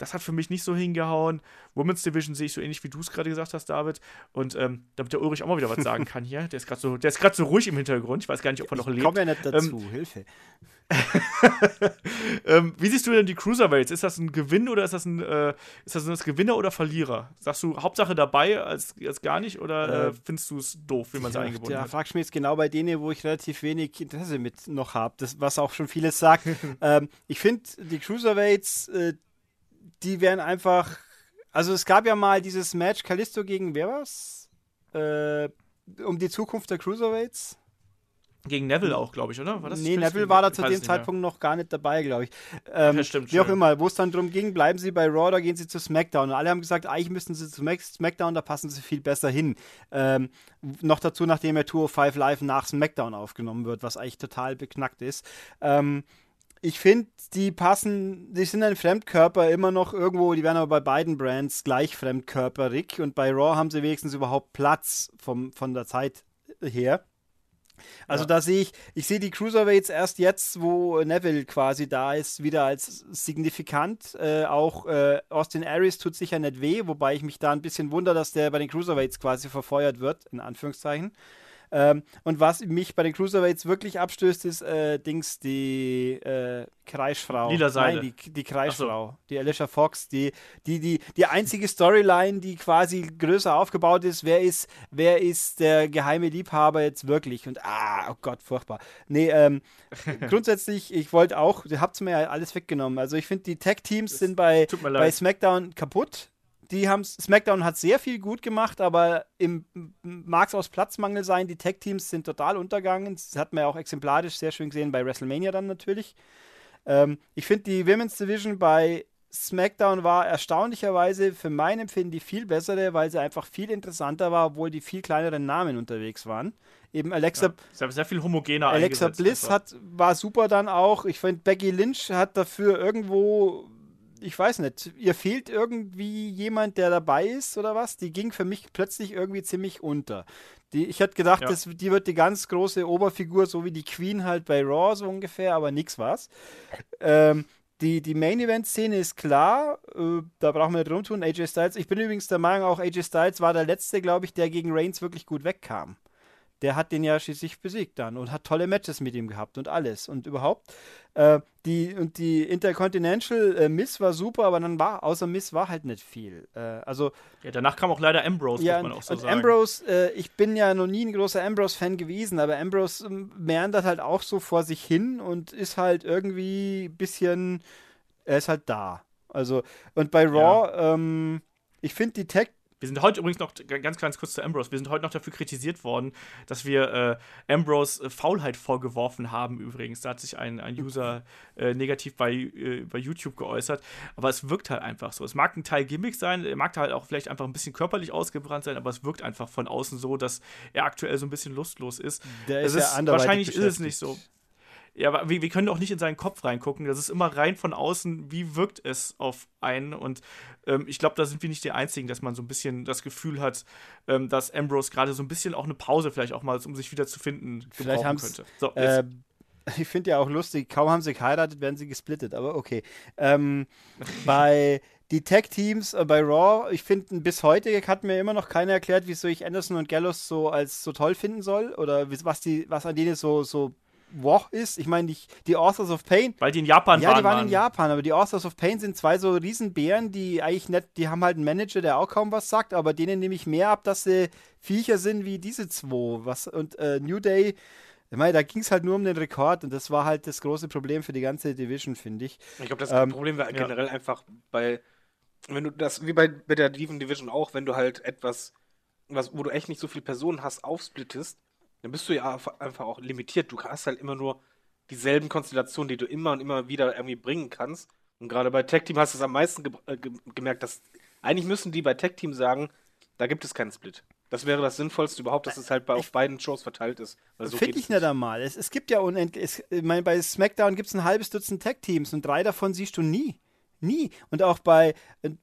Das hat für mich nicht so hingehauen. Women's Division sehe ich so ähnlich wie du es gerade gesagt hast, David. Und ähm, damit der Ulrich auch mal wieder was sagen kann hier. Der ist gerade so, so ruhig im Hintergrund. Ich weiß gar nicht, ob er noch lebt. Komm ja nicht dazu, ähm, Hilfe. ähm, wie siehst du denn die Cruiserweights? Ist das ein Gewinn oder ist das ein, äh, ist das, das Gewinner oder Verlierer? Sagst du Hauptsache dabei als, als gar nicht oder äh, findest du es doof, wie man es ja, eingebunden ja, hat? Da fragst du mich jetzt genau bei denen, wo ich relativ wenig Interesse mit noch habe, was auch schon vieles sagt. ähm, ich finde die Cruiserweights, äh, die werden einfach. Also es gab ja mal dieses Match Kalisto gegen wer war's? Äh, um die Zukunft der Cruiserweights. Gegen Neville auch, glaube ich, oder? War das nee, Neville war da zu dem Zeitpunkt noch gar nicht dabei, glaube ich. Ähm, ja, stimmt, wie auch immer, wo es dann darum ging, bleiben Sie bei Raw oder gehen Sie zu SmackDown. Und alle haben gesagt, eigentlich müssten Sie zu SmackDown, da passen Sie viel besser hin. Ähm, noch dazu, nachdem er Tour of Five Live nach SmackDown aufgenommen wird, was eigentlich total beknackt ist. Ähm, ich finde, die passen, die sind ein Fremdkörper immer noch irgendwo, die werden aber bei beiden Brands gleich fremdkörperig und bei Raw haben sie wenigstens überhaupt Platz vom, von der Zeit her. Also ja. da sehe ich, ich sehe die Cruiserweights erst jetzt, wo Neville quasi da ist, wieder als signifikant. Äh, auch äh, Austin Aries tut sicher nicht weh, wobei ich mich da ein bisschen wundere, dass der bei den Cruiserweights quasi verfeuert wird, in Anführungszeichen. Ähm, und was mich bei den Cruiserweights wirklich abstößt, ist äh, Dings, die äh, Kreischfrau. Lila Seide. Nein, die, die Kreischfrau. So. Die Alicia Fox, die, die, die, die einzige Storyline, die quasi größer aufgebaut ist. Wer ist, wer ist der geheime Liebhaber jetzt wirklich? Und ah, oh Gott, furchtbar. Nee, ähm, grundsätzlich, ich wollte auch, ihr habt mir ja alles weggenommen. Also ich finde, die Tech-Teams sind bei, bei SmackDown kaputt die haben SmackDown hat sehr viel gut gemacht, aber im mag es aus Platzmangel sein, die Tag-Teams sind total untergegangen. Das hat man ja auch exemplarisch sehr schön gesehen bei WrestleMania dann natürlich. Ähm, ich finde die Women's Division bei SmackDown war erstaunlicherweise für mein Empfinden die viel bessere, weil sie einfach viel interessanter war, obwohl die viel kleineren Namen unterwegs waren. Eben Alexa. Ja, sehr viel homogener Alexa Bliss hat, war super dann auch. Ich finde, Becky Lynch hat dafür irgendwo ich weiß nicht, ihr fehlt irgendwie jemand, der dabei ist oder was? Die ging für mich plötzlich irgendwie ziemlich unter. Die, ich hätte gedacht, ja. das, die wird die ganz große Oberfigur, so wie die Queen halt bei Raw so ungefähr, aber nix war's. Ähm, die, die Main-Event-Szene ist klar, äh, da brauchen wir nicht rumtun. AJ Styles, ich bin übrigens der Meinung, auch AJ Styles war der Letzte, glaube ich, der gegen Reigns wirklich gut wegkam der hat den ja schließlich besiegt dann und hat tolle Matches mit ihm gehabt und alles und überhaupt. Äh, die, und die Intercontinental äh, Miss war super, aber dann war, außer Miss war halt nicht viel. Äh, also. Ja, danach kam auch leider Ambrose, ja, muss man auch so und sagen. Ambrose, äh, ich bin ja noch nie ein großer Ambrose-Fan gewesen, aber Ambrose ähm, meandert halt auch so vor sich hin und ist halt irgendwie ein bisschen, er ist halt da. Also, und bei Raw, ja. ähm, ich finde die Tag wir sind heute übrigens noch, ganz, ganz kurz zu Ambrose, wir sind heute noch dafür kritisiert worden, dass wir äh, Ambrose äh, Faulheit vorgeworfen haben übrigens. Da hat sich ein, ein User äh, negativ bei, äh, bei YouTube geäußert. Aber es wirkt halt einfach so. Es mag ein Teil Gimmick sein, er mag halt auch vielleicht einfach ein bisschen körperlich ausgebrannt sein, aber es wirkt einfach von außen so, dass er aktuell so ein bisschen lustlos ist. Der ist, ist wahrscheinlich ist es nicht so. Ja, aber wir, wir können auch nicht in seinen Kopf reingucken. Das ist immer rein von außen, wie wirkt es auf einen. Und ähm, ich glaube, da sind wir nicht die Einzigen, dass man so ein bisschen das Gefühl hat, ähm, dass Ambrose gerade so ein bisschen auch eine Pause vielleicht auch mal, um sich wieder zu finden, vielleicht haben könnte. So, äh, ich finde ja auch lustig, kaum haben sie geheiratet, werden sie gesplittet, aber okay. Ähm, bei die Tag-Teams äh, bei Raw, ich finde, bis heute hat mir immer noch keiner erklärt, wieso ich Anderson und Gallows so als so toll finden soll oder was die, was an denen so, so Woch ist. Ich meine, die, die, Authors of Pain. Weil die in Japan ja, waren. Ja, die waren in Japan, aber die Authors of Pain sind zwei so Riesenbären, die eigentlich nicht, die haben halt einen Manager, der auch kaum was sagt, aber denen nehme ich mehr ab, dass sie Viecher sind wie diese zwei. Was, und äh, New Day. Ich meine, da ging es halt nur um den Rekord und das war halt das große Problem für die ganze Division, finde ich. Ich glaube, das ähm, Problem war generell ja. einfach bei, wenn du das, wie bei, bei der Diven Division auch, wenn du halt etwas, was, wo du echt nicht so viele Personen hast, aufsplittest, dann bist du ja einfach auch limitiert. Du hast halt immer nur dieselben Konstellationen, die du immer und immer wieder irgendwie bringen kannst. Und gerade bei Tech Team hast du es am meisten ge äh, ge gemerkt, dass eigentlich müssen die bei Tech Team sagen, da gibt es keinen Split. Das wäre das Sinnvollste überhaupt, dass es halt bei, auf beiden Shows verteilt ist. So Finde ich nicht einmal. Es, es gibt ja unendlich. Es, ich meine, bei SmackDown gibt es ein halbes Dutzend Tech-Teams und drei davon siehst du nie. Nie. Und auch bei,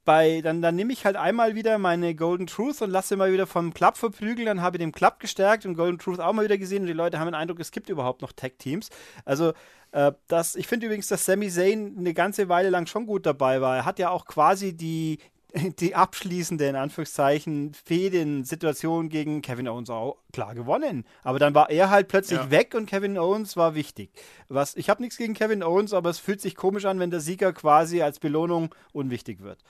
bei dann, dann nehme ich halt einmal wieder meine Golden Truth und lasse mal wieder vom Club verprügeln, dann habe ich den Club gestärkt und Golden Truth auch mal wieder gesehen und die Leute haben den Eindruck, es gibt überhaupt noch Tech-Teams. Also, äh, das, ich finde übrigens, dass Sami Zayn eine ganze Weile lang schon gut dabei war. Er hat ja auch quasi die, die abschließende, in Anführungszeichen, Fäden-Situation gegen Kevin Owens auch klar gewonnen. Aber dann war er halt plötzlich ja. weg und Kevin Owens war wichtig. Was, ich habe nichts gegen Kevin Owens, aber es fühlt sich komisch an, wenn der Sieger quasi als Belohnung unwichtig wird.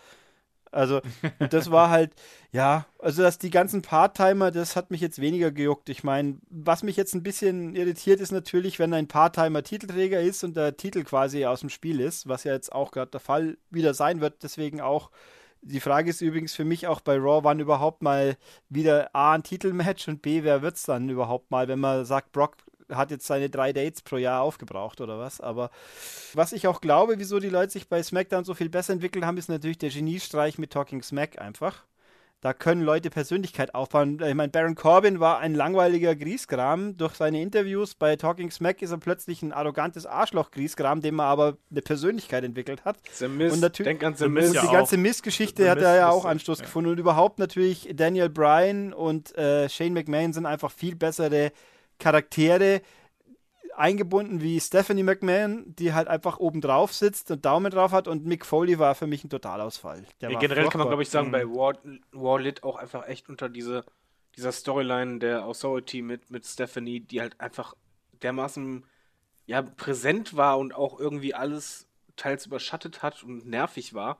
Also, das war halt, ja, also dass die ganzen Part-Timer, das hat mich jetzt weniger gejuckt. Ich meine, was mich jetzt ein bisschen irritiert, ist natürlich, wenn ein Part-Timer Titelträger ist und der Titel quasi aus dem Spiel ist, was ja jetzt auch gerade der Fall wieder sein wird, deswegen auch die Frage ist übrigens für mich auch bei Raw, wann überhaupt mal wieder A, ein Titelmatch und B, wer wird es dann überhaupt mal, wenn man sagt, Brock hat jetzt seine drei Dates pro Jahr aufgebraucht oder was. Aber was ich auch glaube, wieso die Leute sich bei SmackDown so viel besser entwickelt haben, ist natürlich der Geniestreich mit Talking Smack einfach. Da können Leute Persönlichkeit aufbauen. Ich meine, Baron Corbin war ein langweiliger Griesgram. Durch seine Interviews bei Talking Smack ist er plötzlich ein arrogantes Arschloch-Griesgram, dem er aber eine Persönlichkeit entwickelt hat. Miss, und natürlich, denk an The Miss. Und die ja ganze Missgeschichte hat er ja auch Anstoß ja. gefunden. Und überhaupt natürlich Daniel Bryan und äh, Shane McMahon sind einfach viel bessere Charaktere, eingebunden wie Stephanie McMahon, die halt einfach oben drauf sitzt und Daumen drauf hat und Mick Foley war für mich ein Totalausfall. Ja, generell kann man, glaube ich, sagen, mhm. bei War, War litt auch einfach echt unter diese, dieser Storyline der Authority mit, mit Stephanie, die halt einfach dermaßen ja, präsent war und auch irgendwie alles teils überschattet hat und nervig war.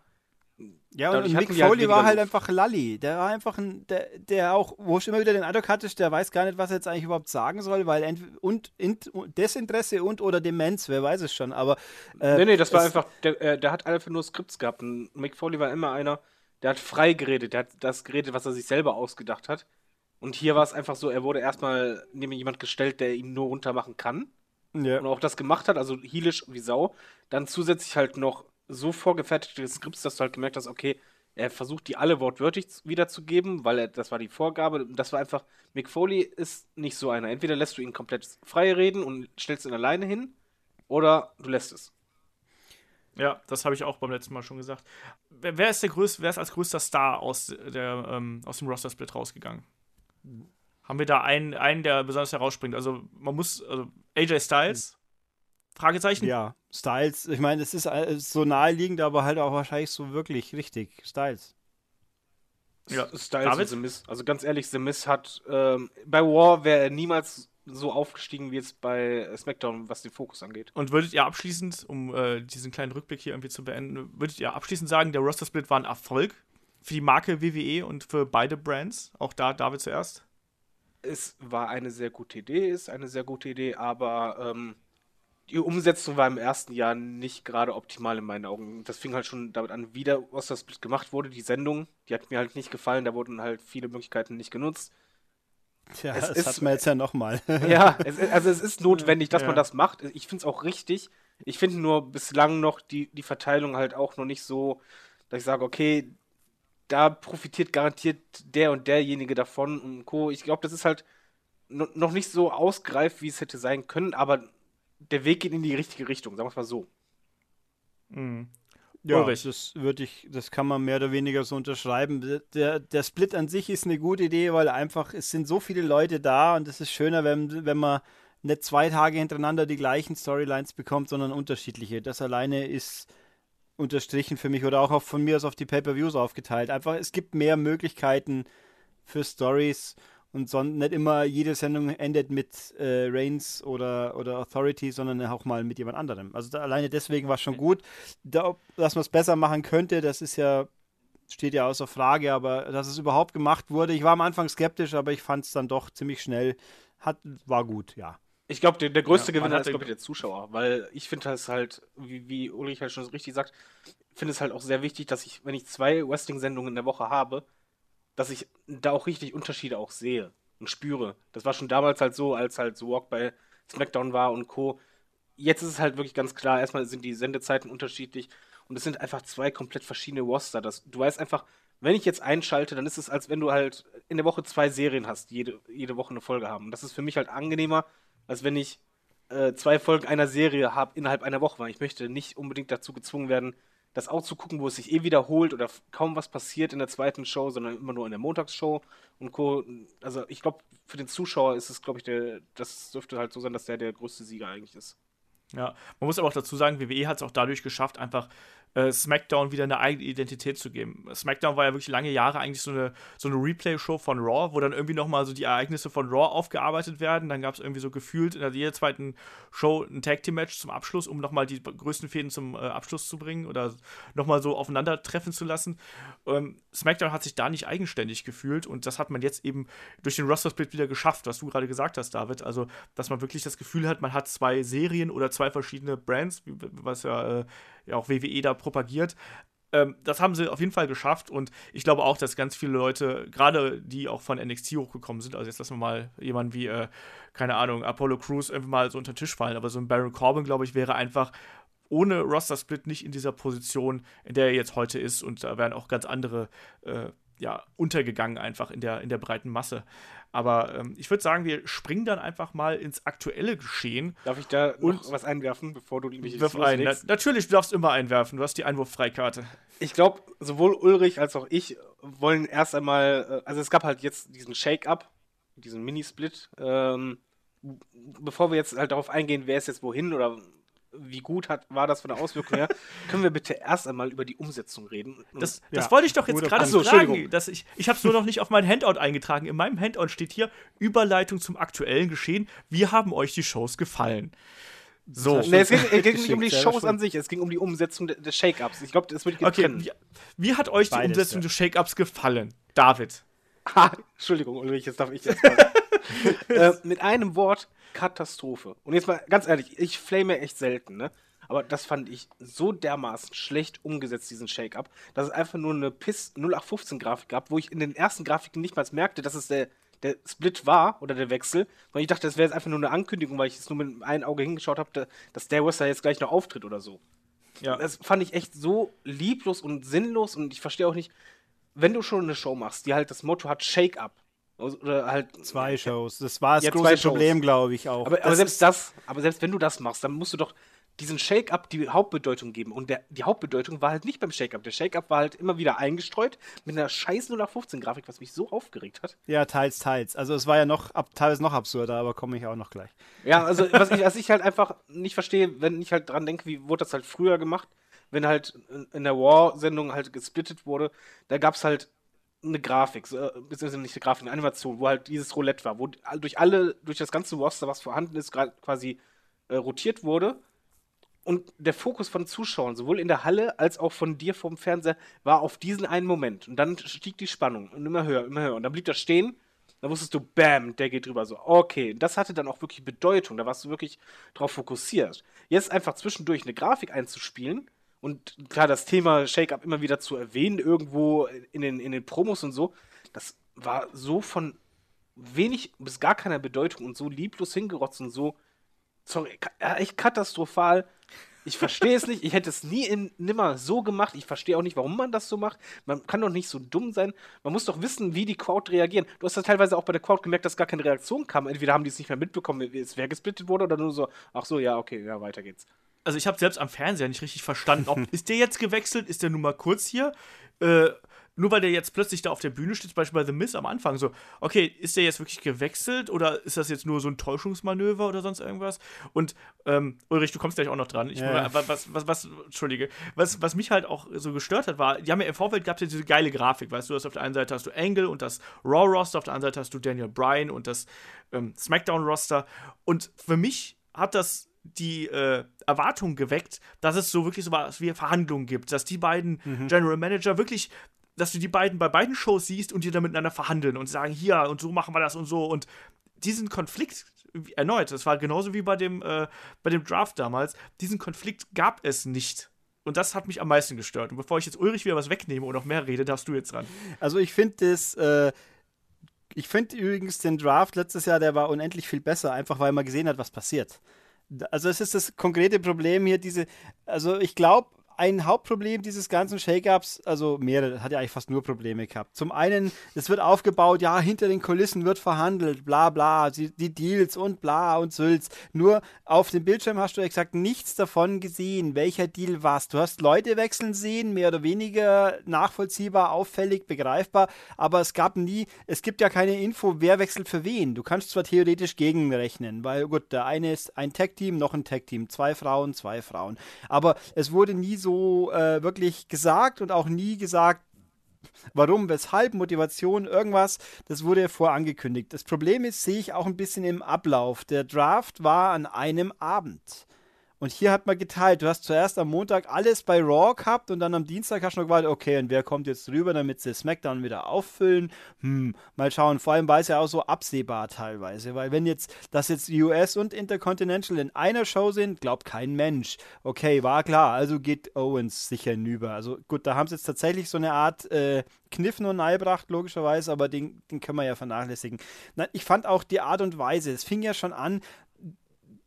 Ja, und, und Mick halt Foley halt war halt einfach Lalli. Der war einfach ein, der, der auch, wo ich immer wieder den Eindruck hatte, der weiß gar nicht, was er jetzt eigentlich überhaupt sagen soll, weil ent, und, int, Desinteresse und oder Demenz, wer weiß es schon, aber. Äh, nee, nee, das war einfach, der, äh, der hat einfach nur Skripts gehabt. Und Mick Foley war immer einer, der hat frei geredet, der hat das geredet, was er sich selber ausgedacht hat. Und hier war es einfach so, er wurde erstmal neben jemand gestellt, der ihn nur runtermachen kann. Ja. Und auch das gemacht hat, also heelisch wie Sau. Dann zusätzlich halt noch so vorgefertigte Skripts, dass du halt gemerkt hast, okay, er versucht die alle wortwörtlich wiederzugeben, weil er, das war die Vorgabe. Das war einfach, Mick Foley ist nicht so einer. Entweder lässt du ihn komplett frei reden und stellst ihn alleine hin, oder du lässt es. Ja, das habe ich auch beim letzten Mal schon gesagt. Wer, wer ist der größte, wer ist als größter Star aus, der, ähm, aus dem Roster-Split rausgegangen? Haben wir da einen, einen, der besonders herausspringt? Also man muss, also AJ Styles, Fragezeichen? Ja, Styles, ich meine, es ist so naheliegend, aber halt auch wahrscheinlich so wirklich richtig. Styles. Ja, Styles David? und The Miz. Also ganz ehrlich, The Miz hat ähm, bei War wäre er niemals so aufgestiegen wie jetzt bei SmackDown, was den Fokus angeht. Und würdet ihr abschließend, um äh, diesen kleinen Rückblick hier irgendwie zu beenden, würdet ihr abschließend sagen, der Roster Split war ein Erfolg für die Marke WWE und für beide Brands? Auch da David zuerst? Es war eine sehr gute Idee, ist eine sehr gute Idee, aber ähm, die Umsetzung war im ersten Jahr nicht gerade optimal in meinen Augen. Das fing halt schon damit an, wie der Oster-Split gemacht wurde. Die Sendung, die hat mir halt nicht gefallen. Da wurden halt viele Möglichkeiten nicht genutzt. Tja, es das ist, hat man jetzt ja nochmal. ja, es, also es ist notwendig, dass ja. man das macht. Ich finde es auch richtig. Ich finde nur bislang noch die, die Verteilung halt auch noch nicht so, dass ich sage, okay, da profitiert garantiert der und derjenige davon und Co. Ich glaube, das ist halt noch nicht so ausgereift, wie es hätte sein können, aber der Weg geht in die richtige Richtung, sagen wir es mal so. Mhm. Ja, Ulrich. das würde ich, das kann man mehr oder weniger so unterschreiben. Der, der Split an sich ist eine gute Idee, weil einfach, es sind so viele Leute da und es ist schöner, wenn, wenn man nicht zwei Tage hintereinander die gleichen Storylines bekommt, sondern unterschiedliche. Das alleine ist unterstrichen für mich oder auch von mir aus auf die Pay-Per-Views aufgeteilt. Einfach, es gibt mehr Möglichkeiten für Stories und son nicht immer jede Sendung endet mit äh, Reigns oder, oder Authority, sondern auch mal mit jemand anderem. Also da, alleine deswegen war es schon gut. Da, dass man es besser machen könnte, das ist ja, steht ja außer Frage, aber dass es überhaupt gemacht wurde, ich war am Anfang skeptisch, aber ich fand es dann doch ziemlich schnell, hat, war gut, ja. Ich glaube, der, der, größte ja, Gewinner ist, glaube ich, der Zuschauer, weil ich finde das halt, wie, wie Ulrich halt schon richtig sagt, finde es halt auch sehr wichtig, dass ich, wenn ich zwei Wrestling-Sendungen in der Woche habe, dass ich da auch richtig Unterschiede auch sehe und spüre. Das war schon damals halt so, als halt so Walk bei SmackDown war und Co. jetzt ist es halt wirklich ganz klar, erstmal sind die Sendezeiten unterschiedlich und es sind einfach zwei komplett verschiedene Roster. Das, du weißt einfach, wenn ich jetzt einschalte, dann ist es, als wenn du halt in der Woche zwei Serien hast, die jede, jede Woche eine Folge haben. Und das ist für mich halt angenehmer, als wenn ich äh, zwei Folgen einer Serie habe innerhalb einer Woche, weil ich möchte nicht unbedingt dazu gezwungen werden, das auch zu gucken, wo es sich eh wiederholt oder kaum was passiert in der zweiten Show, sondern immer nur in der Montagsshow und Co. Also ich glaube, für den Zuschauer ist es, glaube ich, der, das dürfte halt so sein, dass der der größte Sieger eigentlich ist. Ja, man muss aber auch dazu sagen, WWE hat es auch dadurch geschafft, einfach äh, SmackDown wieder eine eigene Identität zu geben. SmackDown war ja wirklich lange Jahre eigentlich so eine, so eine Replay-Show von Raw, wo dann irgendwie nochmal so die Ereignisse von Raw aufgearbeitet werden. Dann gab es irgendwie so gefühlt in jeder zweiten Show ein Tag-Team-Match zum Abschluss, um nochmal die größten Fäden zum äh, Abschluss zu bringen oder nochmal so aufeinandertreffen zu lassen. Ähm, SmackDown hat sich da nicht eigenständig gefühlt und das hat man jetzt eben durch den Roster-Split wieder geschafft, was du gerade gesagt hast, David. Also, dass man wirklich das Gefühl hat, man hat zwei Serien oder zwei verschiedene Brands, was ja, äh, ja auch WWE da propagiert. Ähm, das haben sie auf jeden Fall geschafft und ich glaube auch, dass ganz viele Leute, gerade die auch von NXT hochgekommen sind, also jetzt lassen wir mal jemanden wie, äh, keine Ahnung, Apollo Crews irgendwie mal so unter den Tisch fallen, aber so ein Baron Corbin, glaube ich, wäre einfach ohne Roster-Split nicht in dieser Position, in der er jetzt heute ist. Und da wären auch ganz andere äh, ja, untergegangen einfach in der, in der breiten Masse. Aber ähm, ich würde sagen, wir springen dann einfach mal ins aktuelle Geschehen. Darf ich da und was einwerfen, bevor du mich Wirf ein. Na, natürlich, du darfst immer einwerfen. Du hast die Einwurffreikarte. Ich glaube, sowohl Ulrich als auch ich wollen erst einmal, äh, also es gab halt jetzt diesen Shake-Up, diesen Mini-Split. Ähm, bevor wir jetzt halt darauf eingehen, wer ist jetzt wohin oder wie gut hat, war das von der Auswirkung her, können wir bitte erst einmal über die Umsetzung reden. Das, das ja. wollte ich doch jetzt gerade so, sagen. Dass ich ich habe es nur noch nicht auf mein Handout eingetragen. In meinem Handout steht hier Überleitung zum aktuellen Geschehen. Wie haben euch die Shows gefallen? So. Nee, es ging, es ging nicht um die Shows an sich, es ging um die Umsetzung des Shake-Ups. Ich glaube, das würde ich okay, trennen. Wie, wie, hat euch Beides, die Umsetzung ja. des Shake-Ups gefallen? David. Ha, Entschuldigung, Ulrich, jetzt darf ich jetzt äh, mit einem Wort, Katastrophe. Und jetzt mal ganz ehrlich, ich flame echt selten, ne? Aber das fand ich so dermaßen schlecht umgesetzt, diesen Shake-Up, dass es einfach nur eine Piss 0815-Grafik gab, wo ich in den ersten Grafiken nicht mal merkte, dass es der, der Split war oder der Wechsel, weil ich dachte, das wäre jetzt einfach nur eine Ankündigung, weil ich es nur mit einem Auge hingeschaut habe, dass der Wrestler jetzt gleich noch auftritt oder so. Ja. Das fand ich echt so lieblos und sinnlos und ich verstehe auch nicht, wenn du schon eine Show machst, die halt das Motto hat Shake-Up, oder halt. Zwei Shows. Das war das ja, große Problem, glaube ich, auch. Aber, aber selbst das, aber selbst wenn du das machst, dann musst du doch diesen Shake-Up die Hauptbedeutung geben. Und der, die Hauptbedeutung war halt nicht beim Shake-Up. Der Shake-Up war halt immer wieder eingestreut mit einer scheiß 0815-Grafik, was mich so aufgeregt hat. Ja, teils, teils. Also es war ja noch ab, teils noch absurder, aber komme ich auch noch gleich. Ja, also was ich, was ich halt einfach nicht verstehe, wenn ich halt dran denke, wie wurde das halt früher gemacht, wenn halt in der War-Sendung halt gesplittet wurde, da gab es halt eine Grafik, äh, beziehungsweise nicht eine Grafik, eine Animation, wo halt dieses Roulette war, wo durch alle, durch das ganze Roster, was vorhanden ist, quasi äh, rotiert wurde. Und der Fokus von Zuschauern, sowohl in der Halle als auch von dir vom Fernseher, war auf diesen einen Moment. Und dann stieg die Spannung und immer höher, immer höher. Und dann blieb das stehen. Da wusstest du, bam, der geht drüber. So, okay. Das hatte dann auch wirklich Bedeutung. Da warst du wirklich drauf fokussiert. Jetzt einfach zwischendurch eine Grafik einzuspielen, und klar, das Thema Shake-Up immer wieder zu erwähnen, irgendwo in den, in den Promos und so, das war so von wenig bis gar keiner Bedeutung und so lieblos hingerotzt und so, sorry, echt katastrophal. Ich verstehe es nicht. Ich hätte es nie in nimmer so gemacht. Ich verstehe auch nicht, warum man das so macht. Man kann doch nicht so dumm sein. Man muss doch wissen, wie die Crowd reagieren. Du hast ja teilweise auch bei der Crowd gemerkt, dass gar keine Reaktion kam. Entweder haben die es nicht mehr mitbekommen, wer gesplittet wurde, oder nur so, ach so, ja, okay, ja, weiter geht's also ich habe selbst am Fernseher nicht richtig verstanden, ob ist der jetzt gewechselt, ist der nur mal kurz hier? Äh, nur weil der jetzt plötzlich da auf der Bühne steht, zum Beispiel bei The Miz am Anfang, so, okay, ist der jetzt wirklich gewechselt oder ist das jetzt nur so ein Täuschungsmanöver oder sonst irgendwas? Und ähm, Ulrich, du kommst gleich auch noch dran. Ich, ja. was, was, was, Entschuldige, was, was mich halt auch so gestört hat, war, die haben ja im Vorfeld gab es ja diese geile Grafik, weißt du, dass auf der einen Seite hast du Angle und das Raw-Roster, auf der anderen Seite hast du Daniel Bryan und das ähm, SmackDown-Roster. Und für mich hat das die äh, Erwartung geweckt, dass es so wirklich so was wie Verhandlungen gibt, dass die beiden mhm. General Manager wirklich, dass du die beiden bei beiden Shows siehst und die dann miteinander verhandeln und sagen, hier und so machen wir das und so und diesen Konflikt erneut, das war genauso wie bei dem, äh, bei dem Draft damals, diesen Konflikt gab es nicht. Und das hat mich am meisten gestört. Und bevor ich jetzt Ulrich wieder was wegnehme und noch mehr rede, darfst du jetzt dran. Also ich finde das, äh, ich finde übrigens den Draft letztes Jahr, der war unendlich viel besser, einfach weil man gesehen hat, was passiert. Also es ist das konkrete Problem hier, diese, also ich glaube, ein Hauptproblem dieses ganzen Shake-Ups, also mehrere, hat ja eigentlich fast nur Probleme gehabt. Zum einen, es wird aufgebaut, ja, hinter den Kulissen wird verhandelt, bla bla, die, die Deals und bla und Sülz. Nur auf dem Bildschirm hast du exakt nichts davon gesehen, welcher Deal was. Du hast Leute wechseln sehen, mehr oder weniger nachvollziehbar, auffällig, begreifbar, aber es gab nie, es gibt ja keine Info, wer wechselt für wen. Du kannst zwar theoretisch gegenrechnen, weil gut, der eine ist ein Tech-Team, noch ein Tech-Team, zwei Frauen, zwei Frauen. Aber es wurde nie so so äh, wirklich gesagt und auch nie gesagt, Warum, weshalb, Motivation, irgendwas, das wurde vorangekündigt. Das Problem ist, sehe ich auch ein bisschen im Ablauf. Der Draft war an einem Abend. Und hier hat man geteilt. Du hast zuerst am Montag alles bei Raw gehabt und dann am Dienstag hast du noch gewartet, okay, und wer kommt jetzt rüber, damit sie SmackDown wieder auffüllen? Hm, mal schauen. Vor allem war es ja auch so absehbar teilweise, weil wenn jetzt das jetzt US und Intercontinental in einer Show sind, glaubt kein Mensch. Okay, war klar, also geht Owens sicher hinüber. Also gut, da haben sie jetzt tatsächlich so eine Art äh, Kniff nur neibracht, logischerweise, aber den, den können wir ja vernachlässigen. Na, ich fand auch die Art und Weise, es fing ja schon an,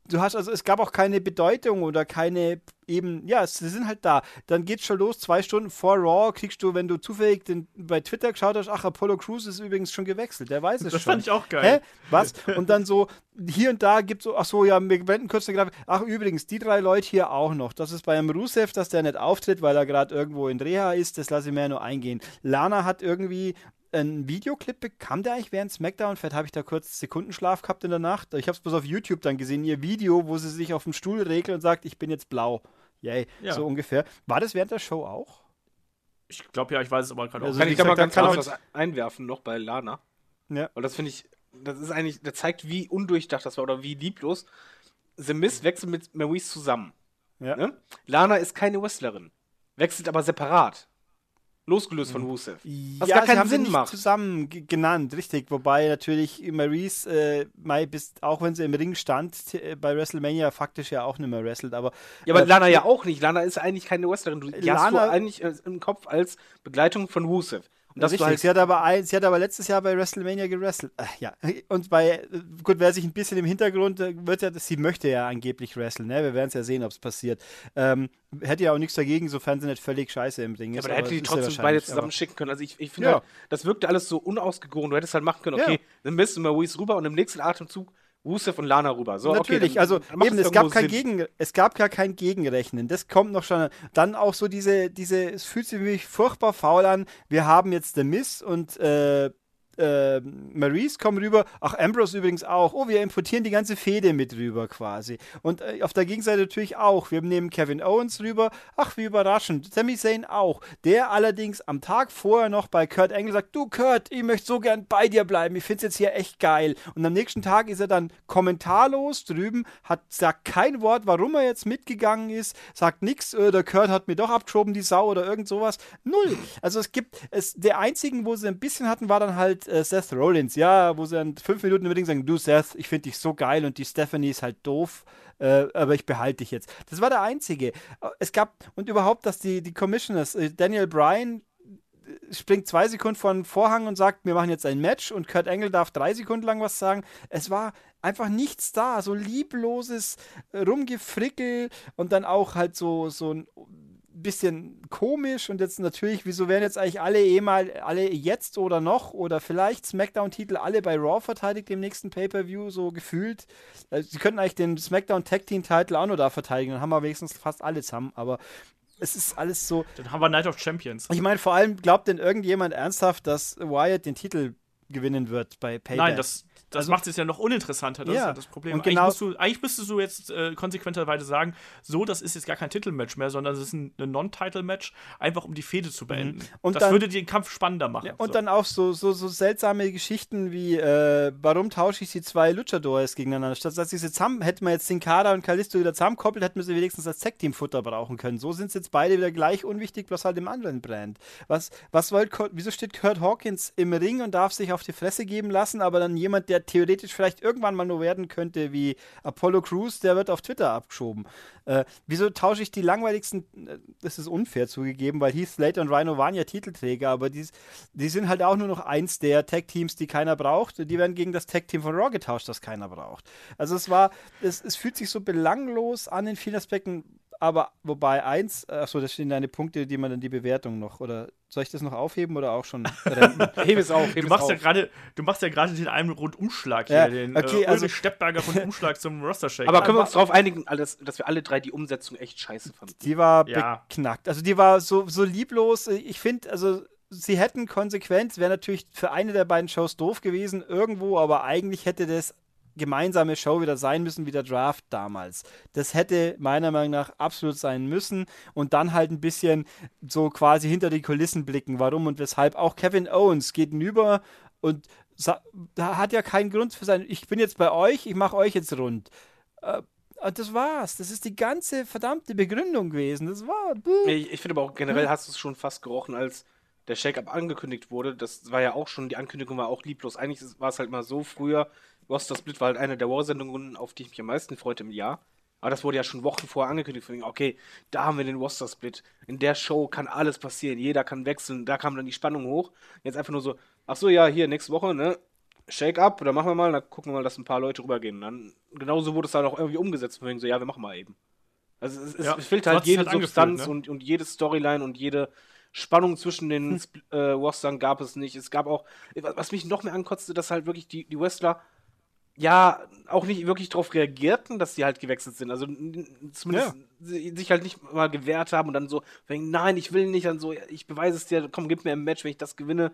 du hast also, es gab auch keine Bedeutung oder keine eben, ja, sie sind halt da. Dann geht's schon los, zwei Stunden vor Raw kriegst du, wenn du zufällig den, bei Twitter geschaut hast, ach, Apollo Crews ist übrigens schon gewechselt, der weiß es das schon. Das fand ich auch geil. Hä? Was? Und dann so, hier und da gibt es so, ach so, ja, wir blenden kurz eine Grafik. Ach, übrigens, die drei Leute hier auch noch. Das ist bei einem Rusev, dass der nicht auftritt, weil er gerade irgendwo in Reha ist, das lasse ich mir ja nur eingehen. Lana hat irgendwie ein Videoclip bekam der eigentlich während SmackDown? Vielleicht habe ich da kurz Sekundenschlaf gehabt in der Nacht. Ich habe es bloß auf YouTube dann gesehen, ihr Video, wo sie sich auf dem Stuhl regelt und sagt, ich bin jetzt blau. Yay, ja. so ungefähr. War das während der Show auch? Ich glaube ja, ich weiß es aber gerade also auch. Kann ich kann mal ganz kurz was einwerfen noch bei Lana. Ja. Weil das finde ich, das ist eigentlich, das zeigt, wie undurchdacht das war oder wie lieblos. The Miz wechselt mit Maurice zusammen. Ja. Ne? Lana ist keine Wrestlerin, wechselt aber separat. Losgelöst von Rusev. Was ja, gar keinen Sinn macht. zusammen genannt, richtig. Wobei natürlich Maurice, äh, Mai bis, auch wenn sie im Ring stand, äh, bei WrestleMania faktisch ja auch nicht mehr wrestelt. Aber, ja, aber äh, Lana ja auch nicht. Lana ist eigentlich keine Wrestlerin. Die Lana, hast du eigentlich äh, im Kopf als Begleitung von Rusev. Und das halt sie, hat aber ein, sie hat aber letztes Jahr bei WrestleMania gewrestelt. Ach, ja, und bei, gut, wer sich ein bisschen im Hintergrund, äh, wird ja, sie möchte ja angeblich wresteln, ne? Wir werden es ja sehen, ob es passiert. Ähm, hätte ja auch nichts dagegen, sofern sie nicht völlig scheiße im ist. Ja, aber, aber hätte die trotzdem beide zusammen schicken können. Also ich, ich finde, ja. halt, das wirkte alles so unausgegoren. Du hättest halt machen können, okay, ja. dann bist du Maurice rüber und im nächsten Atemzug Rusev und Lana rüber. So, Natürlich, okay, also eben, es gab, kein Gegen, es gab gar kein Gegenrechnen. Das kommt noch schon. Dann auch so diese, diese, es fühlt sich für mich furchtbar faul an. Wir haben jetzt The Miss und äh, äh, Maurice kommen rüber. Ach, Ambrose übrigens auch. Oh, wir importieren die ganze Fehde mit rüber quasi. Und äh, auf der Gegenseite natürlich auch. Wir nehmen Kevin Owens rüber. Ach, wie überraschend. Sami Zayn auch. Der allerdings am Tag vorher noch bei Kurt Angle sagt, du Kurt, ich möchte so gern bei dir bleiben. Ich finde es jetzt hier echt geil. Und am nächsten Tag ist er dann kommentarlos drüben, hat sagt kein Wort, warum er jetzt mitgegangen ist, sagt nichts, äh, der Kurt hat mir doch abgeschoben, die Sau oder irgend sowas. Null. Also es gibt, es, der einzigen, wo sie ein bisschen hatten, war dann halt äh, Seth Rollins, ja, wo sie dann fünf Minuten Ring sagen, du Seth, ich finde dich so geil und die Stephanie ist halt doof, äh, aber ich behalte dich jetzt. Das war der einzige. Es gab, und überhaupt, dass die, die Commissioners, äh, Daniel Bryan äh, springt zwei Sekunden vor den Vorhang und sagt, wir machen jetzt ein Match und Kurt Angle darf drei Sekunden lang was sagen. Es war einfach nichts da, so liebloses Rumgefrickel und dann auch halt so, so ein bisschen komisch und jetzt natürlich, wieso werden jetzt eigentlich alle eh mal, alle jetzt oder noch oder vielleicht SmackDown-Titel alle bei Raw verteidigt im nächsten Pay-Per-View, so gefühlt. Also, sie könnten eigentlich den SmackDown Tag Team-Titel auch nur da verteidigen, dann haben wir wenigstens fast alle zusammen, aber es ist alles so. Dann haben wir Night of Champions. Ich meine, vor allem glaubt denn irgendjemand ernsthaft, dass Wyatt den Titel gewinnen wird bei Payback? Nein, das, das also, macht es ja noch uninteressanter, das ja. ist halt das Problem. Und genau, eigentlich, du, eigentlich müsstest du jetzt äh, konsequenterweise sagen, so, das ist jetzt gar kein Titelmatch mehr, sondern es ist ein, ein Non-Title-Match, einfach um die Fehde zu beenden. Mhm. Und das dann, würde den Kampf spannender machen. Ja, und so. dann auch so, so, so seltsame Geschichten wie, äh, warum tausche ich die zwei Luchadores gegeneinander? Statt dass ich sie zusammen, hätten wir jetzt den Kader und Kalisto wieder zusammenkoppelt, hätten wir sie wenigstens als Tag-Team-Futter brauchen können. So sind sie jetzt beide wieder gleich unwichtig, bloß halt im anderen Brand. Was, was wollt, wieso steht Kurt Hawkins im Ring und darf sich auf die Fresse geben lassen, aber dann jemand, der theoretisch vielleicht irgendwann mal nur werden könnte wie Apollo Crews, der wird auf Twitter abgeschoben. Äh, wieso tausche ich die langweiligsten, äh, das ist unfair zugegeben, weil Heath Slater und Rhino waren ja Titelträger, aber die, die sind halt auch nur noch eins der Tag-Teams, die keiner braucht. Die werden gegen das Tag-Team von Raw getauscht, das keiner braucht. Also es war, es, es fühlt sich so belanglos an in vielen Aspekten, aber wobei eins, achso, das stehen deine Punkte, die man dann die Bewertung noch, oder soll ich das noch aufheben oder auch schon Hebe es auf, hebe du machst es ja gerade, Du machst ja gerade den einen Rundumschlag hier, ja, den okay, äh, also Steppberger Rundumschlag zum Roster-Shake. Aber können wir uns darauf einigen, dass wir alle drei die Umsetzung echt scheiße fanden? Die war ja. beknackt. Also die war so, so lieblos. Ich finde, also sie hätten konsequent, wäre natürlich für eine der beiden Shows doof gewesen, irgendwo, aber eigentlich hätte das gemeinsame Show wieder sein müssen wie der Draft damals. Das hätte meiner Meinung nach absolut sein müssen und dann halt ein bisschen so quasi hinter die Kulissen blicken, warum und weshalb. Auch Kevin Owens geht hinüber und hat ja keinen Grund für sein, ich bin jetzt bei euch, ich mache euch jetzt rund. Äh, das war's. Das ist die ganze verdammte Begründung gewesen. Das war. Ich, ich finde aber auch generell hast du es schon fast gerochen, als der Shake-Up angekündigt wurde. Das war ja auch schon, die Ankündigung war auch lieblos. Eigentlich war es halt mal so früher, Roster Split war halt eine der War-Sendungen, auf die ich mich am meisten freute im Jahr. Aber das wurde ja schon Wochen vorher angekündigt. Okay, da haben wir den Roster Split. In der Show kann alles passieren. Jeder kann wechseln. Da kam dann die Spannung hoch. Jetzt einfach nur so, ach so, ja, hier, nächste Woche, ne? Shake up, da machen wir mal, dann gucken wir mal, dass ein paar Leute rübergehen. dann, genauso wurde es dann auch irgendwie umgesetzt. Von wegen so, ja, wir machen mal eben. Also es, es, ja, fehlt halt jede halt Substanz ne? und, und jede Storyline und jede Spannung zwischen den hm. äh, Rostern gab es nicht. Es gab auch, was mich noch mehr ankotzte, dass halt wirklich die, die Wrestler ja auch nicht wirklich darauf reagierten, dass sie halt gewechselt sind. Also zumindest ja. sich halt nicht mal gewehrt haben und dann so, nein, ich will nicht, dann so, ich beweise es dir, komm, gib mir ein Match, wenn ich das gewinne,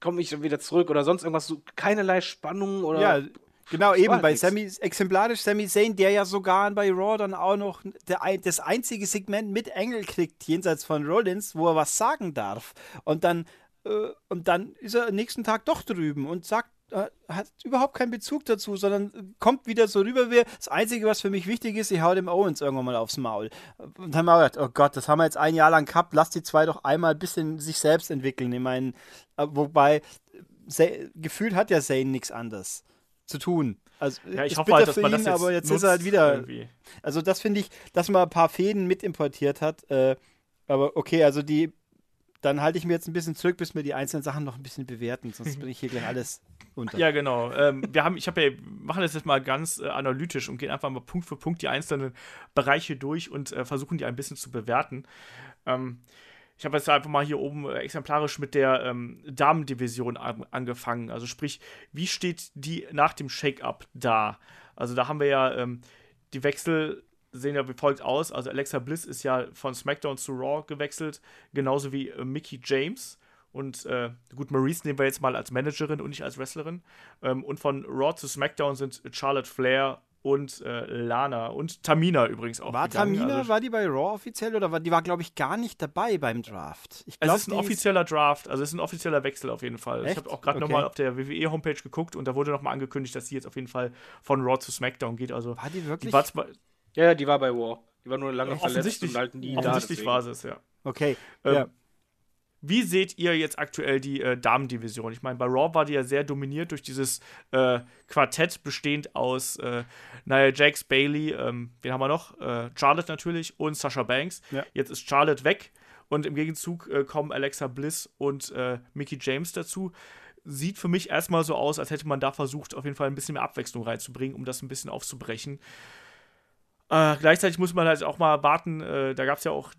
komme ich dann wieder zurück oder sonst irgendwas, so keinerlei Spannung oder. Ja, Genau, eben bei Sammy, exemplarisch Sammy Zayn, der ja sogar bei Raw dann auch noch der, das einzige Segment mit Engel kriegt, jenseits von Rollins, wo er was sagen darf. Und dann, äh, und dann ist er am nächsten Tag doch drüben und sagt hat überhaupt keinen Bezug dazu, sondern kommt wieder so rüber wie das Einzige, was für mich wichtig ist, ich hau dem Owens irgendwann mal aufs Maul. Und dann haben wir gedacht, oh Gott, das haben wir jetzt ein Jahr lang gehabt, lass die zwei doch einmal ein bisschen sich selbst entwickeln. Ich meine, äh, wobei, gefühlt hat ja Zane nichts anderes zu tun. Also ja, ich hoffe halt, dass man ihn, das jetzt aber jetzt ist er halt wieder. Irgendwie. Also das finde ich, dass man ein paar Fäden mit importiert hat. Äh, aber okay, also die dann halte ich mir jetzt ein bisschen zurück, bis wir die einzelnen Sachen noch ein bisschen bewerten, sonst bringe ich hier gleich alles unter. Ja, genau. Ähm, wir haben, ich habe ja, machen das jetzt mal ganz äh, analytisch und gehen einfach mal Punkt für Punkt die einzelnen Bereiche durch und äh, versuchen die ein bisschen zu bewerten. Ähm, ich habe jetzt einfach mal hier oben äh, exemplarisch mit der ähm, Damendivision an, angefangen. Also sprich, wie steht die nach dem Shake-up da? Also da haben wir ja ähm, die Wechsel sehen ja wie folgt aus. Also Alexa Bliss ist ja von SmackDown zu Raw gewechselt, genauso wie äh, Mickey James. Und äh, gut, Maurice nehmen wir jetzt mal als Managerin und nicht als Wrestlerin. Ähm, und von Raw zu SmackDown sind Charlotte Flair und äh, Lana und Tamina übrigens auch. War gegangen. Tamina, also, war die bei Raw offiziell oder war die war, glaube ich, gar nicht dabei beim Draft? Ich glaub, es ist ein offizieller Draft, also es ist ein offizieller Wechsel auf jeden Fall. Echt? Ich habe auch gerade okay. nochmal auf der WWE-Homepage geguckt und da wurde nochmal angekündigt, dass sie jetzt auf jeden Fall von Raw zu SmackDown geht. Also, war die wirklich? Die war zwar, ja, ja, die war bei War. Die war nur lange ja, verletzt und halt nie Offensichtlich da, war es, ja. Okay. Ähm, ja. Wie seht ihr jetzt aktuell die äh, Damendivision? Ich meine, bei Raw war die ja sehr dominiert durch dieses äh, Quartett bestehend aus äh, Nia Jax, Bailey, ähm, wen haben wir noch? Äh, Charlotte natürlich und Sasha Banks. Ja. Jetzt ist Charlotte weg und im Gegenzug äh, kommen Alexa Bliss und äh, Mickey James dazu. Sieht für mich erstmal so aus, als hätte man da versucht, auf jeden Fall ein bisschen mehr Abwechslung reinzubringen, um das ein bisschen aufzubrechen. Äh, gleichzeitig muss man halt auch mal warten, äh, da gab es ja auch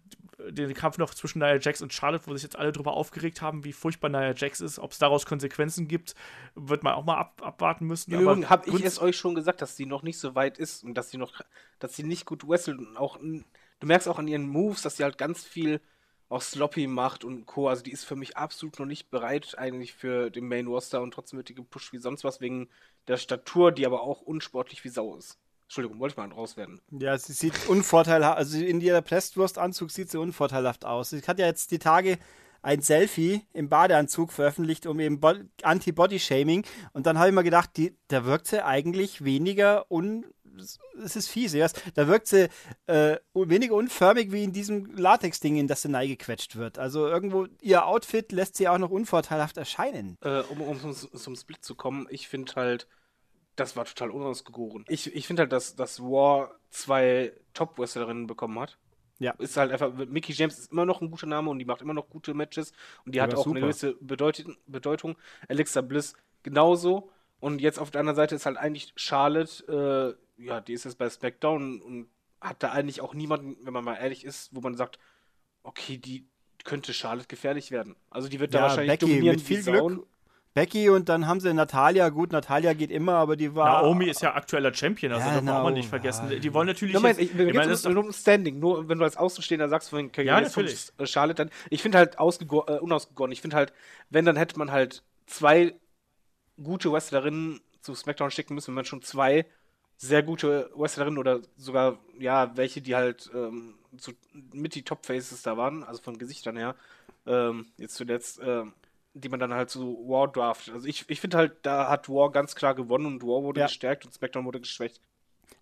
den Kampf noch zwischen Nia Jax und Charlotte, wo sich jetzt alle drüber aufgeregt haben, wie furchtbar Nia Jax ist. Ob es daraus Konsequenzen gibt, wird man auch mal ab, abwarten müssen. Übrigens habe ich es euch schon gesagt, dass sie noch nicht so weit ist und dass sie noch, dass sie nicht gut wrestelt und auch, du merkst auch an ihren Moves, dass sie halt ganz viel auch sloppy macht und Co. Also die ist für mich absolut noch nicht bereit eigentlich für den Main Roster und trotzdem wird die gepusht wie sonst was wegen der Statur, die aber auch unsportlich wie Sau ist. Entschuldigung, wollte ich mal rauswerden. Ja, sie sieht unvorteilhaft, also in ihrer Presswurstanzug sieht sie unvorteilhaft aus. Sie hat ja jetzt die Tage ein Selfie im Badeanzug veröffentlicht, um eben Anti-Body-Shaming. Und dann habe ich mir gedacht, die, da wirkt sie eigentlich weniger un. Es ist fies, ja. Da wirkt sie äh, weniger unförmig wie in diesem Latex-Ding, in das sie neigequetscht wird. Also irgendwo, ihr Outfit lässt sie auch noch unvorteilhaft erscheinen. Äh, um, um, um zum Split zu kommen, ich finde halt, das war total unausgegoren. Ich, ich finde halt, dass, dass War zwei Top-Wrestlerinnen bekommen hat. Ja. Ist halt einfach, Mickey James ist immer noch ein guter Name und die macht immer noch gute Matches und die ja, hat auch super. eine gewisse Bedeutung, Bedeutung. Alexa Bliss genauso. Und jetzt auf der anderen Seite ist halt eigentlich Charlotte, äh, ja, die ist jetzt bei SmackDown und hat da eigentlich auch niemanden, wenn man mal ehrlich ist, wo man sagt, okay, die könnte Charlotte gefährlich werden. Also die wird ja, da wahrscheinlich Becky, dominieren. Mit viel Glück Becky und dann haben sie Natalia. Gut, Natalia geht immer, aber die war. Naomi ist ja aktueller Champion, also ja, darf man nicht vergessen. Ja. Die wollen natürlich. Moment, jetzt, ich, ich meine, es nur um Standing. Nur wenn du als Außenstehender sagst, von ja, natürlich. Äh, Charlotte, dann. Ich finde halt äh, unausgegoren. Ich finde halt, wenn, dann hätte man halt zwei gute Wrestlerinnen zu SmackDown schicken müssen, wenn man schon zwei sehr gute Wrestlerinnen oder sogar, ja, welche, die halt ähm, so mit die Top-Faces da waren, also von Gesichtern her, ähm, jetzt zuletzt, ähm, die man dann halt so War draftet. Also ich, ich finde halt, da hat War ganz klar gewonnen und War wurde ja. gestärkt und SmackDown wurde geschwächt.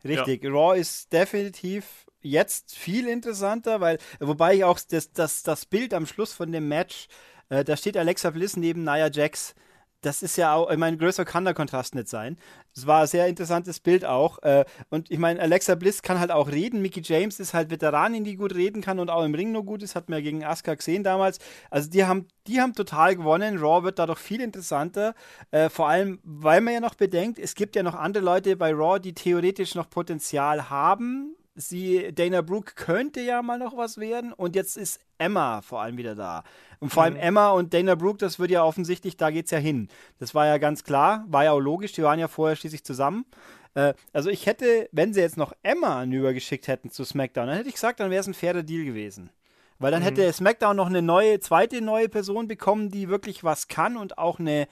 Richtig, ja. Raw ist definitiv jetzt viel interessanter, weil, wobei ich auch das, das, das Bild am Schluss von dem Match, äh, da steht Alexa Bliss neben Nia Jax das ist ja auch, ich meine, größer kann der Kontrast nicht sein. Es war ein sehr interessantes Bild auch. Äh, und ich meine, Alexa Bliss kann halt auch reden. Mickey James ist halt Veteranin, die gut reden kann und auch im Ring nur gut ist. Hat man ja gegen Asuka gesehen damals. Also die haben, die haben total gewonnen. Raw wird dadurch viel interessanter. Äh, vor allem, weil man ja noch bedenkt, es gibt ja noch andere Leute bei Raw, die theoretisch noch Potenzial haben. Sie, Dana Brooke könnte ja mal noch was werden. Und jetzt ist Emma vor allem wieder da. Und vor allem mhm. Emma und Dana Brooke, das wird ja offensichtlich, da geht es ja hin. Das war ja ganz klar, war ja auch logisch, die waren ja vorher schließlich zusammen. Äh, also ich hätte, wenn sie jetzt noch Emma geschickt hätten zu SmackDown, dann hätte ich gesagt, dann wäre es ein fairer Deal gewesen. Weil dann mhm. hätte SmackDown noch eine neue, zweite neue Person bekommen, die wirklich was kann und auch eine,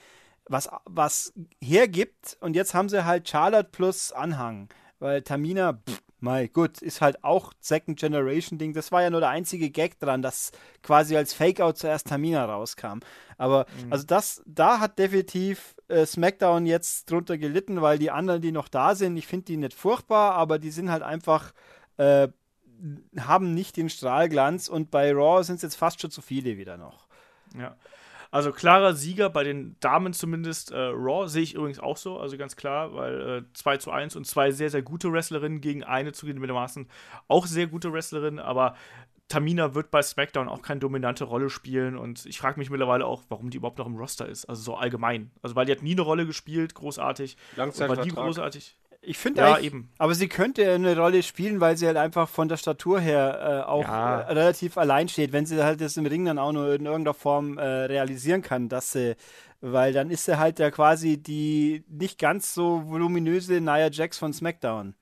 was, was hergibt. Und jetzt haben sie halt Charlotte plus Anhang. Weil Tamina, pff, Mai, gut, ist halt auch Second Generation Ding. Das war ja nur der einzige Gag dran, dass quasi als Fake-Out zuerst Tamina rauskam. Aber mhm. also das, da hat definitiv äh, SmackDown jetzt drunter gelitten, weil die anderen, die noch da sind, ich finde die nicht furchtbar, aber die sind halt einfach, äh, haben nicht den Strahlglanz und bei Raw sind es jetzt fast schon zu viele wieder noch. Ja. Also klarer Sieger bei den Damen zumindest. Äh, Raw sehe ich übrigens auch so, also ganz klar, weil äh, 2 zu 1 und zwei sehr, sehr gute Wrestlerinnen gegen eine zugegebenermaßen auch sehr gute Wrestlerinnen, aber Tamina wird bei SmackDown auch keine dominante Rolle spielen und ich frage mich mittlerweile auch, warum die überhaupt noch im Roster ist, also so allgemein. Also weil die hat nie eine Rolle gespielt, großartig. Langzeit war die großartig. Ich finde ja, eben. Aber sie könnte eine Rolle spielen, weil sie halt einfach von der Statur her äh, auch ja. äh, relativ allein steht, wenn sie halt das im Ring dann auch nur in irgendeiner Form äh, realisieren kann, dass sie, weil dann ist sie halt ja quasi die nicht ganz so voluminöse Nia Jax von SmackDown.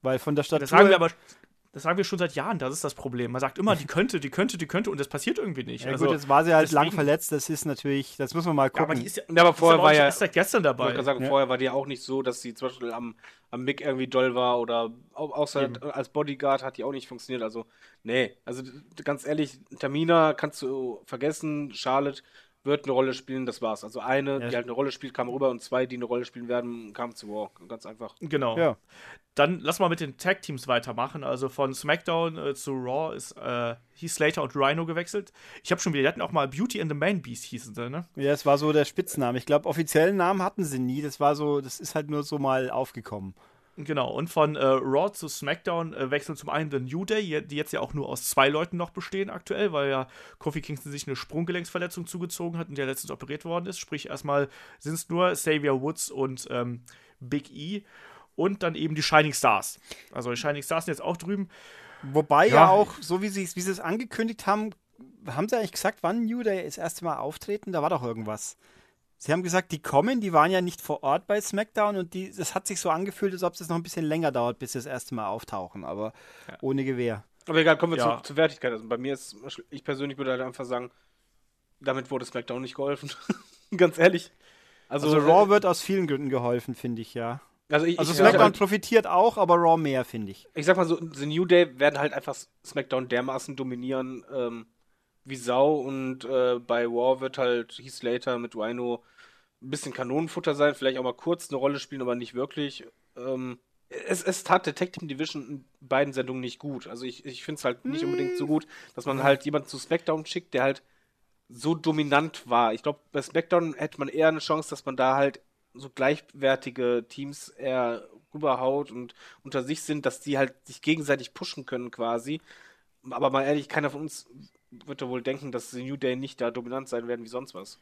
Weil von der Statur. Das sagen wir aber das sagen wir schon seit Jahren, das ist das Problem. Man sagt immer, die könnte, die könnte, die könnte und das passiert irgendwie nicht. Ja, also, gut, jetzt war sie halt deswegen, lang verletzt, das ist natürlich, das muss man mal gucken. Ja, aber, die ist ja, aber vorher war ja. Erst seit gestern dabei. Ich sagen, ja. vorher war die ja auch nicht so, dass sie zum Beispiel am, am Mick irgendwie doll war oder außer Eben. als Bodyguard hat die auch nicht funktioniert. Also, nee, also ganz ehrlich, Tamina kannst du vergessen, Charlotte wird eine Rolle spielen, das war's. Also eine, ja. die halt eine Rolle spielt, kam rüber und zwei, die eine Rolle spielen werden, kamen zu War. Ganz einfach. Genau. Ja. Dann lass mal mit den Tag-Teams weitermachen. Also von SmackDown äh, zu Raw ist äh, Heath Slater und Rhino gewechselt. Ich habe schon wieder, die hatten auch mal Beauty and the Man Beast hießen sie, ne? Ja, es war so der Spitzname. Ich glaube, offiziellen Namen hatten sie nie. Das war so, das ist halt nur so mal aufgekommen. Genau, und von äh, Raw zu SmackDown äh, wechseln zum einen The New Day, die jetzt ja auch nur aus zwei Leuten noch bestehen aktuell, weil ja Kofi Kingston sich eine Sprunggelenksverletzung zugezogen hat und der letztens operiert worden ist. Sprich, erstmal sind es nur Xavier Woods und ähm, Big E und dann eben die Shining Stars. Also die Shining Stars sind jetzt auch drüben. Wobei ja, ja auch, so wie sie, wie sie es angekündigt haben, haben sie eigentlich gesagt, wann New Day das erste Mal auftreten? Da war doch irgendwas. Sie haben gesagt, die kommen, die waren ja nicht vor Ort bei SmackDown und die, das hat sich so angefühlt, als ob es noch ein bisschen länger dauert, bis sie das erste Mal auftauchen, aber ja. ohne Gewehr. Aber egal, kommen wir ja. zu, zur Wertigkeit. Also bei mir ist, ich persönlich würde halt einfach sagen, damit wurde SmackDown nicht geholfen. Ganz ehrlich. Also, also Raw wird aus vielen Gründen geholfen, finde ich, ja. Also, ich, also ich, SmackDown halt, profitiert auch, aber Raw mehr, finde ich. Ich sag mal so, The New Day werden halt einfach SmackDown dermaßen dominieren ähm, wie Sau und äh, bei War wird halt Heath Slater mit Rhino ein bisschen Kanonenfutter sein, vielleicht auch mal kurz eine Rolle spielen, aber nicht wirklich. Ähm, es, es tat Team Division in beiden Sendungen nicht gut. Also ich, ich finde es halt nicht unbedingt so gut, dass man halt jemanden zu SmackDown schickt, der halt so dominant war. Ich glaube, bei SmackDown hätte man eher eine Chance, dass man da halt so gleichwertige Teams eher rüberhaut und unter sich sind, dass die halt sich gegenseitig pushen können quasi. Aber mal ehrlich, keiner von uns wird ja wohl denken, dass die New Day nicht da dominant sein werden wie sonst was.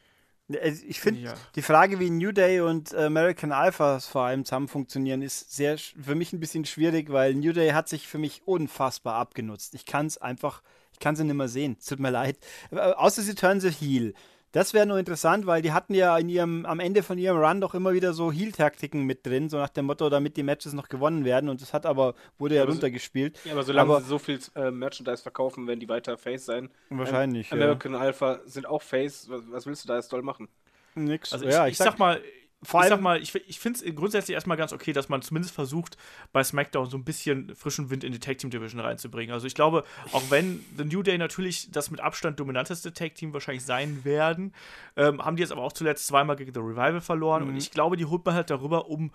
Ich finde, ja. die Frage, wie New Day und American Alpha vor allem zusammen funktionieren, ist sehr für mich ein bisschen schwierig, weil New Day hat sich für mich unfassbar abgenutzt. Ich kann es einfach, ich kann sie nicht mehr sehen. Tut mir leid. Äh, außer sie turnen sich Heal. Das wäre nur interessant, weil die hatten ja in ihrem, am Ende von ihrem Run doch immer wieder so Heal-Taktiken mit drin, so nach dem Motto, damit die Matches noch gewonnen werden. Und das hat aber, wurde ja, ja runtergespielt. Ja, aber solange aber, sie so viel äh, Merchandise verkaufen, werden die weiter Face sein. Wahrscheinlich. American ja. Alpha sind auch Face. Was, was willst du da jetzt doll machen? Nix. Also ich, ja, ich, ich sag, sag mal, vor allem, ich sag mal, ich, ich finde es grundsätzlich erstmal ganz okay, dass man zumindest versucht, bei SmackDown so ein bisschen frischen Wind in die Tag Team Division reinzubringen. Also ich glaube, auch wenn The New Day natürlich das mit Abstand dominanteste Tag Team wahrscheinlich sein werden, ähm, haben die jetzt aber auch zuletzt zweimal gegen The Revival verloren. Mhm. Und ich glaube, die holt man halt darüber, um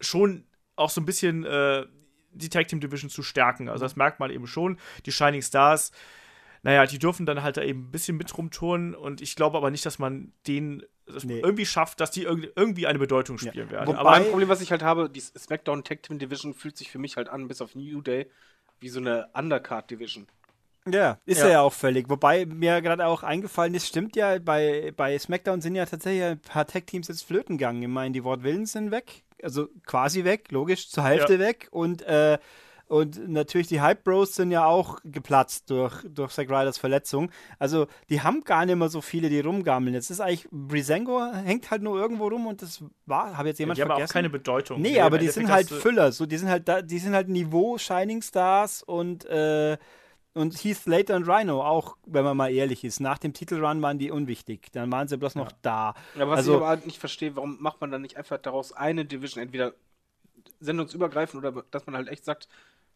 schon auch so ein bisschen äh, die Tag Team Division zu stärken. Also das merkt man eben schon. Die Shining Stars naja, die dürfen dann halt da eben ein bisschen mit rumturnen und ich glaube aber nicht, dass man denen nee. irgendwie schafft, dass die irgendwie eine Bedeutung spielen ja. werden. Wobei, aber ein Problem, was ich halt habe, die SmackDown Tag Team Division fühlt sich für mich halt an, bis auf New Day, wie so eine Undercard Division. Ja, ist ja. ja auch völlig. Wobei mir gerade auch eingefallen ist, stimmt ja, bei, bei SmackDown sind ja tatsächlich ein paar Tag-Teams jetzt flöten gegangen. Ich meine, die Wort Willens sind weg, also quasi weg, logisch, zur Hälfte ja. weg und äh, und natürlich die Hype Bros sind ja auch geplatzt durch, durch Zack Ryders Verletzung. Also die haben gar nicht mehr so viele, die rumgammeln. Jetzt ist eigentlich, Brisengo hängt halt nur irgendwo rum und das war, habe jetzt jemand ja, die vergessen. haben auch keine Bedeutung. Nee, nee aber die sind halt Füller. So, die sind halt da, die sind halt Niveau Shining Stars und äh, und Heath Slater und Rhino auch, wenn man mal ehrlich ist. Nach dem Titelrun waren die unwichtig. Dann waren sie bloß ja. noch da. Ja, was also, ich aber halt nicht verstehe, warum macht man dann nicht einfach daraus eine Division, entweder sendungsübergreifend oder dass man halt echt sagt,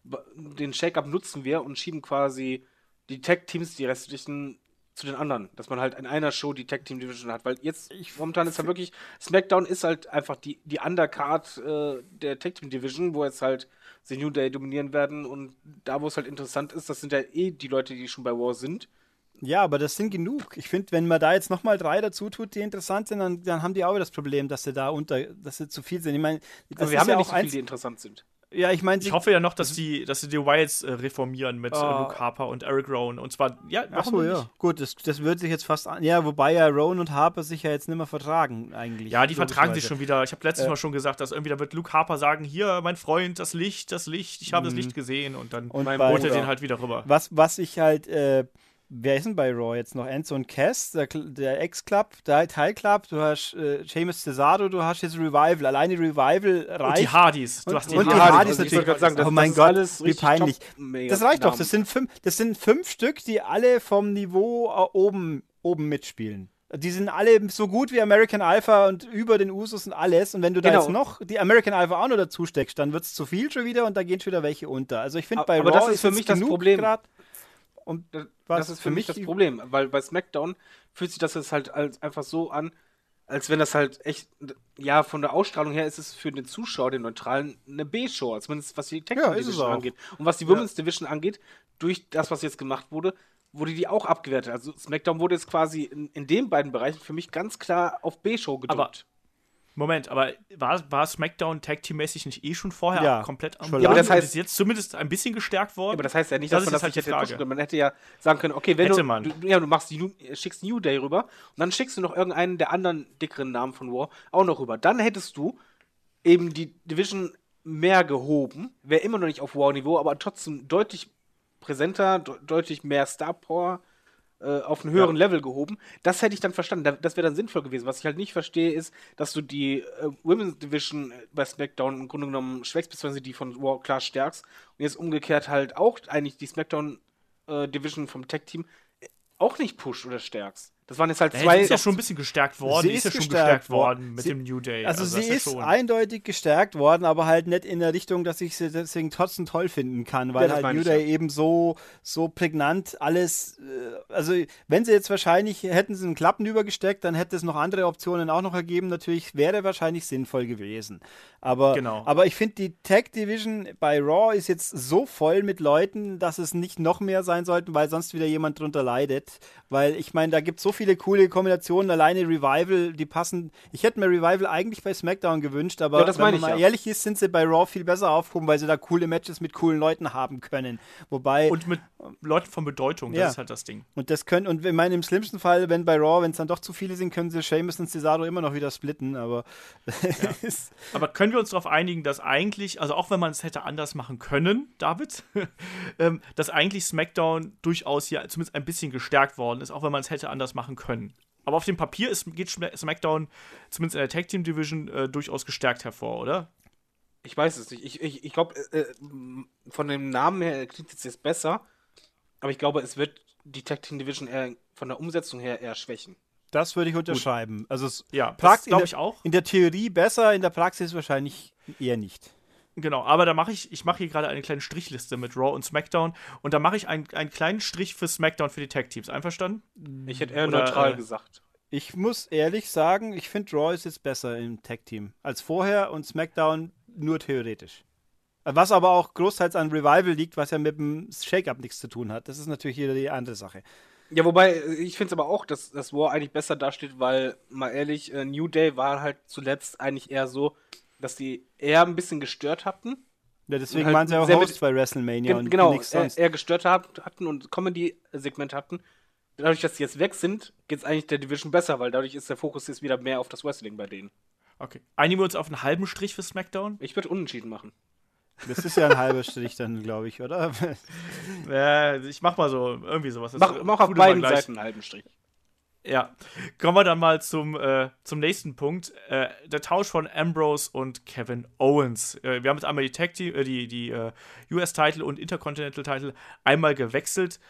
den Shake-Up nutzen wir und schieben quasi die Tag-Teams, die restlichen, zu den anderen. Dass man halt in einer Show die Tag-Team-Division hat. Weil jetzt, ich, momentan ist halt wirklich, SmackDown ist halt einfach die, die Undercard äh, der Tag-Team-Division, wo jetzt halt The New Day dominieren werden. Und da, wo es halt interessant ist, das sind ja eh die Leute, die schon bei War sind. Ja, aber das sind genug. Ich finde, wenn man da jetzt nochmal drei dazu tut, die interessant sind, dann, dann haben die auch das Problem, dass sie da unter, dass sie zu viel sind. Ich meine, wir haben ja, ja nicht so viele, die interessant sind. Ja, ich meine, ich hoffe ja noch, dass die, dass sie die Wilds äh, reformieren mit uh, Luke Harper und Eric Rowan. Und zwar, ja, Ach so, ja. Gut, das, das wird sich jetzt fast an. Ja, wobei ja Rowan und Harper sich ja jetzt nicht mehr vertragen, eigentlich. Ja, die vertragen sich schon wieder. Ich habe letztes äh. Mal schon gesagt, dass irgendwie da wird Luke Harper sagen: Hier, mein Freund, das Licht, das Licht, ich habe das mhm. Licht gesehen. Und dann und holt er den halt wieder rüber. Was, was ich halt. Äh, wer ist denn bei Raw jetzt noch? Enzo und Cass, der, der Ex-Club, der Teil-Club, du hast äh, Seamus Cesaro, du hast jetzt Revival. Alleine Revival reicht. Und die Hardys. Du hast die und, Hardys, die Hardys also natürlich. Sagen, das, oh mein Gott, wie peinlich. Das reicht doch. Das sind, fünf, das sind fünf Stück, die alle vom Niveau äh, oben, oben mitspielen. Die sind alle so gut wie American Alpha und über den Usus und alles. Und wenn du da genau. jetzt noch die American Alpha auch noch dazu steckst, dann wird es zu viel schon wieder und da gehen schon wieder welche unter. Also ich finde bei aber Raw das ist für mich das Problem. Grad, und das, das ist für, mich das Problem, weil bei SmackDown fühlt sich das jetzt halt als einfach so an, als wenn das halt echt, ja, von der Ausstrahlung her ist es für den Zuschauer, den Neutralen, eine B-Show, zumindest was die Tag ja, Division angeht. Und was die Women's ja. Division angeht, durch das, was jetzt gemacht wurde, wurde die auch abgewertet. Also SmackDown wurde jetzt quasi in, in den beiden Bereichen für mich ganz klar auf B-Show gedrückt. Moment, aber war, war SmackDown Tag Team mäßig nicht eh schon vorher ja, komplett am Ja, aber das heißt ist jetzt zumindest ein bisschen gestärkt worden. Ja, aber das heißt ja nicht, dass das man das halt nicht hätte pushen Man hätte ja sagen können, okay, wenn du, du, ja, du machst die, schickst New Day rüber und dann schickst du noch irgendeinen der anderen dickeren Namen von War auch noch rüber. Dann hättest du eben die Division mehr gehoben, wäre immer noch nicht auf War-Niveau, aber trotzdem deutlich präsenter, de deutlich mehr Star Power äh, auf einen höheren ja. Level gehoben. Das hätte ich dann verstanden. Das wäre dann sinnvoll gewesen. Was ich halt nicht verstehe, ist, dass du die äh, Women's Division bei SmackDown im Grunde genommen schwächst, beziehungsweise die von War klar stärkst. Und jetzt umgekehrt halt auch eigentlich die SmackDown äh, Division vom Tech Team äh, auch nicht pusht oder stärkst. Das waren jetzt halt zwei. Sie ist ja schon ein bisschen gestärkt worden. Sie ist, ist ja schon gestärkt worden mit sie, dem New Day. Also, also sie ist, ja eindeutig gestärkt worden, aber halt nicht in der Richtung, dass ich sie deswegen trotzdem toll finden kann, weil ja, halt New Day ja. eben so, so prägnant alles. Äh, also wenn sie jetzt wahrscheinlich hätten sie einen Klappen übergesteckt, dann hätte es noch andere Optionen auch noch ergeben. Natürlich wäre wahrscheinlich sinnvoll gewesen. Aber, genau. aber ich finde, die Tag Division bei Raw ist jetzt so voll mit Leuten, dass es nicht noch mehr sein sollten, weil sonst wieder jemand drunter leidet. Weil ich meine, da gibt es so viele viele coole Kombinationen. Alleine Revival, die passen. Ich hätte mir Revival eigentlich bei SmackDown gewünscht, aber ja, wenn man mal ja. ehrlich ist, sind sie bei Raw viel besser aufgehoben, weil sie da coole Matches mit coolen Leuten haben können. Wobei. Und mit Leuten von Bedeutung, das ja. ist halt das Ding. Und das können, und ich meine, im schlimmsten Fall, wenn bei Raw, wenn es dann doch zu viele sind, können sie Sheamus und Cesaro immer noch wieder splitten, aber. Aber können wir uns darauf einigen, dass eigentlich, also auch wenn man es hätte anders machen können, David, ähm, dass eigentlich SmackDown durchaus hier zumindest ein bisschen gestärkt worden ist, auch wenn man es hätte anders machen können. Aber auf dem Papier ist, geht SmackDown zumindest in der Tag Team Division äh, durchaus gestärkt hervor, oder? Ich weiß es nicht. Ich, ich, ich glaube, äh, äh, von dem Namen her klingt es jetzt besser, aber ich glaube, es wird die Tag Team Division eher von der Umsetzung her eher schwächen. Das würde ich unterschreiben. Gut. Also es ja, glaube ich auch. In der Theorie besser, in der Praxis wahrscheinlich eher nicht. Genau, aber da mache ich, ich mache hier gerade eine kleine Strichliste mit Raw und SmackDown und da mache ich einen, einen kleinen Strich für SmackDown für die Tag Teams. Einverstanden? Ich hätte eher Oder, neutral äh, gesagt. Ich muss ehrlich sagen, ich finde Raw ist jetzt besser im Tag Team als vorher und SmackDown nur theoretisch. Was aber auch großteils an Revival liegt, was ja mit dem Shake-Up nichts zu tun hat. Das ist natürlich wieder die andere Sache. Ja, wobei, ich finde es aber auch, dass das War eigentlich besser dasteht, weil, mal ehrlich, äh, New Day war halt zuletzt eigentlich eher so, dass die eher ein bisschen gestört hatten. Ja, deswegen halt waren sie auch Host bei WrestleMania und genau, nichts sonst. Eher, eher gestört hatten und Comedy-Segment hatten. Dadurch, dass sie jetzt weg sind, geht es eigentlich der Division besser, weil dadurch ist der Fokus jetzt wieder mehr auf das Wrestling bei denen. Okay. Einigen wir uns auf einen halben Strich für SmackDown? Ich würde unentschieden machen. Das ist ja ein halber Strich dann, glaube ich, oder? ja, ich mach mal so, irgendwie sowas. mach, mach auf beiden Seiten einen halben Strich. Ja, kommen wir dann mal zum, äh, zum nächsten Punkt. Äh, der Tausch von Ambrose und Kevin Owens. Äh, wir haben jetzt einmal die Tag Team, äh, die, die äh, US-Title und Intercontinental-Title einmal gewechselt.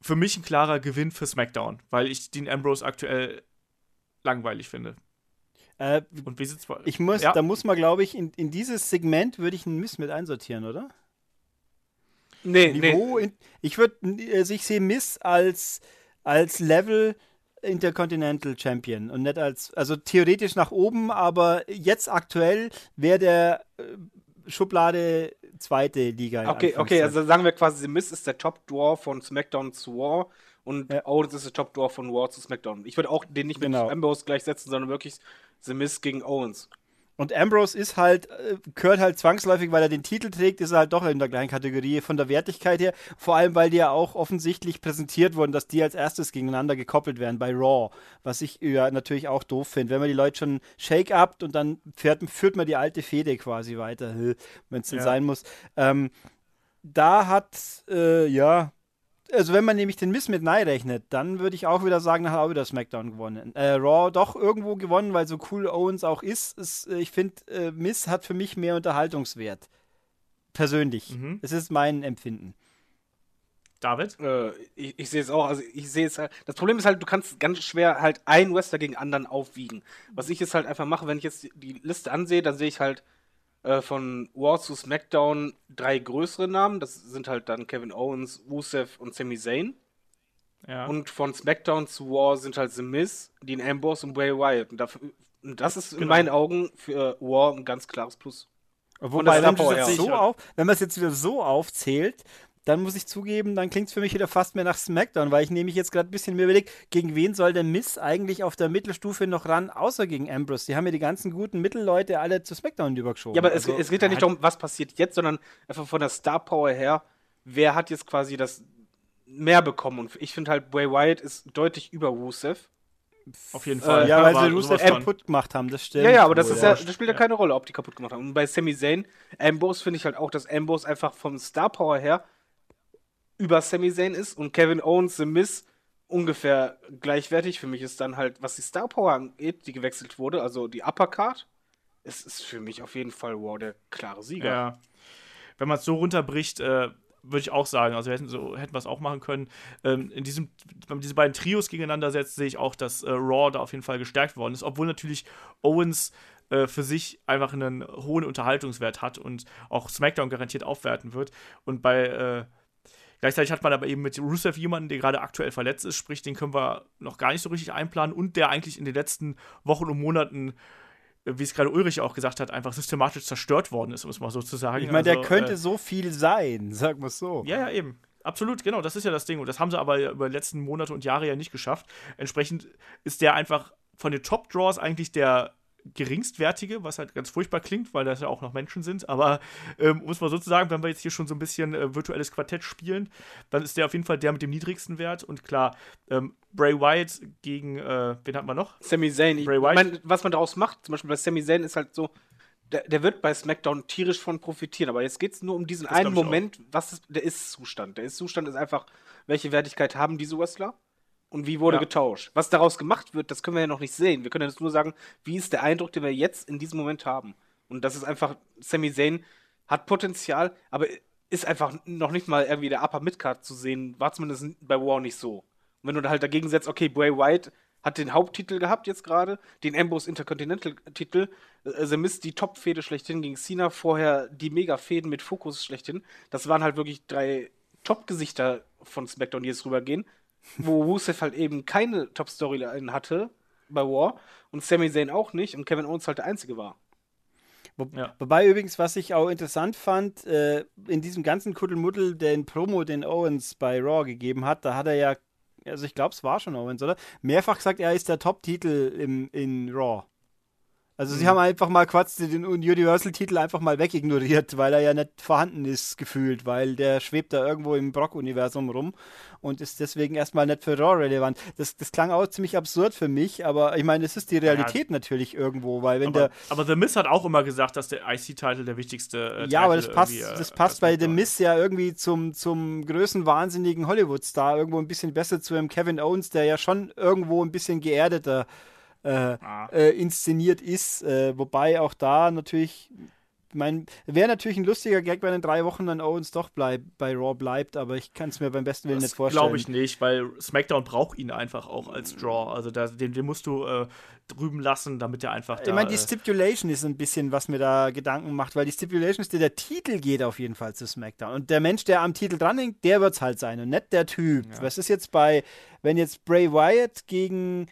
Für mich ein klarer Gewinn für SmackDown, weil ich den Ambrose aktuell langweilig finde. Äh, und wie sieht's Ich muss, ja. da muss man, glaube ich, in, in dieses Segment würde ich einen Miss mit einsortieren, oder? Nee, Niveau nee. In, ich würde, also ich sehe Miss als, als Level Intercontinental Champion und nicht als, also theoretisch nach oben, aber jetzt aktuell wäre der äh, Schublade zweite Liga. Okay, okay, also sagen wir quasi, The Miss ist der Top Door von SmackDown zu War und ja. Owens ist der Top Door von War zu SmackDown. Ich würde auch den nicht mit genau. Ambrose gleichsetzen, sondern wirklich The Miss gegen Owens. Und Ambrose ist halt, äh, gehört halt zwangsläufig, weil er den Titel trägt, ist er halt doch in der gleichen Kategorie von der Wertigkeit her. Vor allem, weil die ja auch offensichtlich präsentiert wurden, dass die als erstes gegeneinander gekoppelt werden bei Raw. Was ich ja natürlich auch doof finde. Wenn man die Leute schon shake-upt und dann fährt, führt man die alte Fehde quasi weiter, wenn es denn ja. sein muss. Ähm, da hat, äh, ja, also wenn man nämlich den Miss mit Nye rechnet, dann würde ich auch wieder sagen, hat auch wieder SmackDown gewonnen. Äh, Raw doch irgendwo gewonnen, weil so cool Owens auch ist. ist äh, ich finde, äh, Miss hat für mich mehr Unterhaltungswert. Persönlich. Mhm. Es ist mein Empfinden. David? Äh, ich, ich sehe es auch. Also ich sehe es halt. Das Problem ist halt, du kannst ganz schwer halt einen Wrestler gegen anderen aufwiegen. Was ich jetzt halt einfach mache, wenn ich jetzt die Liste ansehe, dann sehe ich halt äh, von War zu SmackDown drei größere Namen. Das sind halt dann Kevin Owens, Rusev und Sami Zayn. Ja. Und von SmackDown zu War sind halt The Miz, Dean Ambrose und Bray Wyatt. Und, dafür, und das ist genau. in meinen Augen für War ein ganz klares Plus. Wobei, wenn, so auf, wenn man es jetzt wieder so aufzählt, dann muss ich zugeben, dann klingt es für mich wieder fast mehr nach SmackDown, weil ich nämlich jetzt gerade ein bisschen mir überlegt, gegen wen soll der Miss eigentlich auf der Mittelstufe noch ran, außer gegen Ambrose? Die haben ja die ganzen guten Mittelleute alle zu SmackDown übergeschoben. Ja, aber also, es, es, geht ja nicht darum, was passiert jetzt, sondern einfach von der Star Power her, wer hat jetzt quasi das mehr bekommen? Und ich finde halt, Bray Wyatt ist deutlich über Rusev. Auf jeden Fall. Äh, ja, weil sie Rusev kaputt gemacht haben, das stimmt. Ja, ja, aber das, ist ja, das spielt ja, keine Rolle, ob die kaputt gemacht haben. Und bei Sami Zayn, Ambrose finde ich halt auch, dass Ambrose einfach vom Star Power her über Sami Zayn ist und Kevin Owens, The Miz ungefähr gleichwertig. Für mich ist dann halt, was die Star Power angeht, die gewechselt wurde, also die Uppercard, es ist für mich auf jeden Fall wow, der klare Sieger. Ja. Wenn man es so runterbricht, äh, würde ich auch sagen, also hätten, so, hätten wir es auch machen können. Ähm, in diesem, wenn man diese beiden Trios gegeneinander setzt, sehe ich auch, dass äh, Raw da auf jeden Fall gestärkt worden ist, obwohl natürlich Owens äh, für sich einfach einen hohen Unterhaltungswert hat und auch SmackDown garantiert aufwerten wird. Und bei äh, Gleichzeitig hat man aber eben mit Rusev jemanden, der gerade aktuell verletzt ist, sprich, den können wir noch gar nicht so richtig einplanen und der eigentlich in den letzten Wochen und Monaten äh, wie es gerade Ulrich auch gesagt hat, einfach systematisch zerstört worden ist, um es mal so zu sagen. Ich meine, also, der könnte äh, so viel sein, sagen wir es so. Ja, ja, eben. Absolut, genau, das ist ja das Ding. Und das haben sie aber über die letzten Monate und Jahre ja nicht geschafft. Entsprechend ist der einfach von den Top-Draws eigentlich der geringstwertige, was halt ganz furchtbar klingt, weil das ja auch noch Menschen sind. Aber ähm, muss man sozusagen, wenn wir jetzt hier schon so ein bisschen äh, virtuelles Quartett spielen, dann ist der auf jeden Fall der mit dem niedrigsten Wert. Und klar, ähm, Bray Wyatt gegen, äh, wen hat man noch? Sami Zayn. Bray Wyatt. Ich mein, was man daraus macht, zum Beispiel bei Sami Zayn ist halt so, der, der, wird bei SmackDown tierisch von profitieren, aber jetzt geht es nur um diesen das einen Moment, was ist, der Ist-Zustand. Der Ist-Zustand ist einfach, welche Wertigkeit haben diese Wrestler und wie wurde ja. getauscht. Was daraus gemacht wird, das können wir ja noch nicht sehen. Wir können jetzt nur sagen, wie ist der Eindruck, den wir jetzt in diesem Moment haben. Und das ist einfach, Sami Zayn hat Potenzial, aber ist einfach noch nicht mal irgendwie der Upper Midcard zu sehen, war zumindest bei War nicht so. Und wenn du da halt dagegen setzt, okay, Bray White hat den Haupttitel gehabt jetzt gerade, den Ambrose Intercontinental-Titel, äh, The Mist die Top-Fehde schlechthin gegen Cena, vorher die Mega-Fäden mit Fokus schlechthin. Das waren halt wirklich drei Top-Gesichter von SmackDown, die jetzt rübergehen, wo Rusev halt eben keine Top-Storyline hatte bei War und Sami Zayn auch nicht und Kevin Owens halt der Einzige war. Wo, ja. Wobei übrigens, was ich auch interessant fand, äh, in diesem ganzen Kuddelmuddel, den Promo, den Owens bei Raw gegeben hat, da hat er ja also ich glaube, es war schon Owens, oder? Mehrfach gesagt, er ist der Top-Titel in Raw. Also mhm. sie haben einfach mal quasi den Universal-Titel einfach mal wegignoriert, weil er ja nicht vorhanden ist, gefühlt, weil der schwebt da irgendwo im Brock-Universum rum und ist deswegen erstmal nicht für Raw relevant. Das, das klang auch ziemlich absurd für mich, aber ich meine, es ist die Realität ja. natürlich irgendwo, weil wenn aber, der. Aber The Miz hat auch immer gesagt, dass der IC-Titel der wichtigste äh, Ja, aber das passt, äh, das passt bei The Miz ja irgendwie zum, zum größten wahnsinnigen Hollywood-Star irgendwo ein bisschen besser zu einem Kevin Owens, der ja schon irgendwo ein bisschen geerdeter äh, ah. äh, inszeniert ist. Äh, wobei auch da natürlich, mein, wäre natürlich ein lustiger Gag, wenn in drei Wochen dann Owens doch bleib, bei Raw bleibt, aber ich kann es mir beim besten Willen das nicht vorstellen. Glaube ich nicht, weil SmackDown braucht ihn einfach auch als Draw. Also da, den, den musst du äh, drüben lassen, damit er einfach da. Ich meine, die äh, Stipulation ist ein bisschen, was mir da Gedanken macht, weil die Stipulation ist, der Titel geht auf jeden Fall zu SmackDown. Und der Mensch, der am Titel dranhängt, der wird es halt sein und nicht der Typ. Ja. Was ist jetzt bei, wenn jetzt Bray Wyatt gegen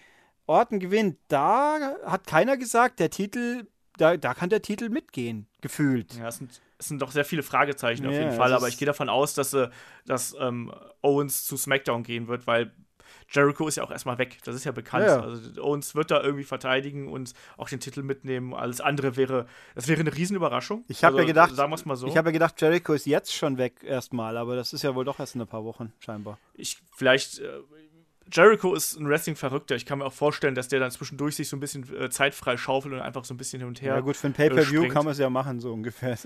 Orten gewinnt, da hat keiner gesagt, der Titel, da, da kann der Titel mitgehen, gefühlt. Ja, es sind, es sind doch sehr viele Fragezeichen ja, auf jeden Fall, aber ich gehe davon aus, dass, äh, dass ähm, Owens zu SmackDown gehen wird, weil Jericho ist ja auch erstmal weg, das ist ja bekannt. Ja. Also Owens wird da irgendwie verteidigen und auch den Titel mitnehmen. Alles andere wäre, das wäre eine Riesenüberraschung. Ich habe also, ja gedacht, sagen wir mal so. Ich habe ja gedacht, Jericho ist jetzt schon weg erstmal, aber das ist ja wohl doch erst in ein paar Wochen scheinbar. Ich vielleicht äh, Jericho ist ein Wrestling-Verrückter. Ich kann mir auch vorstellen, dass der dann zwischendurch sich so ein bisschen äh, zeitfrei schaufelt und einfach so ein bisschen hin und her. Ja, gut, für ein Pay-Per-View äh, kann man es ja machen, so ungefähr.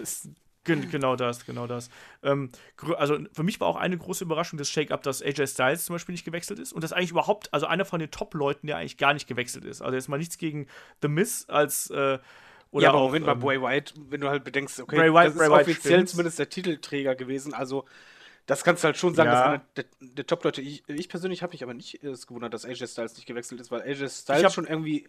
Gen genau das, genau das. Ähm, also für mich war auch eine große Überraschung das Shake-Up, dass AJ Styles zum Beispiel nicht gewechselt ist und dass eigentlich überhaupt, also einer von den Top-Leuten, der eigentlich gar nicht gewechselt ist. Also jetzt mal nichts gegen The Miz als äh, oder ja, aber auch, Moment mal, ähm, Bray White, wenn du halt bedenkst, okay, Bray White, das Bray ist White offiziell stimmt. zumindest der Titelträger gewesen, also das kannst du halt schon sagen, ja. dass einer der, der Top-Leute, ich, ich, persönlich habe mich aber nicht äh, gewundert, dass AJ Styles nicht gewechselt ist, weil AJ Styles schon irgendwie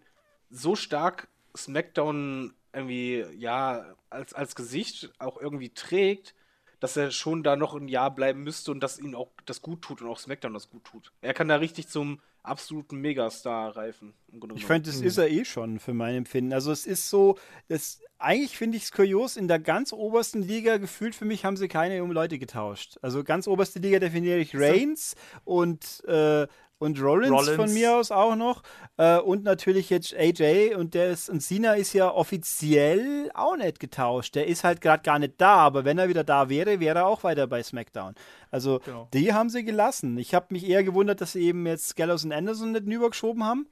so stark SmackDown irgendwie, ja, als, als Gesicht auch irgendwie trägt, dass er schon da noch ein Jahr bleiben müsste und dass ihm auch das gut tut und auch SmackDown das gut tut. Er kann da richtig zum absoluten Megastar reifen. Ich finde, das ist er eh schon für mein Empfinden. Also es ist so, das, eigentlich finde ich es kurios, in der ganz obersten Liga gefühlt für mich haben sie keine Leute getauscht. Also ganz oberste Liga definiere ich Reigns und äh, und Rollins, Rollins, von mir aus auch noch. Äh, und natürlich jetzt AJ und der ist, und Cena ist ja offiziell auch nicht getauscht. Der ist halt gerade gar nicht da, aber wenn er wieder da wäre, wäre er auch weiter bei SmackDown. Also genau. die haben sie gelassen. Ich habe mich eher gewundert, dass sie eben jetzt Gallows und Anderson nicht rübergeschoben haben.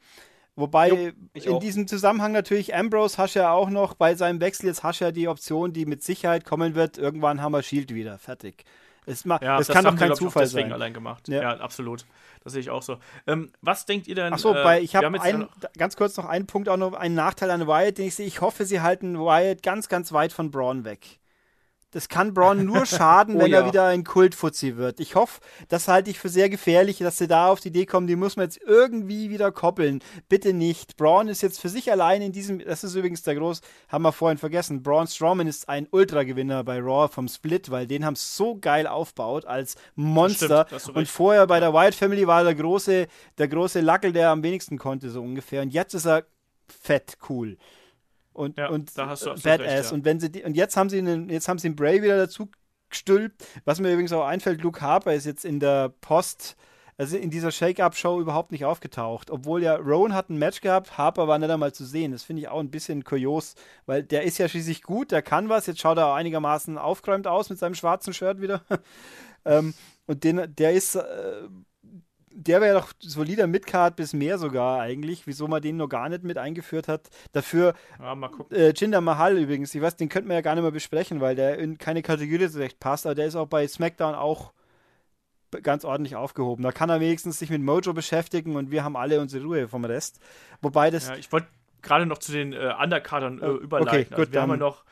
Wobei jo, in diesem Zusammenhang natürlich Ambrose hast ja auch noch bei seinem Wechsel jetzt hast ja die Option, die mit Sicherheit kommen wird. Irgendwann haben wir Shield wieder. Fertig. Es, ja, es kann doch kein Zufall sein. allein gemacht. Ja. ja, absolut. Das sehe ich auch so. Ähm, was denkt ihr denn? Achso, äh, ich habe ein, ganz kurz noch einen Punkt, auch noch einen Nachteil an Wyatt, den ich sehe. Ich hoffe, sie halten Wyatt ganz, ganz weit von Braun weg. Das kann Braun nur schaden, oh, wenn ja. er wieder ein Kultfuzzi wird. Ich hoffe, das halte ich für sehr gefährlich, dass sie da auf die Idee kommen, die muss man jetzt irgendwie wieder koppeln. Bitte nicht. Braun ist jetzt für sich allein in diesem, das ist übrigens der groß, haben wir vorhin vergessen, Braun Strowman ist ein Ultra-Gewinner bei Raw vom Split, weil den haben es so geil aufgebaut als Monster. Stimmt, und vorher bei der Wyatt Family war der große, der große Lackel, der am wenigsten konnte, so ungefähr. Und jetzt ist er fett cool und, ja, und Badass. Recht, ja. Und wenn sie die, und jetzt haben sie einen, jetzt haben sie einen Bray wieder dazu gestülpt. Was mir übrigens auch einfällt, Luke Harper ist jetzt in der Post, also in dieser Shake-Up-Show überhaupt nicht aufgetaucht. Obwohl ja Rowan hat ein Match gehabt, Harper war nicht einmal zu sehen. Das finde ich auch ein bisschen kurios, weil der ist ja schließlich gut, der kann was. Jetzt schaut er einigermaßen aufgeräumt aus mit seinem schwarzen Shirt wieder. ähm, und den, der ist. Äh, der wäre doch solider Midcard bis mehr sogar eigentlich, wieso man den noch gar nicht mit eingeführt hat. Dafür ja, äh, Jinder Mahal übrigens, ich weiß, den könnten wir ja gar nicht mehr besprechen, weil der in keine Kategorie so recht passt, aber der ist auch bei SmackDown auch ganz ordentlich aufgehoben. Da kann er wenigstens sich mit Mojo beschäftigen und wir haben alle unsere Ruhe vom Rest. Wobei das. Ja, ich wollte gerade noch zu den äh, Undercardern äh, oh, überleiten. Okay, gut, also wir haben ja noch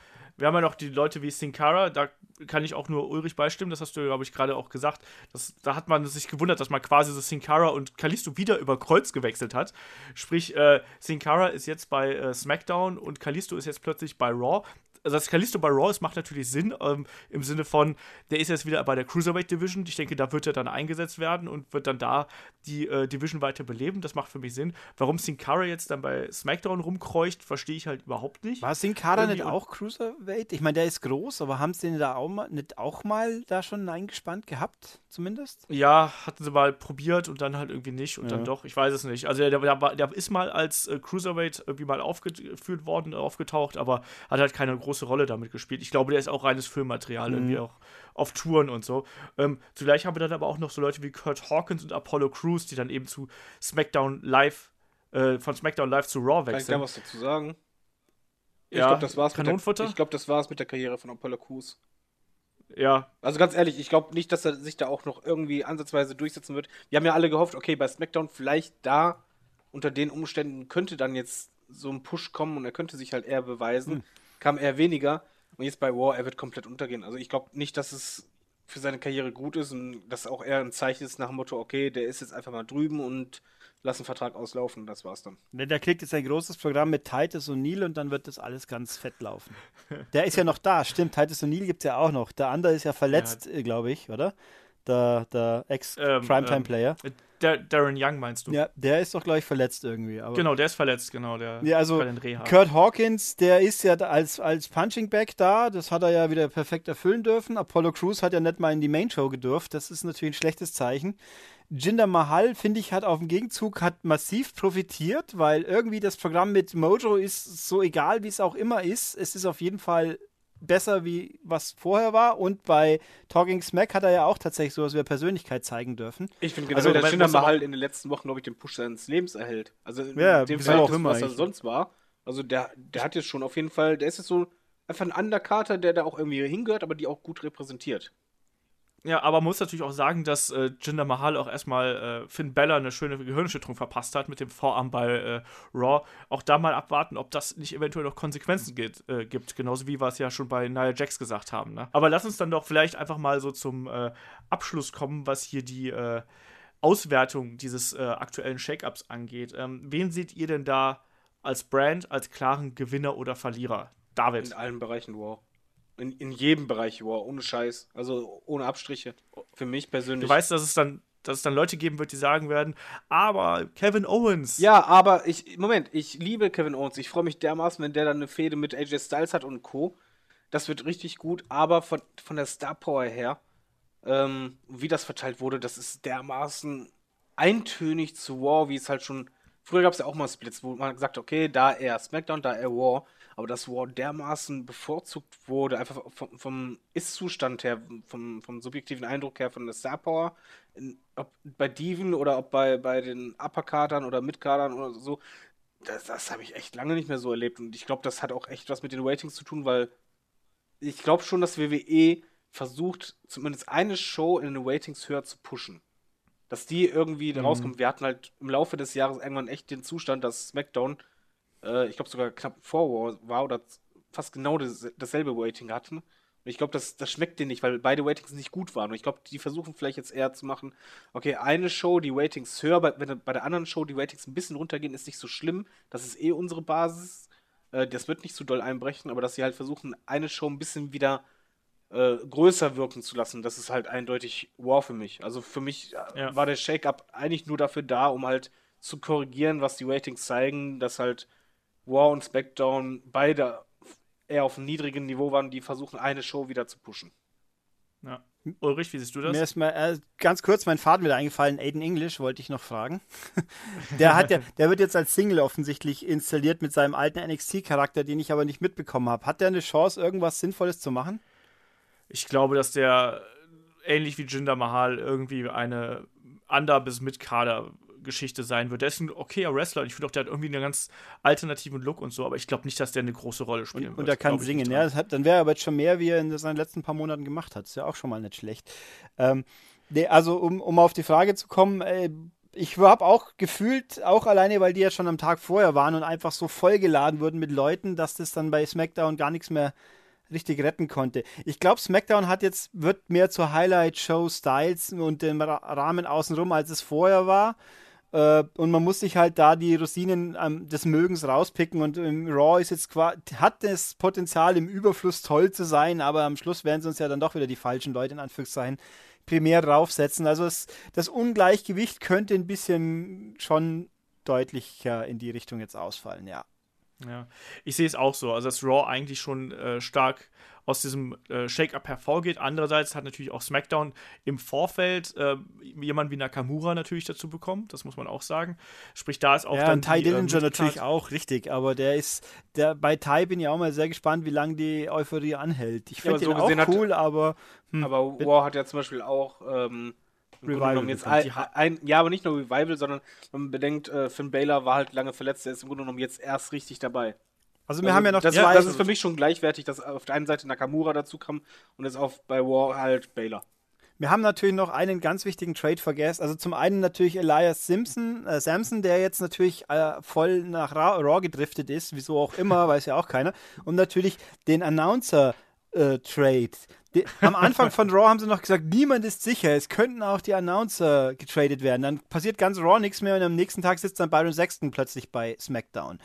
wir haben ja noch die Leute wie Sin Cara, da kann ich auch nur Ulrich beistimmen, das hast du, glaube ich, gerade auch gesagt. Das, da hat man sich gewundert, dass man quasi so Sin Cara und Kalisto wieder über Kreuz gewechselt hat. Sprich, äh, Sin Cara ist jetzt bei äh, SmackDown und Kalisto ist jetzt plötzlich bei Raw also dass Kalisto bei Raw ist, macht natürlich Sinn, ähm, im Sinne von, der ist jetzt wieder bei der Cruiserweight Division. Ich denke, da wird er dann eingesetzt werden und wird dann da die äh, Division weiter beleben. Das macht für mich Sinn. Warum Sin Cara jetzt dann bei SmackDown rumkreucht, verstehe ich halt überhaupt nicht. War Sin Cara nicht auch Cruiserweight? Ich meine, der ist groß, aber haben sie den da auch mal, nicht auch mal da schon eingespannt gehabt, zumindest? Ja, hatten sie mal probiert und dann halt irgendwie nicht und ja. dann doch. Ich weiß es nicht. Also der, der, der ist mal als äh, Cruiserweight irgendwie mal aufgeführt worden, aufgetaucht, aber hat halt keine große große Rolle damit gespielt. Ich glaube, der ist auch reines Filmmaterial, mhm. irgendwie auch auf Touren und so. Ähm, zugleich haben wir dann aber auch noch so Leute wie Kurt Hawkins und Apollo Crews, die dann eben zu SmackDown Live, äh, von SmackDown Live zu Raw wechseln. Kann ich da was dazu sagen? Ich ja, glaube, das war's ich glaube, das war's mit der Karriere von Apollo Crews. Ja. Also ganz ehrlich, ich glaube nicht, dass er sich da auch noch irgendwie ansatzweise durchsetzen wird. Wir haben ja alle gehofft, okay, bei SmackDown vielleicht da unter den Umständen könnte dann jetzt so ein Push kommen und er könnte sich halt eher beweisen. Hm kam eher weniger. Und jetzt bei War, er wird komplett untergehen. Also ich glaube nicht, dass es für seine Karriere gut ist und das auch eher ein Zeichen ist nach dem Motto, okay, der ist jetzt einfach mal drüben und lass einen Vertrag auslaufen. Das war's dann. Ne, der kriegt jetzt ein großes Programm mit Titus und Neil und dann wird das alles ganz fett laufen. Der ist ja noch da, stimmt. Titus und Neil gibt es ja auch noch. Der andere ist ja verletzt, ja. glaube ich, oder? Der, der Ex-Primetime-Player. Ähm, ähm, der Darren Young meinst du? Ja, der ist doch, glaube ich, verletzt irgendwie. genau, der ist verletzt, genau. Der ja, also Kurt Hawkins, der ist ja als, als Punching Bag da. Das hat er ja wieder perfekt erfüllen dürfen. Apollo Crews hat ja nicht mal in die Main Show gedurft. Das ist natürlich ein schlechtes Zeichen. Jinder Mahal, finde ich, hat auf dem Gegenzug hat massiv profitiert, weil irgendwie das Programm mit Mojo ist so egal, wie es auch immer ist. Es ist auf jeden Fall besser, wie was vorher war. Und bei Talking Smack hat er ja auch tatsächlich sowas wie Persönlichkeit zeigen dürfen. Ich finde generell, also, dass Jinder Mahal in den letzten Wochen, glaube ich, den Push seines Lebens erhält. Also in ja, dem Fall, auch immer, was er sonst war. Also der, der hat jetzt schon auf jeden Fall, der ist jetzt so einfach ein Undercarter, der da auch irgendwie hingehört, aber die auch gut repräsentiert. Ja, aber man muss natürlich auch sagen, dass äh, Jinder Mahal auch erstmal äh, Finn Bella eine schöne Gehirnschütterung verpasst hat mit dem Vorarm bei äh, Raw. Auch da mal abwarten, ob das nicht eventuell noch Konsequenzen geht, äh, gibt. Genauso wie wir es ja schon bei Nia Jax gesagt haben. Ne? Aber lass uns dann doch vielleicht einfach mal so zum äh, Abschluss kommen, was hier die äh, Auswertung dieses aktuellen Shake-Ups angeht. Ähm, wen seht ihr denn da als Brand, als klaren Gewinner oder Verlierer? David. In allen Bereichen Wow. In, in jedem Bereich War, ohne Scheiß. Also ohne Abstriche. Für mich persönlich. Du weißt, dass es dann dass es dann Leute geben wird, die sagen werden, aber Kevin Owens. Ja, aber ich, Moment, ich liebe Kevin Owens. Ich freue mich dermaßen, wenn der dann eine Fehde mit AJ Styles hat und Co. Das wird richtig gut, aber von, von der Star Power her, ähm, wie das verteilt wurde, das ist dermaßen eintönig zu War, wie es halt schon. Früher gab es ja auch mal Splits, wo man gesagt hat, okay, da er SmackDown, da er War aber dass War dermaßen bevorzugt wurde, einfach vom, vom Ist-Zustand her, vom, vom subjektiven Eindruck her von der Star Power, in, ob bei Diven oder ob bei, bei den Upperkadern oder Midkadern oder so, das, das habe ich echt lange nicht mehr so erlebt. Und ich glaube, das hat auch echt was mit den Ratings zu tun, weil ich glaube schon, dass WWE versucht, zumindest eine Show in den Ratings höher zu pushen. Dass die irgendwie mhm. rauskommt. Wir hatten halt im Laufe des Jahres irgendwann echt den Zustand, dass SmackDown äh, ich glaube sogar knapp vor War war oder fast genau das, dasselbe Rating hatten. Und ich glaube, das, das schmeckt denen nicht, weil beide Ratings nicht gut waren. Und ich glaube, die versuchen vielleicht jetzt eher zu machen, okay, eine Show, die Ratings höher, bei, wenn bei der anderen Show die Ratings ein bisschen runtergehen, ist nicht so schlimm. Das ist eh unsere Basis. Äh, das wird nicht so doll einbrechen, aber dass sie halt versuchen, eine Show ein bisschen wieder äh, größer wirken zu lassen, das ist halt eindeutig wow für mich. Also für mich äh, ja. war der Shake-Up eigentlich nur dafür da, um halt zu korrigieren, was die Ratings zeigen, dass halt War und SmackDown beide eher auf einem niedrigen Niveau waren, die versuchen, eine Show wieder zu pushen. Ja. Ulrich, wie siehst du das? Mir ist mal äh, ganz kurz mein Faden wieder eingefallen. Aiden English wollte ich noch fragen. der, hat ja, der wird jetzt als Single offensichtlich installiert mit seinem alten NXT-Charakter, den ich aber nicht mitbekommen habe. Hat der eine Chance, irgendwas Sinnvolles zu machen? Ich glaube, dass der ähnlich wie Jinder Mahal irgendwie eine Under- bis Mid-Kader Geschichte sein wird. Der ist ein okayer Wrestler und ich finde auch, der hat irgendwie einen ganz alternativen Look und so, aber ich glaube nicht, dass der eine große Rolle spielen und, wird. Und er kann singen, ja. Hat, dann wäre er aber jetzt schon mehr, wie er in seinen letzten paar Monaten gemacht hat. Ist ja auch schon mal nicht schlecht. Ähm, nee, also, um, um auf die Frage zu kommen, äh, ich habe auch gefühlt, auch alleine, weil die ja schon am Tag vorher waren und einfach so vollgeladen wurden mit Leuten, dass das dann bei SmackDown gar nichts mehr richtig retten konnte. Ich glaube, SmackDown hat jetzt, wird mehr zur Highlight-Show Styles und dem Rahmen außenrum, als es vorher war. Äh, und man muss sich halt da die Rosinen ähm, des Mögens rauspicken. Und im Raw ist jetzt hat das Potenzial, im Überfluss toll zu sein, aber am Schluss werden sie uns ja dann doch wieder die falschen Leute in Anführungszeichen primär draufsetzen. Also es, das Ungleichgewicht könnte ein bisschen schon deutlicher in die Richtung jetzt ausfallen, ja. Ja, ich sehe es auch so. Also, dass Raw eigentlich schon äh, stark aus diesem äh, Shake-Up hervorgeht. Andererseits hat natürlich auch SmackDown im Vorfeld äh, jemanden wie Nakamura natürlich dazu bekommen. Das muss man auch sagen. Sprich, da ist auch ja, dann. Ty Dillinger äh, natürlich auch, richtig. Aber der ist, der, bei Ty bin ich auch mal sehr gespannt, wie lange die Euphorie anhält. Ich finde ja, so den auch cool, hat, aber. Hm, aber Raw hat ja zum Beispiel auch. Ähm, Revival. Jetzt ein, ein, ja, aber nicht nur Revival, sondern man bedenkt, äh, Finn Baylor war halt lange verletzt, der ist im Grunde genommen jetzt erst richtig dabei. Also wir also, haben ja noch das, zwei, das ist für mich schon gleichwertig, dass auf der einen Seite Nakamura dazu kam und jetzt auf bei War halt Baylor. Wir haben natürlich noch einen ganz wichtigen Trade vergessen. Also zum einen natürlich Elias Simpson, äh, Samson, der jetzt natürlich äh, voll nach Ra Raw gedriftet ist, wieso auch immer, weiß ja auch keiner. Und natürlich den Announcer äh, Trade. Die, am Anfang von Raw haben sie noch gesagt, niemand ist sicher, es könnten auch die Announcer getradet werden. Dann passiert ganz Raw nichts mehr und am nächsten Tag sitzt dann Byron Sexton plötzlich bei SmackDown.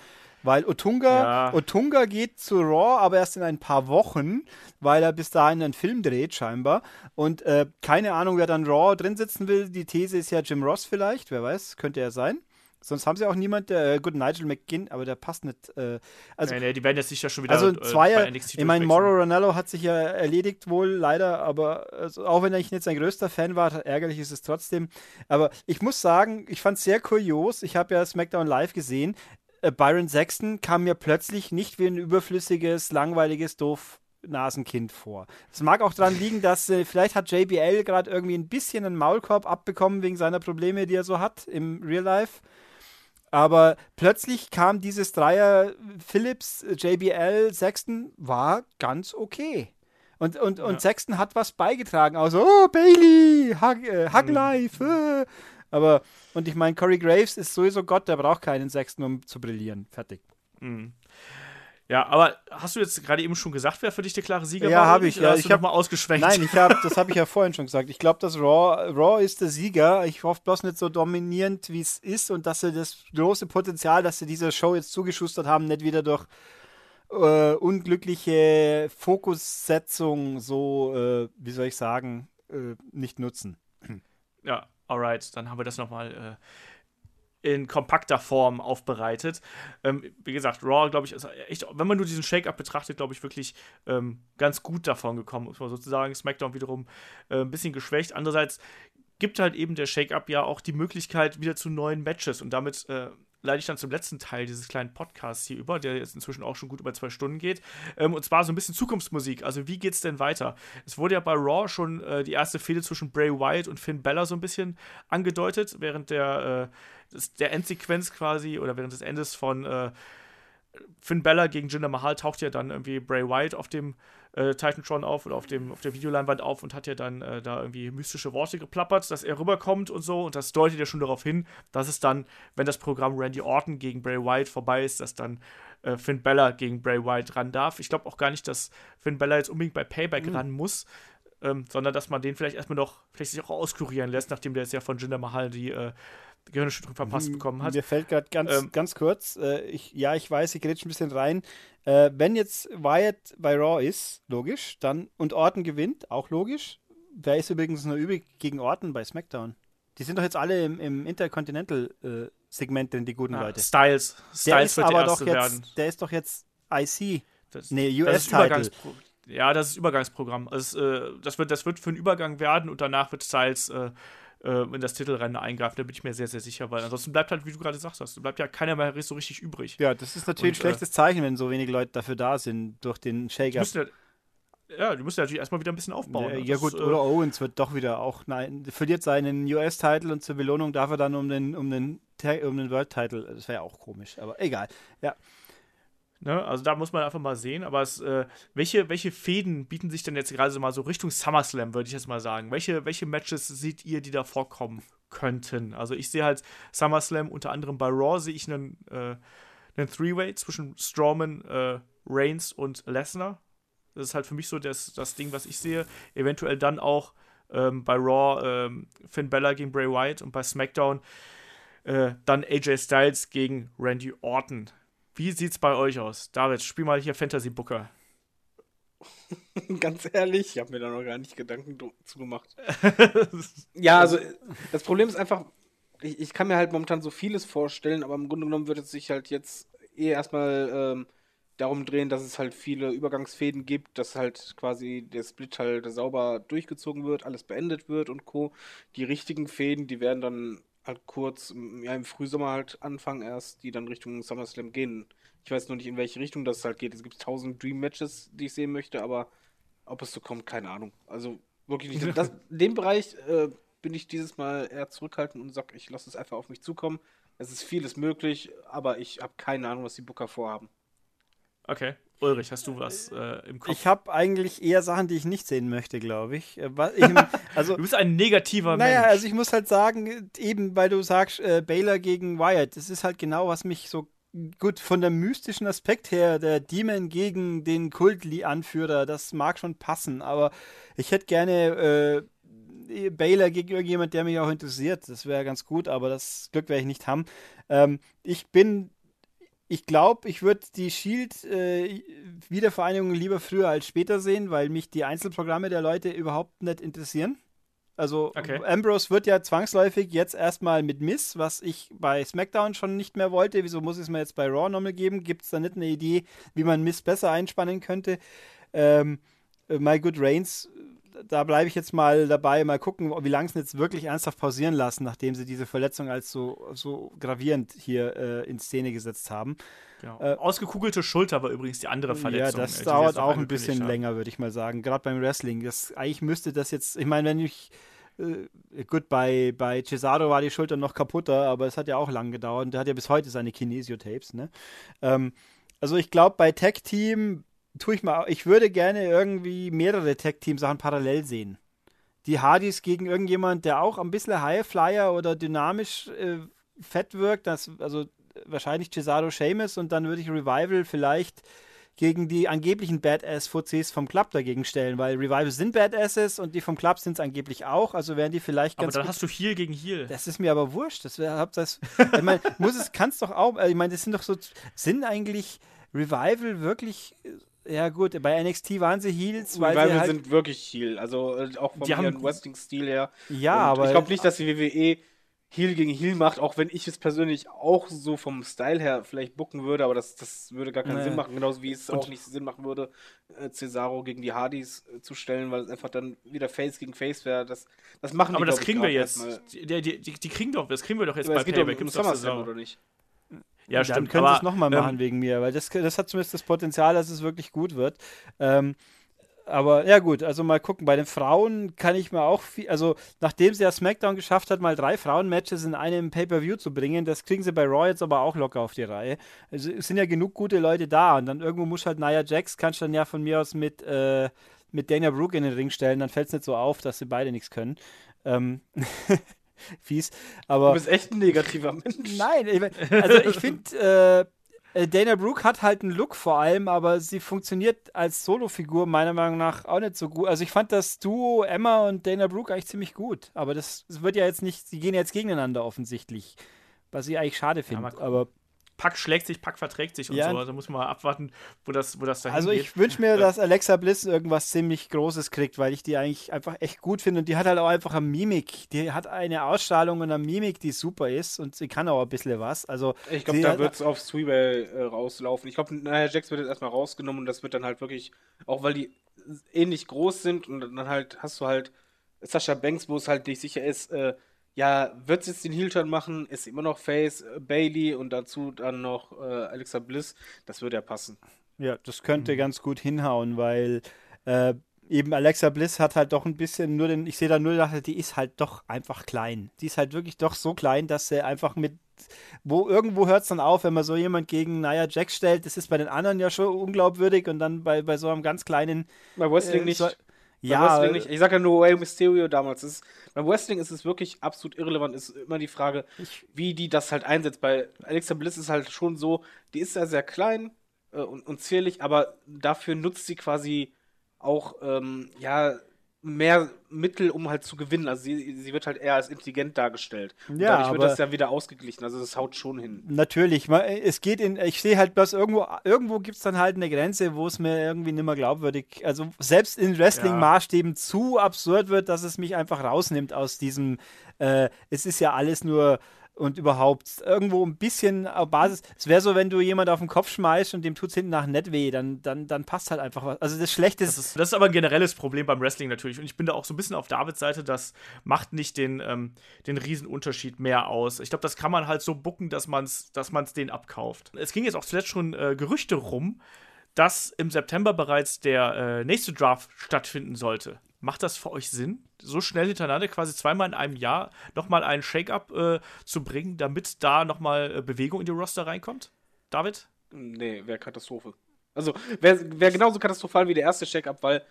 Weil Otunga, ja. Otunga geht zu Raw, aber erst in ein paar Wochen, weil er bis dahin einen Film dreht, scheinbar. Und äh, keine Ahnung, wer dann Raw drin sitzen will. Die These ist ja Jim Ross vielleicht, wer weiß, könnte er sein. Sonst haben sie auch niemand, der, äh, gut, Nigel McGinn, aber der passt nicht. Äh, also, nee, nee, die werden jetzt sicher schon wieder. Also, äh, Zweier, ich meine, Moro Ronaldo hat sich ja erledigt, wohl leider, aber also, auch wenn ich nicht sein größter Fan war, ärgerlich ist es trotzdem. Aber ich muss sagen, ich fand es sehr kurios. Ich habe ja SmackDown Live gesehen. Äh, Byron Sexton kam mir plötzlich nicht wie ein überflüssiges, langweiliges, doof Nasenkind vor. Es mag auch daran liegen, dass äh, vielleicht hat JBL gerade irgendwie ein bisschen einen Maulkorb abbekommen wegen seiner Probleme, die er so hat im Real Life. Aber plötzlich kam dieses Dreier Phillips, JBL, Sexton, war ganz okay. Und, und, ja. und Sexton hat was beigetragen. Also, oh, Bailey, Hug, äh, Hug mhm. Life. Äh. Aber, und ich meine, Corey Graves ist sowieso Gott, der braucht keinen Sexton, um zu brillieren. Fertig. Mhm. Ja, aber hast du jetzt gerade eben schon gesagt, wer für dich der klare Sieger ja, war? Ja, habe ich. Ich habe mal ausgeschwenkt. Nein, ich habe, das habe ich ja vorhin schon gesagt. Ich glaube, dass Raw, Raw ist der Sieger. Ich hoffe bloß nicht so dominierend, wie es ist und dass sie das große Potenzial, dass sie dieser Show jetzt zugeschustert haben, nicht wieder durch äh, unglückliche Fokussetzung so, äh, wie soll ich sagen, äh, nicht nutzen. Ja, alright, dann haben wir das nochmal äh, in kompakter Form aufbereitet. Ähm, wie gesagt, Raw, glaube ich, ist echt, wenn man nur diesen Shake-Up betrachtet, glaube ich, wirklich ähm, ganz gut davon gekommen, muss man sozusagen. SmackDown wiederum äh, ein bisschen geschwächt. Andererseits gibt halt eben der Shake-Up ja auch die Möglichkeit wieder zu neuen Matches und damit äh, leite ich dann zum letzten Teil dieses kleinen Podcasts hier über, der jetzt inzwischen auch schon gut über zwei Stunden geht. Ähm, und zwar so ein bisschen Zukunftsmusik. Also, wie geht's denn weiter? Es wurde ja bei Raw schon äh, die erste Fehde zwischen Bray Wyatt und Finn Bella so ein bisschen angedeutet, während der, äh, der Endsequenz quasi oder während des Endes von äh, Finn Bella gegen Jinder Mahal taucht ja dann irgendwie Bray Wyatt auf dem äh, Titantron auf oder auf, dem, auf der Videoleinwand auf und hat ja dann äh, da irgendwie mystische Worte geplappert, dass er rüberkommt und so. Und das deutet ja schon darauf hin, dass es dann, wenn das Programm Randy Orton gegen Bray Wyatt vorbei ist, dass dann äh, Finn Bella gegen Bray Wyatt ran darf. Ich glaube auch gar nicht, dass Finn Bella jetzt unbedingt bei Payback mhm. ran muss. Ähm, sondern dass man den vielleicht erstmal noch, vielleicht sich auch auskurieren lässt, nachdem der jetzt ja von Jinder Mahal die äh, Gehirnerschütterung verpasst bekommen hat. Mir fällt gerade ganz, ähm, ganz kurz, äh, ich, ja, ich weiß, ich rede ein bisschen rein. Äh, wenn jetzt Wyatt bei Raw ist, logisch, dann und Orton gewinnt, auch logisch. Wer ist übrigens nur übrig gegen Orton bei SmackDown? Die sind doch jetzt alle im, im Intercontinental-Segment äh, drin, die guten ja, Leute. Styles. Styles wird aber der doch jetzt, werden. Der ist doch jetzt IC. Das, nee, US-Title. Ja, das ist Übergangsprogramm. Also, äh, das, wird, das wird für einen Übergang werden und danach wird Styles äh, äh, in das Titelrennen eingreifen. Da bin ich mir sehr, sehr sicher, weil ansonsten bleibt halt, wie du gerade sagst, hast, bleibt ja keiner mehr so richtig übrig. Ja, das ist natürlich und, ein schlechtes Zeichen, wenn so wenige Leute dafür da sind, durch den Shake-Up. Ja, du musst ja natürlich erstmal wieder ein bisschen aufbauen. Ja, ne? ja gut, oder Owens wird doch wieder auch, nein, verliert seinen US-Titel und zur Belohnung darf er dann um den, um den, um den World-Titel. Das wäre ja auch komisch, aber egal. Ja. Ne? Also da muss man einfach mal sehen. Aber es, äh, welche, welche Fäden bieten sich denn jetzt gerade so mal so Richtung SummerSlam, würde ich jetzt mal sagen? Welche, welche Matches seht ihr, die da vorkommen könnten? Also ich sehe halt SummerSlam unter anderem bei Raw sehe ich einen, äh, einen Three-Way zwischen Strowman, äh, Reigns und Lesnar. Das ist halt für mich so das, das Ding, was ich sehe. Eventuell dann auch ähm, bei Raw ähm, Finn Bella gegen Bray Wyatt und bei SmackDown äh, dann AJ Styles gegen Randy Orton. Wie sieht's bei euch aus? David, spiel mal hier Fantasy Booker. Ganz ehrlich, ich habe mir da noch gar nicht Gedanken zu gemacht. ja, also das Problem ist einfach, ich, ich, kann mir halt momentan so vieles vorstellen, aber im Grunde genommen wird es sich halt jetzt eh erstmal ähm, darum drehen, dass es halt viele Übergangsfäden gibt, dass halt quasi der Split halt sauber durchgezogen wird, alles beendet wird und Co. Die richtigen Fäden, die werden dann halt kurz ja, im Frühsommer halt anfangen erst, die dann Richtung SummerSlam gehen. Ich weiß noch nicht, in welche Richtung das halt geht. Es gibt tausend Dream Matches, die ich sehen möchte, aber ob es so kommt, keine Ahnung. Also wirklich nicht. Das, in dem Bereich äh, bin ich dieses Mal eher zurückhaltend und sag, ich lasse es einfach auf mich zukommen. Es ist vieles möglich, aber ich habe keine Ahnung, was die Booker vorhaben. Okay. Ulrich, hast du was äh, im Kopf? Ich habe eigentlich eher Sachen, die ich nicht sehen möchte, glaube ich. Äh, ich. Also, du bist ein negativer naja, Mensch. Naja, also ich muss halt sagen, eben weil du sagst, äh, Baylor gegen Wyatt, das ist halt genau, was mich so gut von dem mystischen Aspekt her, der Demon gegen den Kult-Anführer, das mag schon passen, aber ich hätte gerne äh, Baylor gegen irgendjemand, der mich auch interessiert. Das wäre ganz gut, aber das Glück werde ich nicht haben. Ähm, ich bin ich glaube, ich würde die Shield-Wiedervereinigung äh, lieber früher als später sehen, weil mich die Einzelprogramme der Leute überhaupt nicht interessieren. Also okay. Ambrose wird ja zwangsläufig jetzt erstmal mit Miss, was ich bei SmackDown schon nicht mehr wollte. Wieso muss es mir jetzt bei Raw nochmal geben? Gibt es da nicht eine Idee, wie man Miss besser einspannen könnte? Ähm, äh, My Good Reigns da bleibe ich jetzt mal dabei, mal gucken, wie lange sie jetzt wirklich ernsthaft pausieren lassen, nachdem sie diese Verletzung als so, so gravierend hier äh, in Szene gesetzt haben. Genau. Äh, Ausgekugelte Schulter war übrigens die andere Verletzung. Ja, das äh, dauert auch ein bisschen haben. länger, würde ich mal sagen. Gerade beim Wrestling. Das, eigentlich müsste das jetzt, ich meine, wenn ich äh, gut, bei, bei Cesaro war die Schulter noch kaputter, aber es hat ja auch lang gedauert und der hat ja bis heute seine Kinesiotapes, ne? Ähm, also ich glaube, bei Tech Team tue ich mal, ich würde gerne irgendwie mehrere Tag-Team-Sachen parallel sehen. Die Hardys gegen irgendjemand, der auch ein bisschen Highflyer oder dynamisch äh, fett wirkt, das, also wahrscheinlich Cesaro Seamus und dann würde ich Revival vielleicht gegen die angeblichen Badass-VCs vom Club dagegen stellen, weil Revival sind Badasses und die vom Club sind es angeblich auch, also wären die vielleicht ganz. Aber dann hast du Heal gegen Heal. Das ist mir aber wurscht. Das, wär, das ich meine, muss es, kannst doch auch, ich meine, das sind doch so, sind eigentlich Revival wirklich ja, gut, bei NXT waren sie Heels, weil, weil sie halt sind wirklich Heel, also äh, auch vom ihren Wrestling-Stil her. Ja, Und aber. Ich glaube nicht, dass die WWE Heel gegen Heel macht, auch wenn ich es persönlich auch so vom Style her vielleicht bucken würde, aber das, das würde gar keinen nee. Sinn machen, genauso wie es Und auch nicht Sinn machen würde, äh, Cesaro gegen die Hardys äh, zu stellen, weil es einfach dann wieder Face gegen Face wäre. Das, das machen die, Aber das kriegen wir jetzt. Die, die, die, die, kriegen doch, das kriegen wir doch jetzt aber bei Payback. Um, um SummerSlam, oder nicht? Ja, stimmt. Dann können sie es nochmal machen ähm, wegen mir, weil das, das hat zumindest das Potenzial, dass es wirklich gut wird. Ähm, aber ja gut, also mal gucken. Bei den Frauen kann ich mir auch viel, also nachdem sie ja SmackDown geschafft hat, mal drei Frauen-Matches in einem Pay-Per-View zu bringen, das kriegen sie bei Raw jetzt aber auch locker auf die Reihe. Also es sind ja genug gute Leute da und dann irgendwo muss halt Nia Jax, kannst du dann ja von mir aus mit, äh, mit Dana Brooke in den Ring stellen, dann fällt es nicht so auf, dass sie beide nichts können. Ähm fies. Aber, du bist echt ein negativer Mensch. Nein, ich, also ich finde, äh, äh, Dana Brooke hat halt einen Look vor allem, aber sie funktioniert als Solofigur meiner Meinung nach auch nicht so gut. Also ich fand das Duo Emma und Dana Brooke eigentlich ziemlich gut, aber das, das wird ja jetzt nicht, sie gehen jetzt gegeneinander offensichtlich, was ich eigentlich schade finde. Ja, aber Pack schlägt sich, Pack verträgt sich und ja. so. Also muss man mal abwarten, wo das, wo das dahin Also ich wünsche mir, äh, dass Alexa Bliss irgendwas ziemlich Großes kriegt, weil ich die eigentlich einfach echt gut finde und die hat halt auch einfach eine Mimik. Die hat eine Ausstrahlung und eine Mimik, die super ist und sie kann auch ein bisschen was. Also ich glaube, da wird es auf Sweeway äh, rauslaufen. Ich glaube, naja, Jax wird jetzt erstmal rausgenommen und das wird dann halt wirklich, auch weil die ähnlich groß sind und dann halt hast du halt Sascha Banks, wo es halt nicht sicher ist, äh, ja, wird es jetzt den Heel-Turn machen? Ist immer noch Face, äh, Bailey und dazu dann noch äh, Alexa Bliss. Das würde ja passen. Ja, das könnte mhm. ganz gut hinhauen, weil äh, eben Alexa Bliss hat halt doch ein bisschen nur den, ich sehe da nur, die ist halt doch einfach klein. Die ist halt wirklich doch so klein, dass sie einfach mit wo irgendwo hört es dann auf, wenn man so jemand gegen Nia Jax stellt. Das ist bei den anderen ja schon unglaubwürdig und dann bei, bei so einem ganz kleinen. Bei Wrestling äh, nicht. Ja, Wrestling nicht. Ich sage ja nur Way Mysterio damals. Ist, beim Wrestling ist es wirklich absolut irrelevant. Ist immer die Frage, wie die das halt einsetzt. Bei Alexa Bliss ist halt schon so, die ist ja sehr klein äh, und, und zierlich, aber dafür nutzt sie quasi auch, ähm, ja, mehr Mittel, um halt zu gewinnen. Also sie, sie wird halt eher als intelligent dargestellt. Und ja, dadurch wird das ja wieder ausgeglichen. Also das haut schon hin. Natürlich. Es geht in, ich sehe halt bloß irgendwo, irgendwo gibt es dann halt eine Grenze, wo es mir irgendwie nicht mehr glaubwürdig, also selbst in Wrestling-Maßstäben ja. zu absurd wird, dass es mich einfach rausnimmt aus diesem, äh, es ist ja alles nur und überhaupt irgendwo ein bisschen auf Basis. Es wäre so, wenn du jemand auf den Kopf schmeißt und dem tut es hinten nach nett weh, dann, dann, dann passt halt einfach was. Also das Schlechte ist. Das ist, aber ein generelles Problem beim Wrestling natürlich. Und ich bin da auch so ein bisschen auf Davids Seite, das macht nicht den, ähm, den Riesenunterschied mehr aus. Ich glaube, das kann man halt so bucken, dass man es dass man's denen abkauft. Es ging jetzt auch zuletzt schon äh, Gerüchte rum, dass im September bereits der äh, nächste Draft stattfinden sollte. Macht das für euch Sinn, so schnell hintereinander, quasi zweimal in einem Jahr, nochmal einen Shake-up äh, zu bringen, damit da nochmal äh, Bewegung in die Roster reinkommt? David? Nee, wäre Katastrophe. Also wäre wär genauso katastrophal wie der erste Shake-up, weil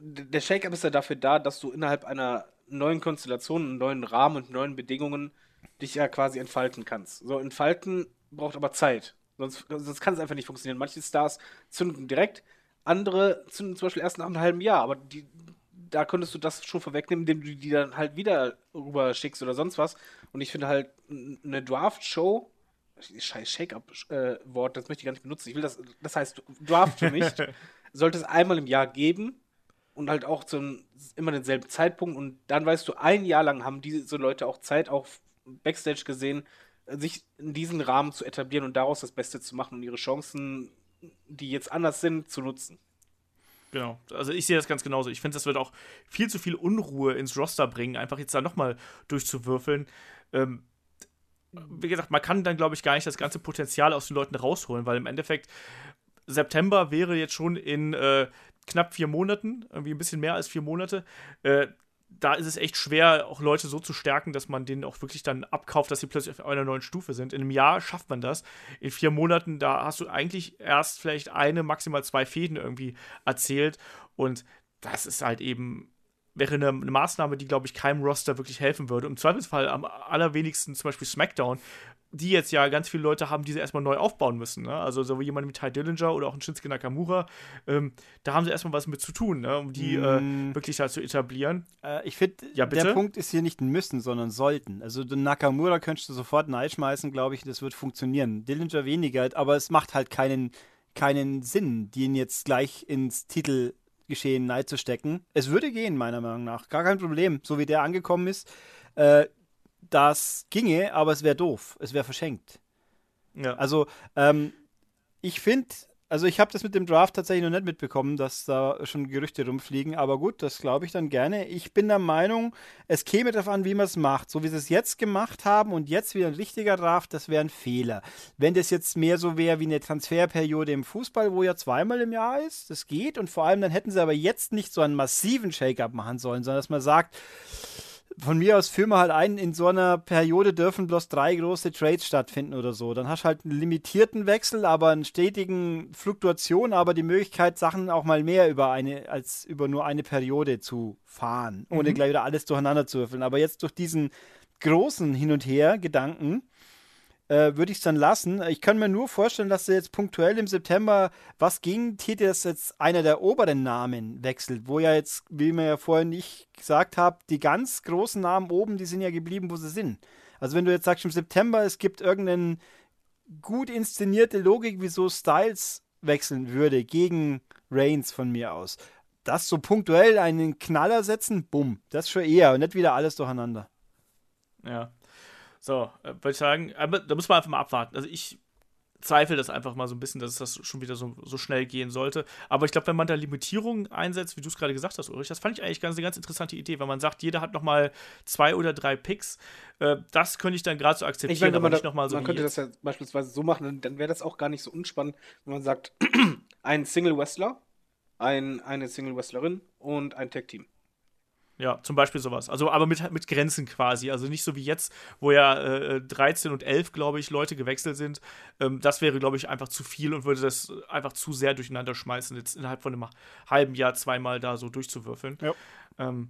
der Shake-up ist ja dafür da, dass du innerhalb einer neuen Konstellation, einem neuen Rahmen und neuen Bedingungen dich ja quasi entfalten kannst. So, entfalten braucht aber Zeit. Sonst, sonst kann es einfach nicht funktionieren. Manche Stars zünden direkt, andere zünden zum Beispiel erst nach einem halben Jahr, aber die, da könntest du das schon vorwegnehmen, indem du die dann halt wieder rüber schickst oder sonst was. Und ich finde halt eine Draft-Show, scheiß Shake-Up-Wort, das möchte ich gar nicht benutzen. Ich will das, das heißt Draft für mich, sollte es einmal im Jahr geben und halt auch zum immer denselben Zeitpunkt. Und dann weißt du, ein Jahr lang haben diese Leute auch Zeit, auch Backstage gesehen, sich in diesen Rahmen zu etablieren und daraus das Beste zu machen und ihre Chancen, die jetzt anders sind, zu nutzen. Genau. Also ich sehe das ganz genauso. Ich finde, das wird auch viel zu viel Unruhe ins Roster bringen, einfach jetzt da nochmal durchzuwürfeln. Ähm, wie gesagt, man kann dann, glaube ich, gar nicht das ganze Potenzial aus den Leuten rausholen, weil im Endeffekt September wäre jetzt schon in äh, knapp vier Monaten, irgendwie ein bisschen mehr als vier Monate. Äh, da ist es echt schwer, auch Leute so zu stärken, dass man denen auch wirklich dann abkauft, dass sie plötzlich auf einer neuen Stufe sind. In einem Jahr schafft man das. In vier Monaten, da hast du eigentlich erst vielleicht eine, maximal zwei Fäden irgendwie erzählt. Und das ist halt eben wäre eine, eine, Maßnahme, die, glaube ich, keinem Roster wirklich helfen würde. Im Zweifelsfall am allerwenigsten zum Beispiel SmackDown, die jetzt ja ganz viele Leute haben, die sie erstmal neu aufbauen müssen. Ne? Also so wie jemand wie Ty Dillinger oder auch ein Shinsuke Nakamura, ähm, da haben sie erstmal was mit zu tun, ne? um die mm. äh, wirklich halt zu etablieren. Äh, ich finde, ja, der Punkt ist hier nicht müssen, sondern sollten. Also den Nakamura könntest du sofort schmeißen, glaube ich, das wird funktionieren. Dillinger weniger, aber es macht halt keinen, keinen Sinn, den jetzt gleich ins Titelgeschehen Neid zu stecken. Es würde gehen, meiner Meinung nach. Gar kein Problem, so wie der angekommen ist. Äh, das ginge, aber es wäre doof. Es wäre verschenkt. Ja. Also, ähm, ich finde, also ich habe das mit dem Draft tatsächlich noch nicht mitbekommen, dass da schon Gerüchte rumfliegen, aber gut, das glaube ich dann gerne. Ich bin der Meinung, es käme darauf an, wie man es macht. So wie sie es jetzt gemacht haben und jetzt wieder ein richtiger Draft, das wäre ein Fehler. Wenn das jetzt mehr so wäre wie eine Transferperiode im Fußball, wo ja zweimal im Jahr ist, das geht und vor allem dann hätten sie aber jetzt nicht so einen massiven Shake-up machen sollen, sondern dass man sagt, von mir aus führen wir halt ein, in so einer Periode dürfen bloß drei große Trades stattfinden oder so. Dann hast du halt einen limitierten Wechsel, aber einen stetigen Fluktuation, aber die Möglichkeit, Sachen auch mal mehr über eine, als über nur eine Periode zu fahren, ohne mhm. gleich wieder alles durcheinander zu würfeln. Aber jetzt durch diesen großen Hin- und Her-Gedanken äh, würde ich es dann lassen. Ich kann mir nur vorstellen, dass jetzt punktuell im September was ging, täte das jetzt einer der oberen Namen wechselt, wo ja jetzt, wie wir ja vorhin nicht gesagt haben, die ganz großen Namen oben, die sind ja geblieben, wo sie sind. Also wenn du jetzt sagst im September, es gibt irgendeinen gut inszenierte Logik, wieso Styles wechseln würde gegen Reigns von mir aus. Das so punktuell einen Knaller setzen, bumm, das schon eher und nicht wieder alles durcheinander. Ja. So, äh, würde ich sagen, aber da muss man einfach mal abwarten. Also ich zweifle das einfach mal so ein bisschen, dass das schon wieder so, so schnell gehen sollte. Aber ich glaube, wenn man da Limitierungen einsetzt, wie du es gerade gesagt hast, Ulrich, das fand ich eigentlich ganz, eine ganz interessante Idee, wenn man sagt, jeder hat nochmal zwei oder drei Picks. Äh, das könnte ich dann gerade so akzeptieren. Ich meine, man, da, noch so man könnte das ja beispielsweise so machen, dann wäre das auch gar nicht so unspannend, wenn man sagt, ein Single-Wrestler, ein, eine Single-Wrestlerin und ein Tag-Team. Ja, zum Beispiel sowas. Also, aber mit, mit Grenzen quasi. Also nicht so wie jetzt, wo ja äh, 13 und 11, glaube ich, Leute gewechselt sind. Ähm, das wäre, glaube ich, einfach zu viel und würde das einfach zu sehr durcheinander schmeißen, jetzt innerhalb von einem halben Jahr zweimal da so durchzuwürfeln. Ja. Ähm,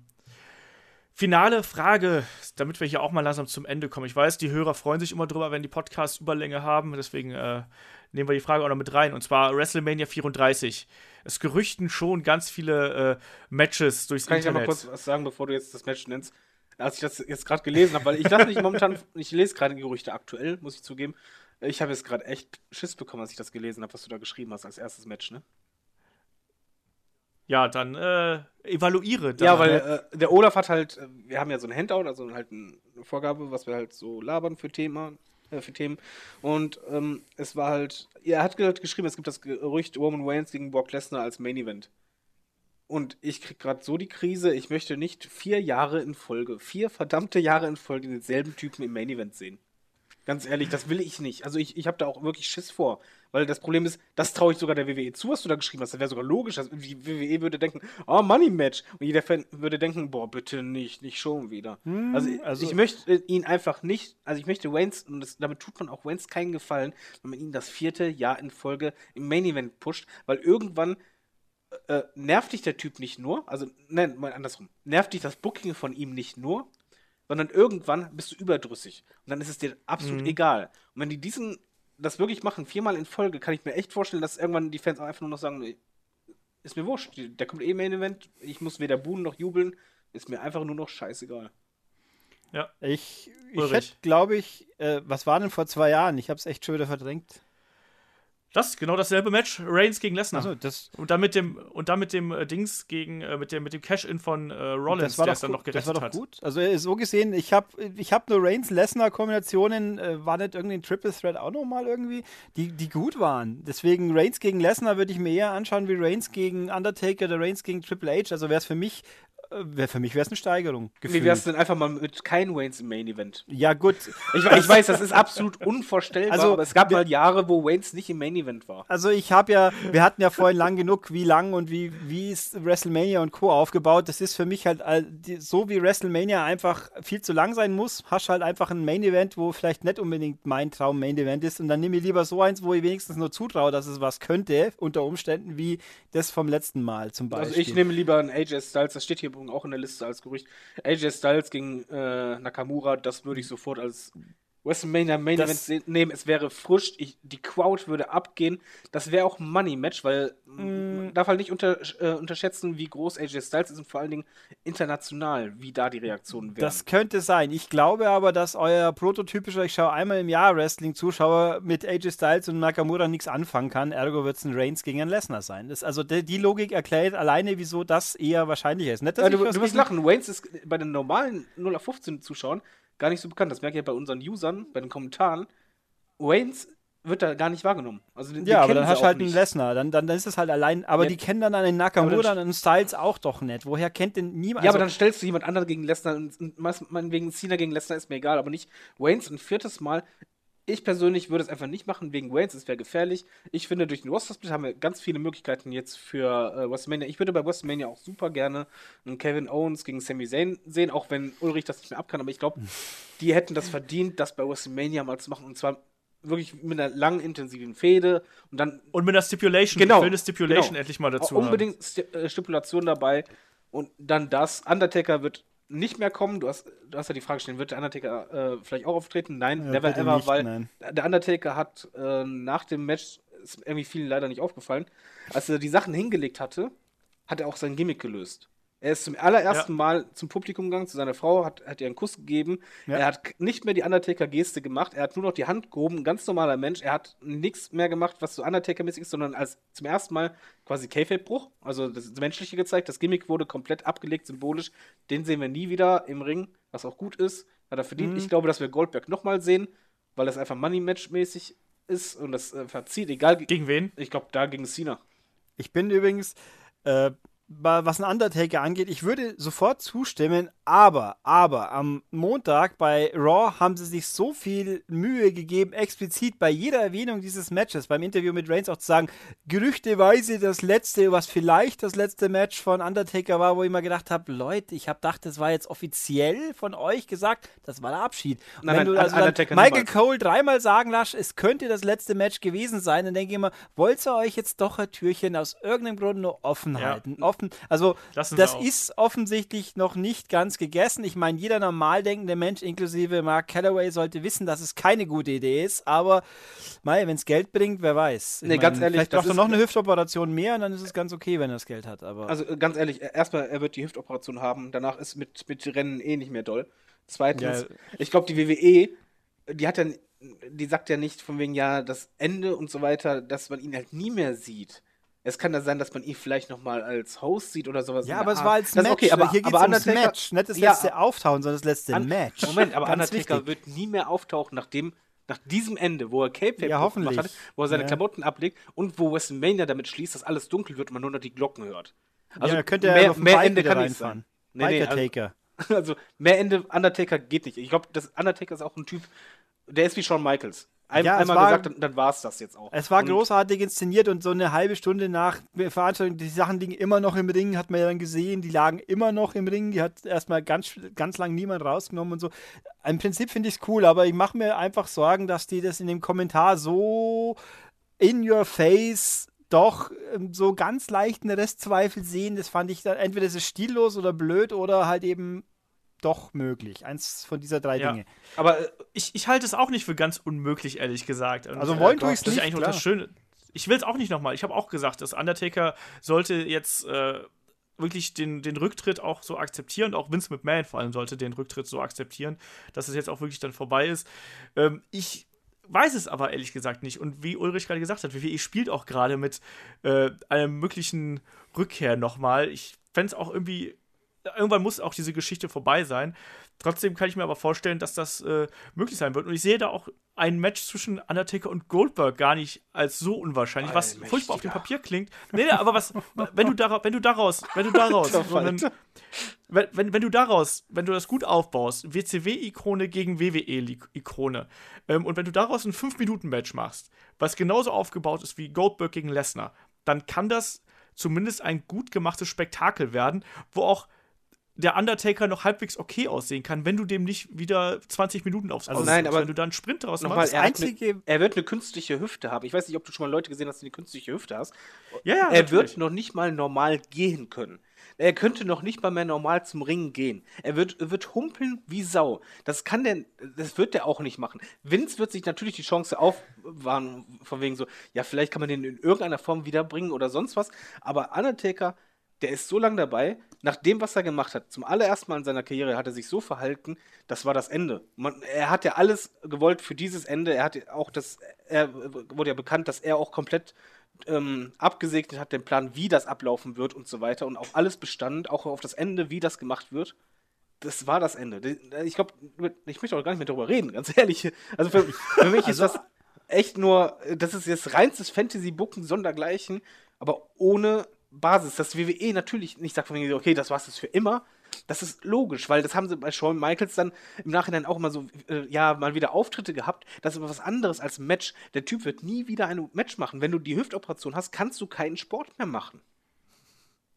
Finale Frage, damit wir hier auch mal langsam zum Ende kommen. Ich weiß, die Hörer freuen sich immer drüber, wenn die Podcasts Überlänge haben. Deswegen äh, nehmen wir die Frage auch noch mit rein. Und zwar WrestleMania 34 es gerüchten schon ganz viele äh, Matches durchs Kann Internet. Kann ich noch kurz was sagen, bevor du jetzt das Match nennst? Als ich das jetzt gerade gelesen habe, weil ich dachte nicht momentan, ich lese gerade Gerüchte aktuell, muss ich zugeben. Ich habe jetzt gerade echt Schiss bekommen, als ich das gelesen habe, was du da geschrieben hast als erstes Match, ne? Ja, dann äh, evaluiere. Dann ja, weil äh, der Olaf hat halt, äh, wir haben ja so ein Handout, also halt eine Vorgabe, was wir halt so labern für Thema, äh, für Themen. Und ähm, es war halt, er hat geschrieben, es gibt das Gerücht Roman Reigns gegen Brock Lesnar als Main Event. Und ich krieg gerade so die Krise, ich möchte nicht vier Jahre in Folge, vier verdammte Jahre in Folge denselben Typen im Main Event sehen. Ganz ehrlich, das will ich nicht. Also ich, ich habe da auch wirklich Schiss vor. Weil das Problem ist, das traue ich sogar der WWE zu, was du da geschrieben hast. Das wäre sogar logisch. Also die WWE würde denken, oh, Money Match. Und jeder Fan würde denken, boah, bitte nicht, nicht schon wieder. Hm, also, also, ich möchte ihn einfach nicht, also ich möchte Waynes, und das, damit tut man auch Waynes keinen Gefallen, wenn man ihn das vierte Jahr in Folge im Main Event pusht, weil irgendwann äh, nervt dich der Typ nicht nur, also nein, mal andersrum, nervt dich das Booking von ihm nicht nur, sondern irgendwann bist du überdrüssig. Und dann ist es dir absolut mhm. egal. Und wenn die diesen, das wirklich machen, viermal in Folge, kann ich mir echt vorstellen, dass irgendwann die Fans auch einfach nur noch sagen, ist mir wurscht, der kommt eh Main Event, ich muss weder buhen noch jubeln, ist mir einfach nur noch scheißegal. Ja. Ich, ich hätte, glaube ich, äh, was war denn vor zwei Jahren? Ich habe es echt schon wieder verdrängt. Das genau dasselbe Match, Reigns gegen Lesnar. Also, das und dann mit dem und dann mit dem äh, Dings gegen äh, mit dem mit dem Cash-in von äh, Rollins, der es dann noch gerettet hat. Das war doch gut. Also so gesehen, ich habe ich habe nur Reigns Lesnar Kombinationen, äh, war nicht irgendwie ein Triple Threat auch noch mal irgendwie, die die gut waren. Deswegen Reigns gegen Lesnar würde ich mir eher anschauen wie Reigns gegen Undertaker oder Reigns gegen Triple H. Also wäre es für mich für mich wäre es eine Steigerung. Gefühlt. Wie wär's denn einfach mal mit kein Waynes im Main Event? Ja, gut. Ich, ich weiß, das ist absolut unvorstellbar, also, aber es gab mal Jahre, wo Waynes nicht im Main Event war. Also ich habe ja, wir hatten ja vorhin lang genug, wie lang und wie, wie ist WrestleMania und Co. aufgebaut. Das ist für mich halt so, wie WrestleMania einfach viel zu lang sein muss, hast halt einfach ein Main Event, wo vielleicht nicht unbedingt mein Traum Main Event ist. Und dann nehme ich lieber so eins, wo ich wenigstens nur zutraue, dass es was könnte, unter Umständen, wie das vom letzten Mal zum Beispiel. Also ich nehme lieber ein AJ Styles, das steht hier auch in der Liste als als Gerücht. AJ Styles gegen äh, Nakamura, das würde ich sofort als WrestleMania Main das Event nehmen. Es wäre frisch, ich, die Crowd würde abgehen. Das wäre auch ein Money Match, weil mm. man darf halt nicht unter, äh, unterschätzen, wie groß AJ Styles ist und vor allen Dingen international, wie da die Reaktionen wären. Das könnte sein. Ich glaube aber, dass euer prototypischer, ich schaue einmal im Jahr Wrestling-Zuschauer mit AJ Styles und Nakamura nichts anfangen kann. Ergo wird es ein Reigns gegen einen Lesnar sein. Das, also die, die, Logik erklärt alleine, wieso das eher wahrscheinlich ist. Nicht, ja, du, du wirst lachen. Reigns ist bei den normalen 0 auf 15 Zuschauern gar nicht so bekannt. Das merke ich ja bei unseren Usern, bei den Kommentaren. Waynes wird da gar nicht wahrgenommen. Also den, ja, aber dann hast du halt einen Lesnar, dann, dann, dann ist es halt allein, aber ja. die kennen dann einen Nakamura und einen Styles auch doch nicht. Woher kennt denn niemand? Ja, also aber dann stellst du jemand anderen gegen Lesnar und, und wegen Cena gegen Lesnar ist mir egal, aber nicht Waynes ein viertes Mal ich persönlich würde es einfach nicht machen wegen Waynes, es wäre gefährlich. Ich finde, durch den Roster-Split haben wir ganz viele Möglichkeiten jetzt für äh, WrestleMania. Ich würde bei WrestleMania auch super gerne einen Kevin Owens gegen Sami Zayn sehen, auch wenn Ulrich das nicht mehr abkann. Aber ich glaube, die hätten das verdient, das bei WrestleMania mal zu machen. Und zwar wirklich mit einer langen, intensiven Fehde und dann. Und mit einer Stipulation. Genau. Ich will eine Stipulation genau. endlich mal dazu. Auch unbedingt haben. Äh, Stipulation dabei. Und dann das. Undertaker wird nicht mehr kommen. Du hast, du hast ja die Frage gestellt, wird der Undertaker äh, vielleicht auch auftreten? Nein, ja, never ever, nicht, weil nein. der Undertaker hat äh, nach dem Match, ist irgendwie vielen leider nicht aufgefallen, als er die Sachen hingelegt hatte, hat er auch sein Gimmick gelöst. Er ist zum allerersten ja. Mal zum Publikum gegangen, zu seiner Frau, hat, hat ihr einen Kuss gegeben. Ja. Er hat nicht mehr die Undertaker-Geste gemacht. Er hat nur noch die Hand gehoben, ein ganz normaler Mensch. Er hat nichts mehr gemacht, was so Undertaker-mäßig ist, sondern als zum ersten Mal quasi Kayfabe-Bruch, also das Menschliche gezeigt. Das Gimmick wurde komplett abgelegt, symbolisch. Den sehen wir nie wieder im Ring, was auch gut ist. Hat er verdient. Mhm. Ich glaube, dass wir Goldberg nochmal sehen, weil das einfach Money-Match-mäßig ist und das äh, verzieht. Egal. Gegen wen? Ich glaube, da gegen Cena. Ich bin übrigens. Äh was ein Undertaker angeht, ich würde sofort zustimmen, aber, aber am Montag bei Raw haben sie sich so viel Mühe gegeben, explizit bei jeder Erwähnung dieses Matches, beim Interview mit Reigns auch zu sagen, gerüchteweise das letzte, was vielleicht das letzte Match von Undertaker war, wo ich mal gedacht habe, Leute, ich habe gedacht, das war jetzt offiziell von euch gesagt, das war der Abschied. Nein, wenn nein, du also Michael niemals. Cole dreimal sagen lässt, es könnte das letzte Match gewesen sein, dann denke ich immer, wollt ihr euch jetzt doch ein Türchen aus irgendeinem Grund nur offen halten? Ja. Offen. Also, Lassen das ist offensichtlich noch nicht ganz gegessen. Ich meine, jeder normal denkende Mensch, inklusive Mark Calloway, sollte wissen, dass es keine gute Idee ist. Aber, wenn es Geld bringt, wer weiß. Ich nee, mein, ganz ehrlich. Vielleicht braucht er noch eine Hüftoperation mehr und dann ist es ganz okay, wenn er das Geld hat. Aber also, ganz ehrlich, erstmal, er wird die Hüftoperation haben. Danach ist mit, mit Rennen eh nicht mehr doll. Zweitens, ja. ich glaube, die WWE, die hat ja, die sagt ja nicht von wegen, ja, das Ende und so weiter, dass man ihn halt nie mehr sieht. Es kann da sein, dass man ihn vielleicht noch mal als Host sieht oder sowas. Ja, aber es war als Match. Okay, aber hier geht es ums Match, nicht das letzte ja, Auftauchen, sondern das letzte An Match. Moment, aber Undertaker wird nie mehr auftauchen, nachdem nach diesem Ende, wo er Cape ja, gemacht hat, wo er seine ja. Klamotten ablegt und wo WrestleMania damit schließt, dass alles dunkel wird und man nur noch die Glocken hört. Also ja, könnte er mehr, auf mehr Ende kann reinfahren. Nee, nee, also, also mehr Ende Undertaker geht nicht. Ich glaube, das Undertaker ist auch ein Typ, der ist wie Shawn Michaels. Ein, ja, einmal war, gesagt, dann, dann war es das jetzt auch. Es war und großartig inszeniert und so eine halbe Stunde nach Veranstaltung, die Sachen liegen immer noch im Ring, hat man ja dann gesehen, die lagen immer noch im Ring, die hat erstmal ganz, ganz lang niemand rausgenommen und so. Im Prinzip finde ich es cool, aber ich mache mir einfach Sorgen, dass die das in dem Kommentar so in your face doch ähm, so ganz leichten Restzweifel sehen. Das fand ich dann, entweder ist es stillos oder blöd oder halt eben doch möglich. Eins von dieser drei ja. Dinge. Aber äh, ich, ich halte es auch nicht für ganz unmöglich, ehrlich gesagt. Und, also wollen äh, tue ich es nicht. Eigentlich das Schöne. Ich will es auch nicht nochmal. Ich habe auch gesagt, dass Undertaker sollte jetzt äh, wirklich den, den Rücktritt auch so akzeptieren. Auch Vince McMahon vor allem sollte den Rücktritt so akzeptieren, dass es jetzt auch wirklich dann vorbei ist. Ähm, ich weiß es aber ehrlich gesagt nicht. Und wie Ulrich gerade gesagt hat, WWE spielt auch gerade mit äh, einer möglichen Rückkehr nochmal. Ich fände es auch irgendwie irgendwann muss auch diese Geschichte vorbei sein. Trotzdem kann ich mir aber vorstellen, dass das äh, möglich sein wird. Und ich sehe da auch ein Match zwischen Undertaker und Goldberg gar nicht als so unwahrscheinlich, was Allmächtiger. furchtbar auf dem Papier klingt. Nee, nee, aber was, wenn du, daraus, wenn du daraus, wenn du daraus, wenn, wenn, wenn, du daraus, wenn du das gut aufbaust, WCW-Ikone gegen WWE-Ikone, ähm, und wenn du daraus ein 5-Minuten-Match machst, was genauso aufgebaut ist wie Goldberg gegen Lesnar, dann kann das zumindest ein gut gemachtes Spektakel werden, wo auch der Undertaker noch halbwegs okay aussehen kann, wenn du dem nicht wieder 20 Minuten aufs also nein, aber wenn du da einen Sprint draus machst. Er, eine, er, wird eine künstliche Hüfte haben. Ich weiß nicht, ob du schon mal Leute gesehen hast, die eine künstliche Hüfte hast. Ja, ja, er natürlich. wird noch nicht mal normal gehen können. Er könnte noch nicht mal mehr normal zum Ringen gehen. Er wird, wird humpeln wie Sau. Das kann der, das wird der auch nicht machen. Vince wird sich natürlich die Chance aufwahren, von wegen so, ja, vielleicht kann man den in irgendeiner Form wiederbringen oder sonst was. Aber Undertaker der ist so lange dabei, nach dem, was er gemacht hat, zum allerersten Mal in seiner Karriere hat er sich so verhalten, das war das Ende. Man, er hat ja alles gewollt für dieses Ende. Er hat auch das, er wurde ja bekannt, dass er auch komplett ähm, abgesegnet hat, den Plan, wie das ablaufen wird und so weiter. Und auch alles bestand, auch auf das Ende, wie das gemacht wird. Das war das Ende. Ich glaube, ich möchte auch gar nicht mehr darüber reden, ganz ehrlich. Also für, für mich ist also das echt nur, das ist jetzt reinstes Fantasy-Booken sondergleichen, aber ohne Basis, dass WWE natürlich nicht sagt okay, das war es für immer. Das ist logisch, weil das haben sie bei Shawn Michaels dann im Nachhinein auch immer so, äh, ja, mal wieder Auftritte gehabt. Das ist aber was anderes als Match. Der Typ wird nie wieder ein Match machen. Wenn du die Hüftoperation hast, kannst du keinen Sport mehr machen.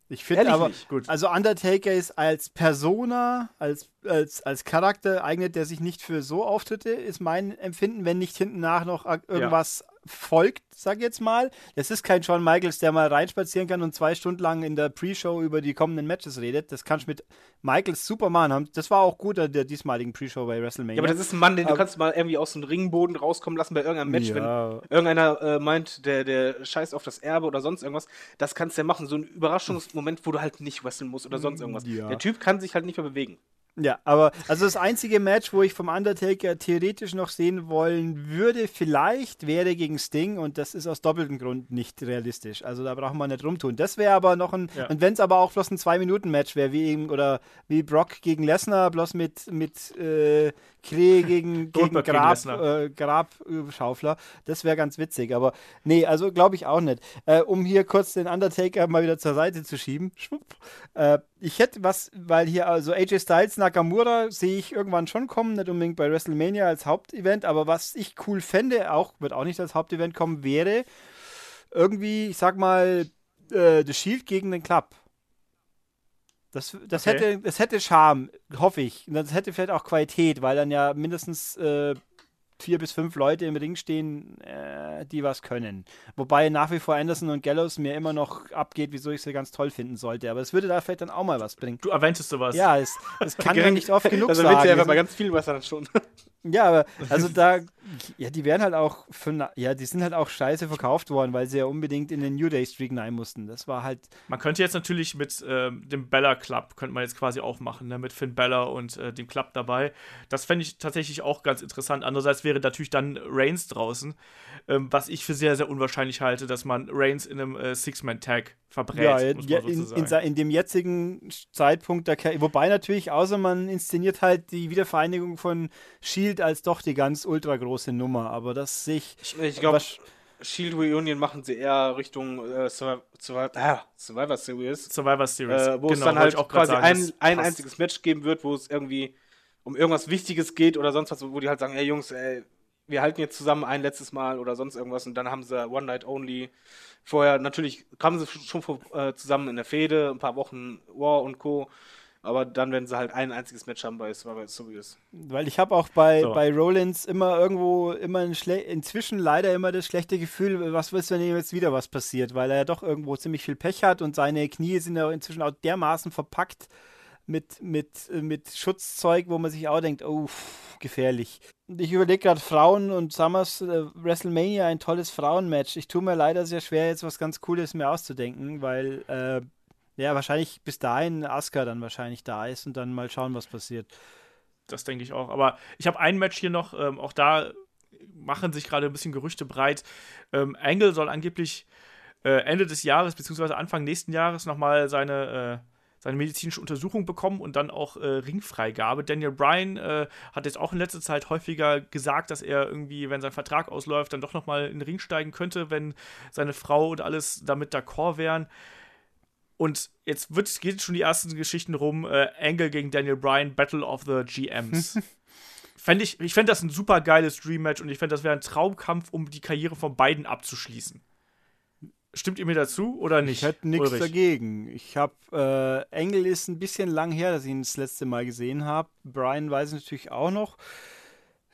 Ich finde aber, nicht. Gut. also Undertaker ist als Persona, als, als, als Charakter eignet der sich nicht für so Auftritte, ist mein Empfinden, wenn nicht hinten nach noch irgendwas folgt, sag ich jetzt mal. Das ist kein Shawn Michaels, der mal reinspazieren kann und zwei Stunden lang in der Pre-Show über die kommenden Matches redet. Das kannst du mit Michaels Superman haben. Das war auch gut an der diesmaligen Pre-Show bei WrestleMania. Ja, aber das ist ein Mann, den aber, du kannst mal irgendwie aus dem Ringboden rauskommen lassen bei irgendeinem Match, ja. wenn irgendeiner äh, meint, der, der scheißt auf das Erbe oder sonst irgendwas. Das kannst du ja machen. So ein Überraschungsmoment, wo du halt nicht wresteln musst oder sonst irgendwas. Ja. Der Typ kann sich halt nicht mehr bewegen. Ja, aber also das einzige Match, wo ich vom Undertaker theoretisch noch sehen wollen würde, vielleicht wäre gegen Sting und das ist aus doppeltem Grund nicht realistisch. Also da brauchen wir nicht rumtun. Das wäre aber noch ein, ja. und wenn es aber auch bloß ein Zwei-Minuten-Match wäre, wie eben, oder wie Brock gegen Lesnar, bloß mit, mit äh, Klee gegen, gegen Grab, äh, Grabschaufler, das wäre ganz witzig. Aber nee, also glaube ich auch nicht. Äh, um hier kurz den Undertaker mal wieder zur Seite zu schieben. Schwupp. Äh, ich hätte was, weil hier also AJ Styles Nakamura sehe ich irgendwann schon kommen, nicht unbedingt bei WrestleMania als Hauptevent, aber was ich cool fände, auch wird auch nicht als Hauptevent kommen, wäre irgendwie, ich sag mal, äh, The Shield gegen den Club. Das, das, okay. hätte, das hätte Charme, hoffe ich. Und das hätte vielleicht auch Qualität, weil dann ja mindestens äh, vier bis fünf Leute im Ring stehen, äh, die was können. Wobei nach wie vor Anderson und Gallows mir immer noch abgeht, wieso ich sie ganz toll finden sollte. Aber es würde da vielleicht dann auch mal was bringen. Du erwähntest sowas. Ja, es, es kann ja nicht oft genug also sagen. Also ja mal ganz viel was dann schon. Ja, aber also da, ja, die werden halt auch für, ja, die sind halt auch scheiße verkauft worden, weil sie ja unbedingt in den New Day Streak rein mussten. Das war halt. Man könnte jetzt natürlich mit ähm, dem Bella Club, könnte man jetzt quasi auch machen, ne? mit Finn Bella und äh, dem Club dabei. Das fände ich tatsächlich auch ganz interessant. Andererseits wäre natürlich dann Reigns draußen, ähm, was ich für sehr, sehr unwahrscheinlich halte, dass man Reigns in einem äh, Six-Man-Tag verbrät. Ja, ja in, in, in, dem jetzigen Zeitpunkt, der, wobei natürlich, außer man inszeniert halt die Wiedervereinigung von Shield als doch die ganz ultra große Nummer, aber das sehe ich. Ich, ich glaube, Shield Reunion machen sie eher Richtung äh, Survivor, ah, Survivor Series. Survivor Series. Äh, wo genau, es dann halt quasi sagen, ein, ein einziges Match geben wird, wo es irgendwie um irgendwas Wichtiges geht oder sonst was, wo die halt sagen, ey Jungs, ey, wir halten jetzt zusammen ein letztes Mal oder sonst irgendwas und dann haben sie One Night Only. Vorher natürlich kamen sie schon äh, zusammen in der Fehde, ein paar Wochen War und Co. Aber dann werden sie halt ein einziges Match haben bei Survivor Series. Weil ich habe auch bei, so. bei Rollins immer irgendwo, immer ein inzwischen leider immer das schlechte Gefühl, was willst du, wenn jetzt wieder was passiert, weil er ja doch irgendwo ziemlich viel Pech hat und seine Knie sind ja inzwischen auch dermaßen verpackt mit, mit, mit Schutzzeug, wo man sich auch denkt, oh, gefährlich. Ich überlege gerade Frauen und Summers äh, WrestleMania, ein tolles Frauenmatch. Ich tue mir leider sehr schwer, jetzt was ganz Cooles mir auszudenken, weil äh, ja, wahrscheinlich bis dahin Asuka dann wahrscheinlich da ist und dann mal schauen, was passiert. Das denke ich auch. Aber ich habe ein Match hier noch, ähm, auch da machen sich gerade ein bisschen Gerüchte breit. Ähm, Angle soll angeblich äh, Ende des Jahres beziehungsweise Anfang nächsten Jahres nochmal seine, äh, seine medizinische Untersuchung bekommen und dann auch äh, Ringfreigabe. Daniel Bryan äh, hat jetzt auch in letzter Zeit häufiger gesagt, dass er irgendwie, wenn sein Vertrag ausläuft, dann doch nochmal in den Ring steigen könnte, wenn seine Frau und alles damit d'accord wären. Und jetzt wird, geht schon die ersten Geschichten rum: äh, Angle gegen Daniel Bryan, Battle of the GMs. fänd ich ich fände das ein super geiles Dream-Match und ich fände, das wäre ein Traumkampf, um die Karriere von beiden abzuschließen. Stimmt ihr mir dazu oder nicht? Ich hätte nichts dagegen. Ich habe, äh, Engel ist ein bisschen lang her, dass ich ihn das letzte Mal gesehen habe. Brian weiß natürlich auch noch.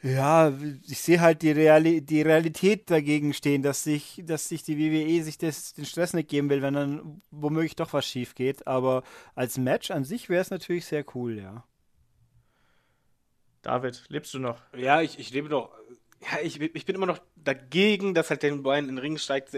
Ja, ich sehe halt die, Reali die Realität dagegen stehen, dass sich, dass sich die WWE sich das, den Stress nicht geben will, wenn dann womöglich doch was schief geht. Aber als Match an sich wäre es natürlich sehr cool, ja. David, lebst du noch? Ja, ich, ich lebe noch. Ja, ich, ich bin immer noch dagegen, dass halt den Brian in den Ring steigt,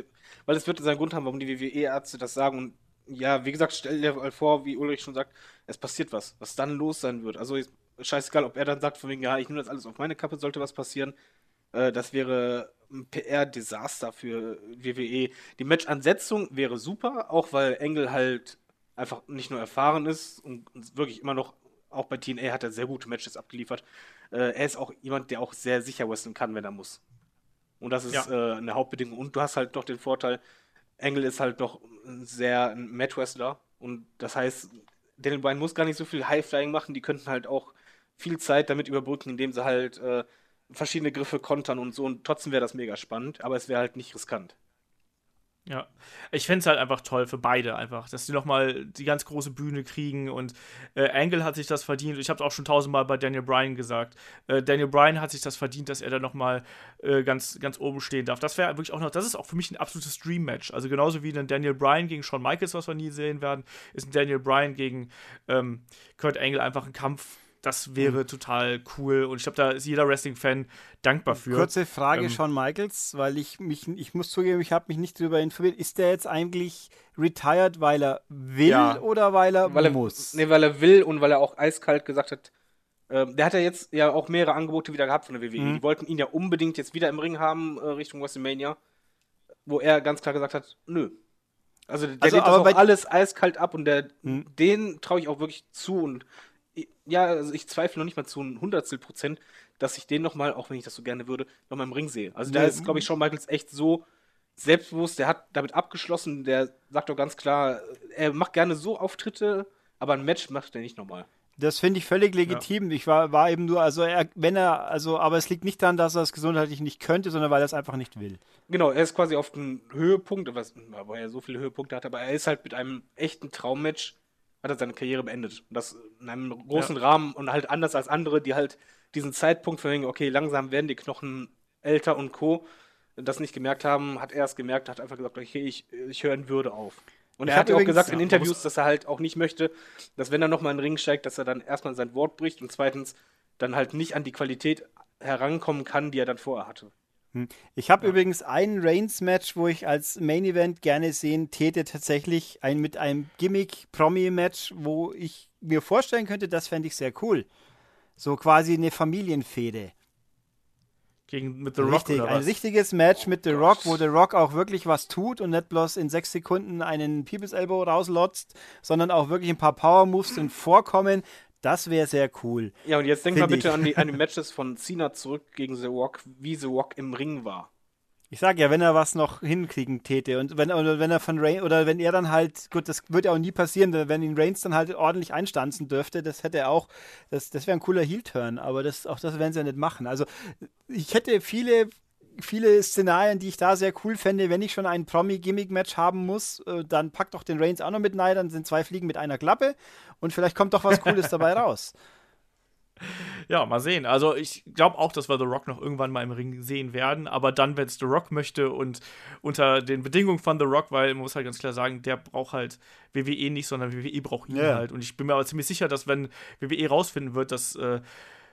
weil es wird seinen Grund haben, warum die WWE-Ärzte das sagen. Und ja, wie gesagt, stell dir mal vor, wie Ulrich schon sagt, es passiert was, was dann los sein wird. Also scheißegal, ob er dann sagt, von wegen, ja, ich nehme das alles auf meine Kappe, sollte was passieren. Äh, das wäre ein PR-Desaster für WWE. Die Match-Ansetzung wäre super, auch weil Engel halt einfach nicht nur erfahren ist und wirklich immer noch, auch bei TNA hat er sehr gute Matches abgeliefert. Äh, er ist auch jemand, der auch sehr sicher wrestlen kann, wenn er muss. Und das ist ja. äh, eine Hauptbedingung. Und du hast halt noch den Vorteil, Engel ist halt noch ein sehr ein Match-Wrestler. Und das heißt, Daniel Bryan muss gar nicht so viel High-Flying machen. Die könnten halt auch viel Zeit damit überbrücken, indem sie halt äh, verschiedene Griffe kontern und so. Und trotzdem wäre das mega spannend, aber es wäre halt nicht riskant. Ja, ich fände es halt einfach toll für beide einfach, dass die nochmal die ganz große Bühne kriegen und äh, Angle hat sich das verdient. Ich habe es auch schon tausendmal bei Daniel Bryan gesagt. Äh, Daniel Bryan hat sich das verdient, dass er da nochmal äh, ganz, ganz oben stehen darf. Das wäre wirklich auch noch, das ist auch für mich ein absolutes Dream-Match. Also genauso wie ein Daniel Bryan gegen Shawn Michaels, was wir nie sehen werden, ist ein Daniel Bryan gegen ähm, Kurt Angle einfach ein Kampf, das wäre mhm. total cool und ich glaube, da ist jeder Wrestling-Fan dankbar für. Kurze Frage, ähm, Shawn Michaels, weil ich mich, ich muss zugeben, ich habe mich nicht darüber informiert. Ist der jetzt eigentlich retired, weil er will ja, oder weil er weil muss? nee, weil er will und weil er auch eiskalt gesagt hat, äh, der hat ja jetzt ja auch mehrere Angebote wieder gehabt von der WWE. Mhm. Die wollten ihn ja unbedingt jetzt wieder im Ring haben äh, Richtung WrestleMania, wo er ganz klar gesagt hat, nö. Also der also, lehnt das auch alles eiskalt ab und der, mhm. den traue ich auch wirklich zu und ja, also ich zweifle noch nicht mal zu ein Hundertstel Prozent, dass ich den nochmal, auch wenn ich das so gerne würde, nochmal im Ring sehe. Also da ist, glaube ich, Shawn Michaels echt so selbstbewusst, der hat damit abgeschlossen, der sagt doch ganz klar, er macht gerne so Auftritte, aber ein Match macht er nicht nochmal. Das finde ich völlig legitim. Ja. Ich war, war eben nur, also er, wenn er, also, aber es liegt nicht daran, dass er es gesundheitlich nicht könnte, sondern weil er es einfach nicht will. Genau, er ist quasi auf dem Höhepunkt, was, weil er so viele Höhepunkte hat, aber er ist halt mit einem echten Traummatch hat er seine Karriere beendet. Und das in einem großen ja. Rahmen und halt anders als andere, die halt diesen Zeitpunkt verhängen, okay, langsam werden die Knochen älter und Co. das nicht gemerkt haben, hat er es gemerkt, hat einfach gesagt, okay, ich, ich höre in Würde auf. Und er hat ja auch gesagt in Interviews, dass er halt auch nicht möchte, dass wenn er nochmal in den Ring steigt, dass er dann erstmal sein Wort bricht und zweitens dann halt nicht an die Qualität herankommen kann, die er dann vorher hatte. Hm. Ich habe ja. übrigens ein Reigns-Match, wo ich als Main-Event gerne sehen täte, tatsächlich ein, mit einem Gimmick-Promi-Match, wo ich mir vorstellen könnte, das fände ich sehr cool. So quasi eine Familienfehde. Gegen mit The Rock Richtig, ein richtiges Match mit The Rock, wo The Rock auch wirklich was tut und nicht bloß in sechs Sekunden einen People's Elbow rauslotzt, sondern auch wirklich ein paar Power Moves drin vorkommen. Das wäre sehr cool. Ja, und jetzt denk mal bitte an die, an die Matches von Cena zurück gegen The Rock, wie The Rock im Ring war. Ich sag ja, wenn er was noch hinkriegen täte und wenn, oder wenn er von Reigns oder wenn er dann halt, gut, das wird ja auch nie passieren, wenn ihn Reigns dann halt ordentlich einstanzen dürfte, das hätte er auch, das, das wäre ein cooler Heel-Turn, aber das, auch das werden sie ja nicht machen. Also ich hätte viele viele Szenarien, die ich da sehr cool fände. Wenn ich schon ein Promi-Gimmick-Match haben muss, äh, dann pack doch den Reigns auch noch mit rein, dann sind zwei Fliegen mit einer Klappe und vielleicht kommt doch was Cooles dabei raus. Ja, mal sehen. Also ich glaube auch, dass wir The Rock noch irgendwann mal im Ring sehen werden, aber dann, wenn es The Rock möchte und unter den Bedingungen von The Rock, weil man muss halt ganz klar sagen, der braucht halt WWE nicht, sondern WWE braucht ihn yeah. halt. Und ich bin mir aber ziemlich sicher, dass wenn WWE rausfinden wird, dass äh,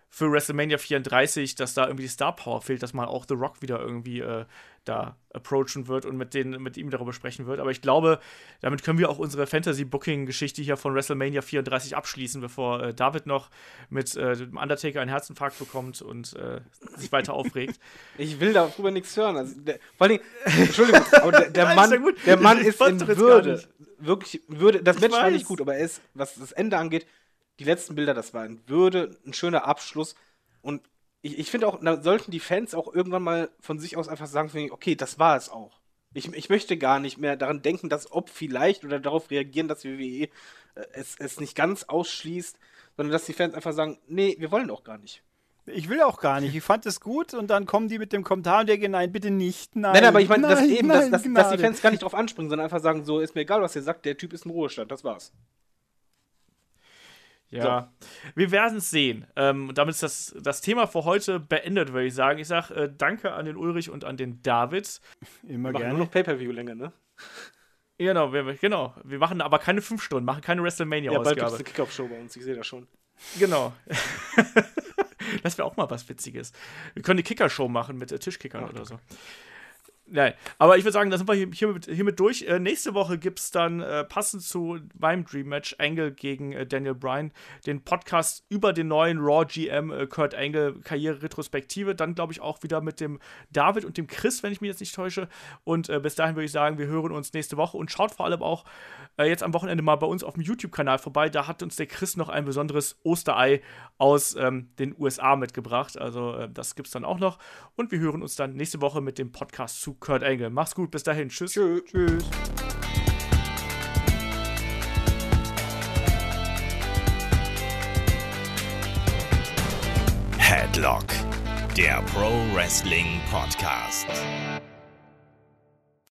für WrestleMania 34, dass da irgendwie die Star Power fehlt, dass man auch The Rock wieder irgendwie äh, da approachen wird und mit, den, mit ihm darüber sprechen wird. Aber ich glaube, damit können wir auch unsere Fantasy-Booking-Geschichte hier von WrestleMania 34 abschließen, bevor äh, David noch mit äh, dem Undertaker einen Herzinfarkt bekommt und äh, sich weiter aufregt. Ich will darüber nichts hören. Also, der, vor allem, Entschuldigung, aber der, der Mann, ist, der Mann ist in Würde. Wirklich, Würde. Das ich Match war nicht gut, aber er ist, was das Ende angeht, die letzten Bilder, das war in Würde, ein schöner Abschluss. Und ich, ich finde auch, da sollten die Fans auch irgendwann mal von sich aus einfach sagen, okay, das war es auch. Ich, ich möchte gar nicht mehr daran denken, dass ob vielleicht oder darauf reagieren, dass WWE äh, es, es nicht ganz ausschließt, sondern dass die Fans einfach sagen, nee, wir wollen auch gar nicht. Ich will auch gar nicht. Ich fand es gut und dann kommen die mit dem Kommentar und denken, nein, bitte nicht. Nein, nein aber ich meine, dass eben, nein, dass, dass, dass, die Fans gar nicht drauf anspringen, sondern einfach sagen, so ist mir egal, was ihr sagt, der Typ ist im Ruhestand, das war's. Ja, so. wir werden es sehen. Ähm, damit ist das, das Thema für heute beendet, würde ich sagen. Ich sage äh, danke an den Ulrich und an den David. Immer wir gerne. nur noch Pay-Per-View-Länge, ne? Genau wir, genau, wir machen aber keine fünf Stunden, machen keine WrestleMania-Ausgabe. Ja, bald gibt es eine Kickoff-Show bei uns, ich sehe das schon. Genau. das wäre auch mal was Witziges. Wir können eine Kicker-Show machen mit äh, Tischkickern Ach, oder so. Nein, aber ich würde sagen, da sind wir hier, hiermit, hiermit durch. Äh, nächste Woche gibt es dann äh, passend zu meinem Dream Match Angle gegen äh, Daniel Bryan den Podcast über den neuen Raw GM äh, Kurt Angle Karriere-Retrospektive. Dann glaube ich auch wieder mit dem David und dem Chris, wenn ich mich jetzt nicht täusche. Und äh, bis dahin würde ich sagen, wir hören uns nächste Woche und schaut vor allem auch äh, jetzt am Wochenende mal bei uns auf dem YouTube-Kanal vorbei. Da hat uns der Chris noch ein besonderes Osterei aus ähm, den USA mitgebracht. Also das gibt es dann auch noch. Und wir hören uns dann nächste Woche mit dem Podcast zu Kurt Angle. Mach's gut, bis dahin. Tschüss. Tschüss. Tschüss. Headlock, der Pro Wrestling Podcast.